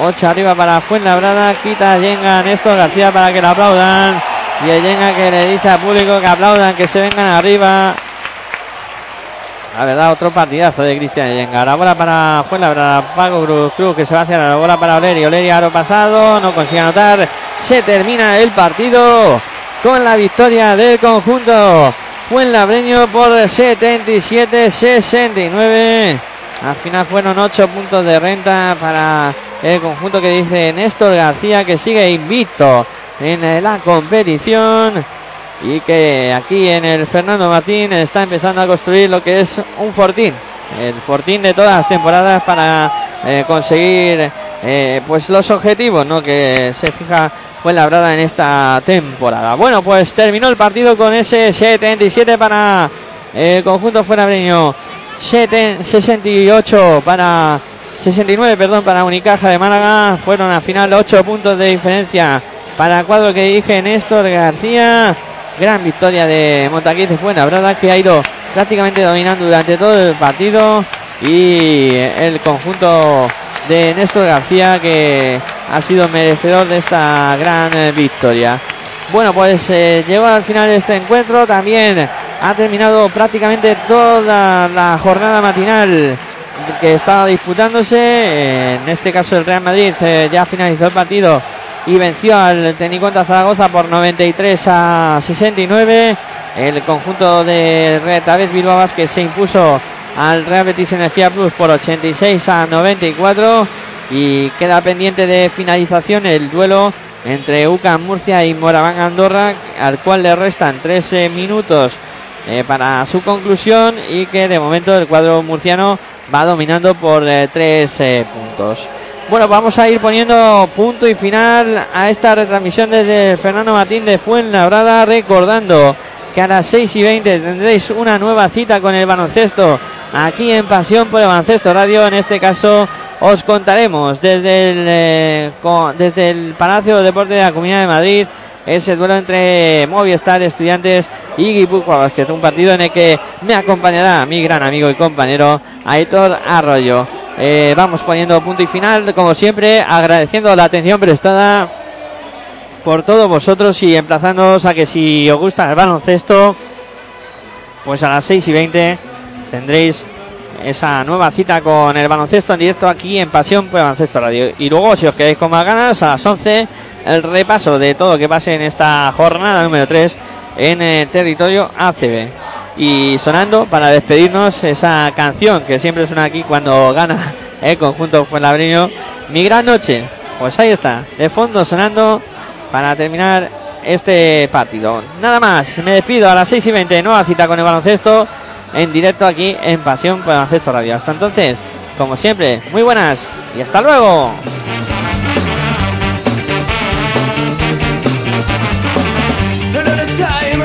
8 arriba para Fuenlabrada. Quita Yenga Néstor García para que lo aplaudan. Y el Yenga que le dice al público que aplaudan, que se vengan arriba. La verdad, otro partidazo de Cristian Yenga. La bola para Fuenlabrada. Pago Cruz, Cruz que se va hacia la bola para Oleri. Oleri aro pasado. No consigue anotar. Se termina el partido con la victoria del conjunto Fuenlabreño por 77-69. Al final fueron 8 puntos de renta para el conjunto que dice Néstor García que sigue invicto en la competición y que aquí en el Fernando Martín está empezando a construir lo que es un fortín, el fortín de todas las temporadas para eh, conseguir eh, pues los objetivos ¿no? que se fija fue labrada en esta temporada. Bueno, pues terminó el partido con ese 77 para el conjunto fuenabreño, 68 para 69, perdón, para Unicaja de Málaga. Fueron a final 8 puntos de diferencia para el cuadro que dije Néstor García. Gran victoria de Montaquís de Fuenlabrada que ha ido prácticamente dominando durante todo el partido y el conjunto de Néstor García que ha sido merecedor de esta gran eh, victoria. Bueno, pues eh, llegó al final de este encuentro. También ha terminado prácticamente toda la jornada matinal que estaba disputándose. En este caso el Real Madrid eh, ya finalizó el partido y venció al Teniconta Zaragoza por 93 a 69. El conjunto de Retabet Bilbao que se impuso al Real Betis Energía Plus por 86 a 94 y queda pendiente de finalización el duelo entre UCAM Murcia y Moraván Andorra al cual le restan 13 minutos eh, para su conclusión y que de momento el cuadro murciano va dominando por 3 eh, eh, puntos. Bueno, vamos a ir poniendo punto y final a esta retransmisión desde Fernando Martín de Fuenlabrada, recordando que a las 6 y 20 tendréis una nueva cita con el baloncesto aquí en Pasión por el Baloncesto Radio. En este caso os contaremos desde el, eh, desde el Palacio de Deportes de la Comunidad de Madrid ese duelo entre Movistar Estudiantes y Guipúzcoa que es un partido en el que me acompañará mi gran amigo y compañero Aitor Arroyo. Eh, vamos poniendo punto y final, como siempre, agradeciendo la atención prestada por todos vosotros y emplazándoos a que si os gusta el baloncesto, pues a las 6 y 20 tendréis esa nueva cita con el baloncesto en directo aquí en Pasión por Baloncesto Radio. Y luego, si os quedáis con más ganas, a las 11 el repaso de todo lo que pase en esta jornada número 3 en el territorio ACB. Y sonando para despedirnos esa canción que siempre suena aquí cuando gana el conjunto Fuenlabreño. Mi gran noche. Pues ahí está, de fondo sonando para terminar este partido. Nada más, me despido a las 6 y 20, nueva cita con el baloncesto en directo aquí en Pasión por Baloncesto Radio. Hasta entonces, como siempre, muy buenas y hasta luego.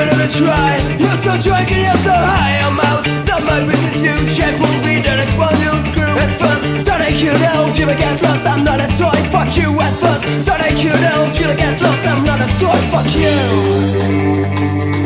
Another try. You're so drunk and you're so high, I'm out. Stop my business, you check for me, the next one you'll screw. At first, don't I kill now, feel I get lost, I'm not a toy, fuck you. At first, don't I kill now, feel I get lost, I'm not a toy, fuck you.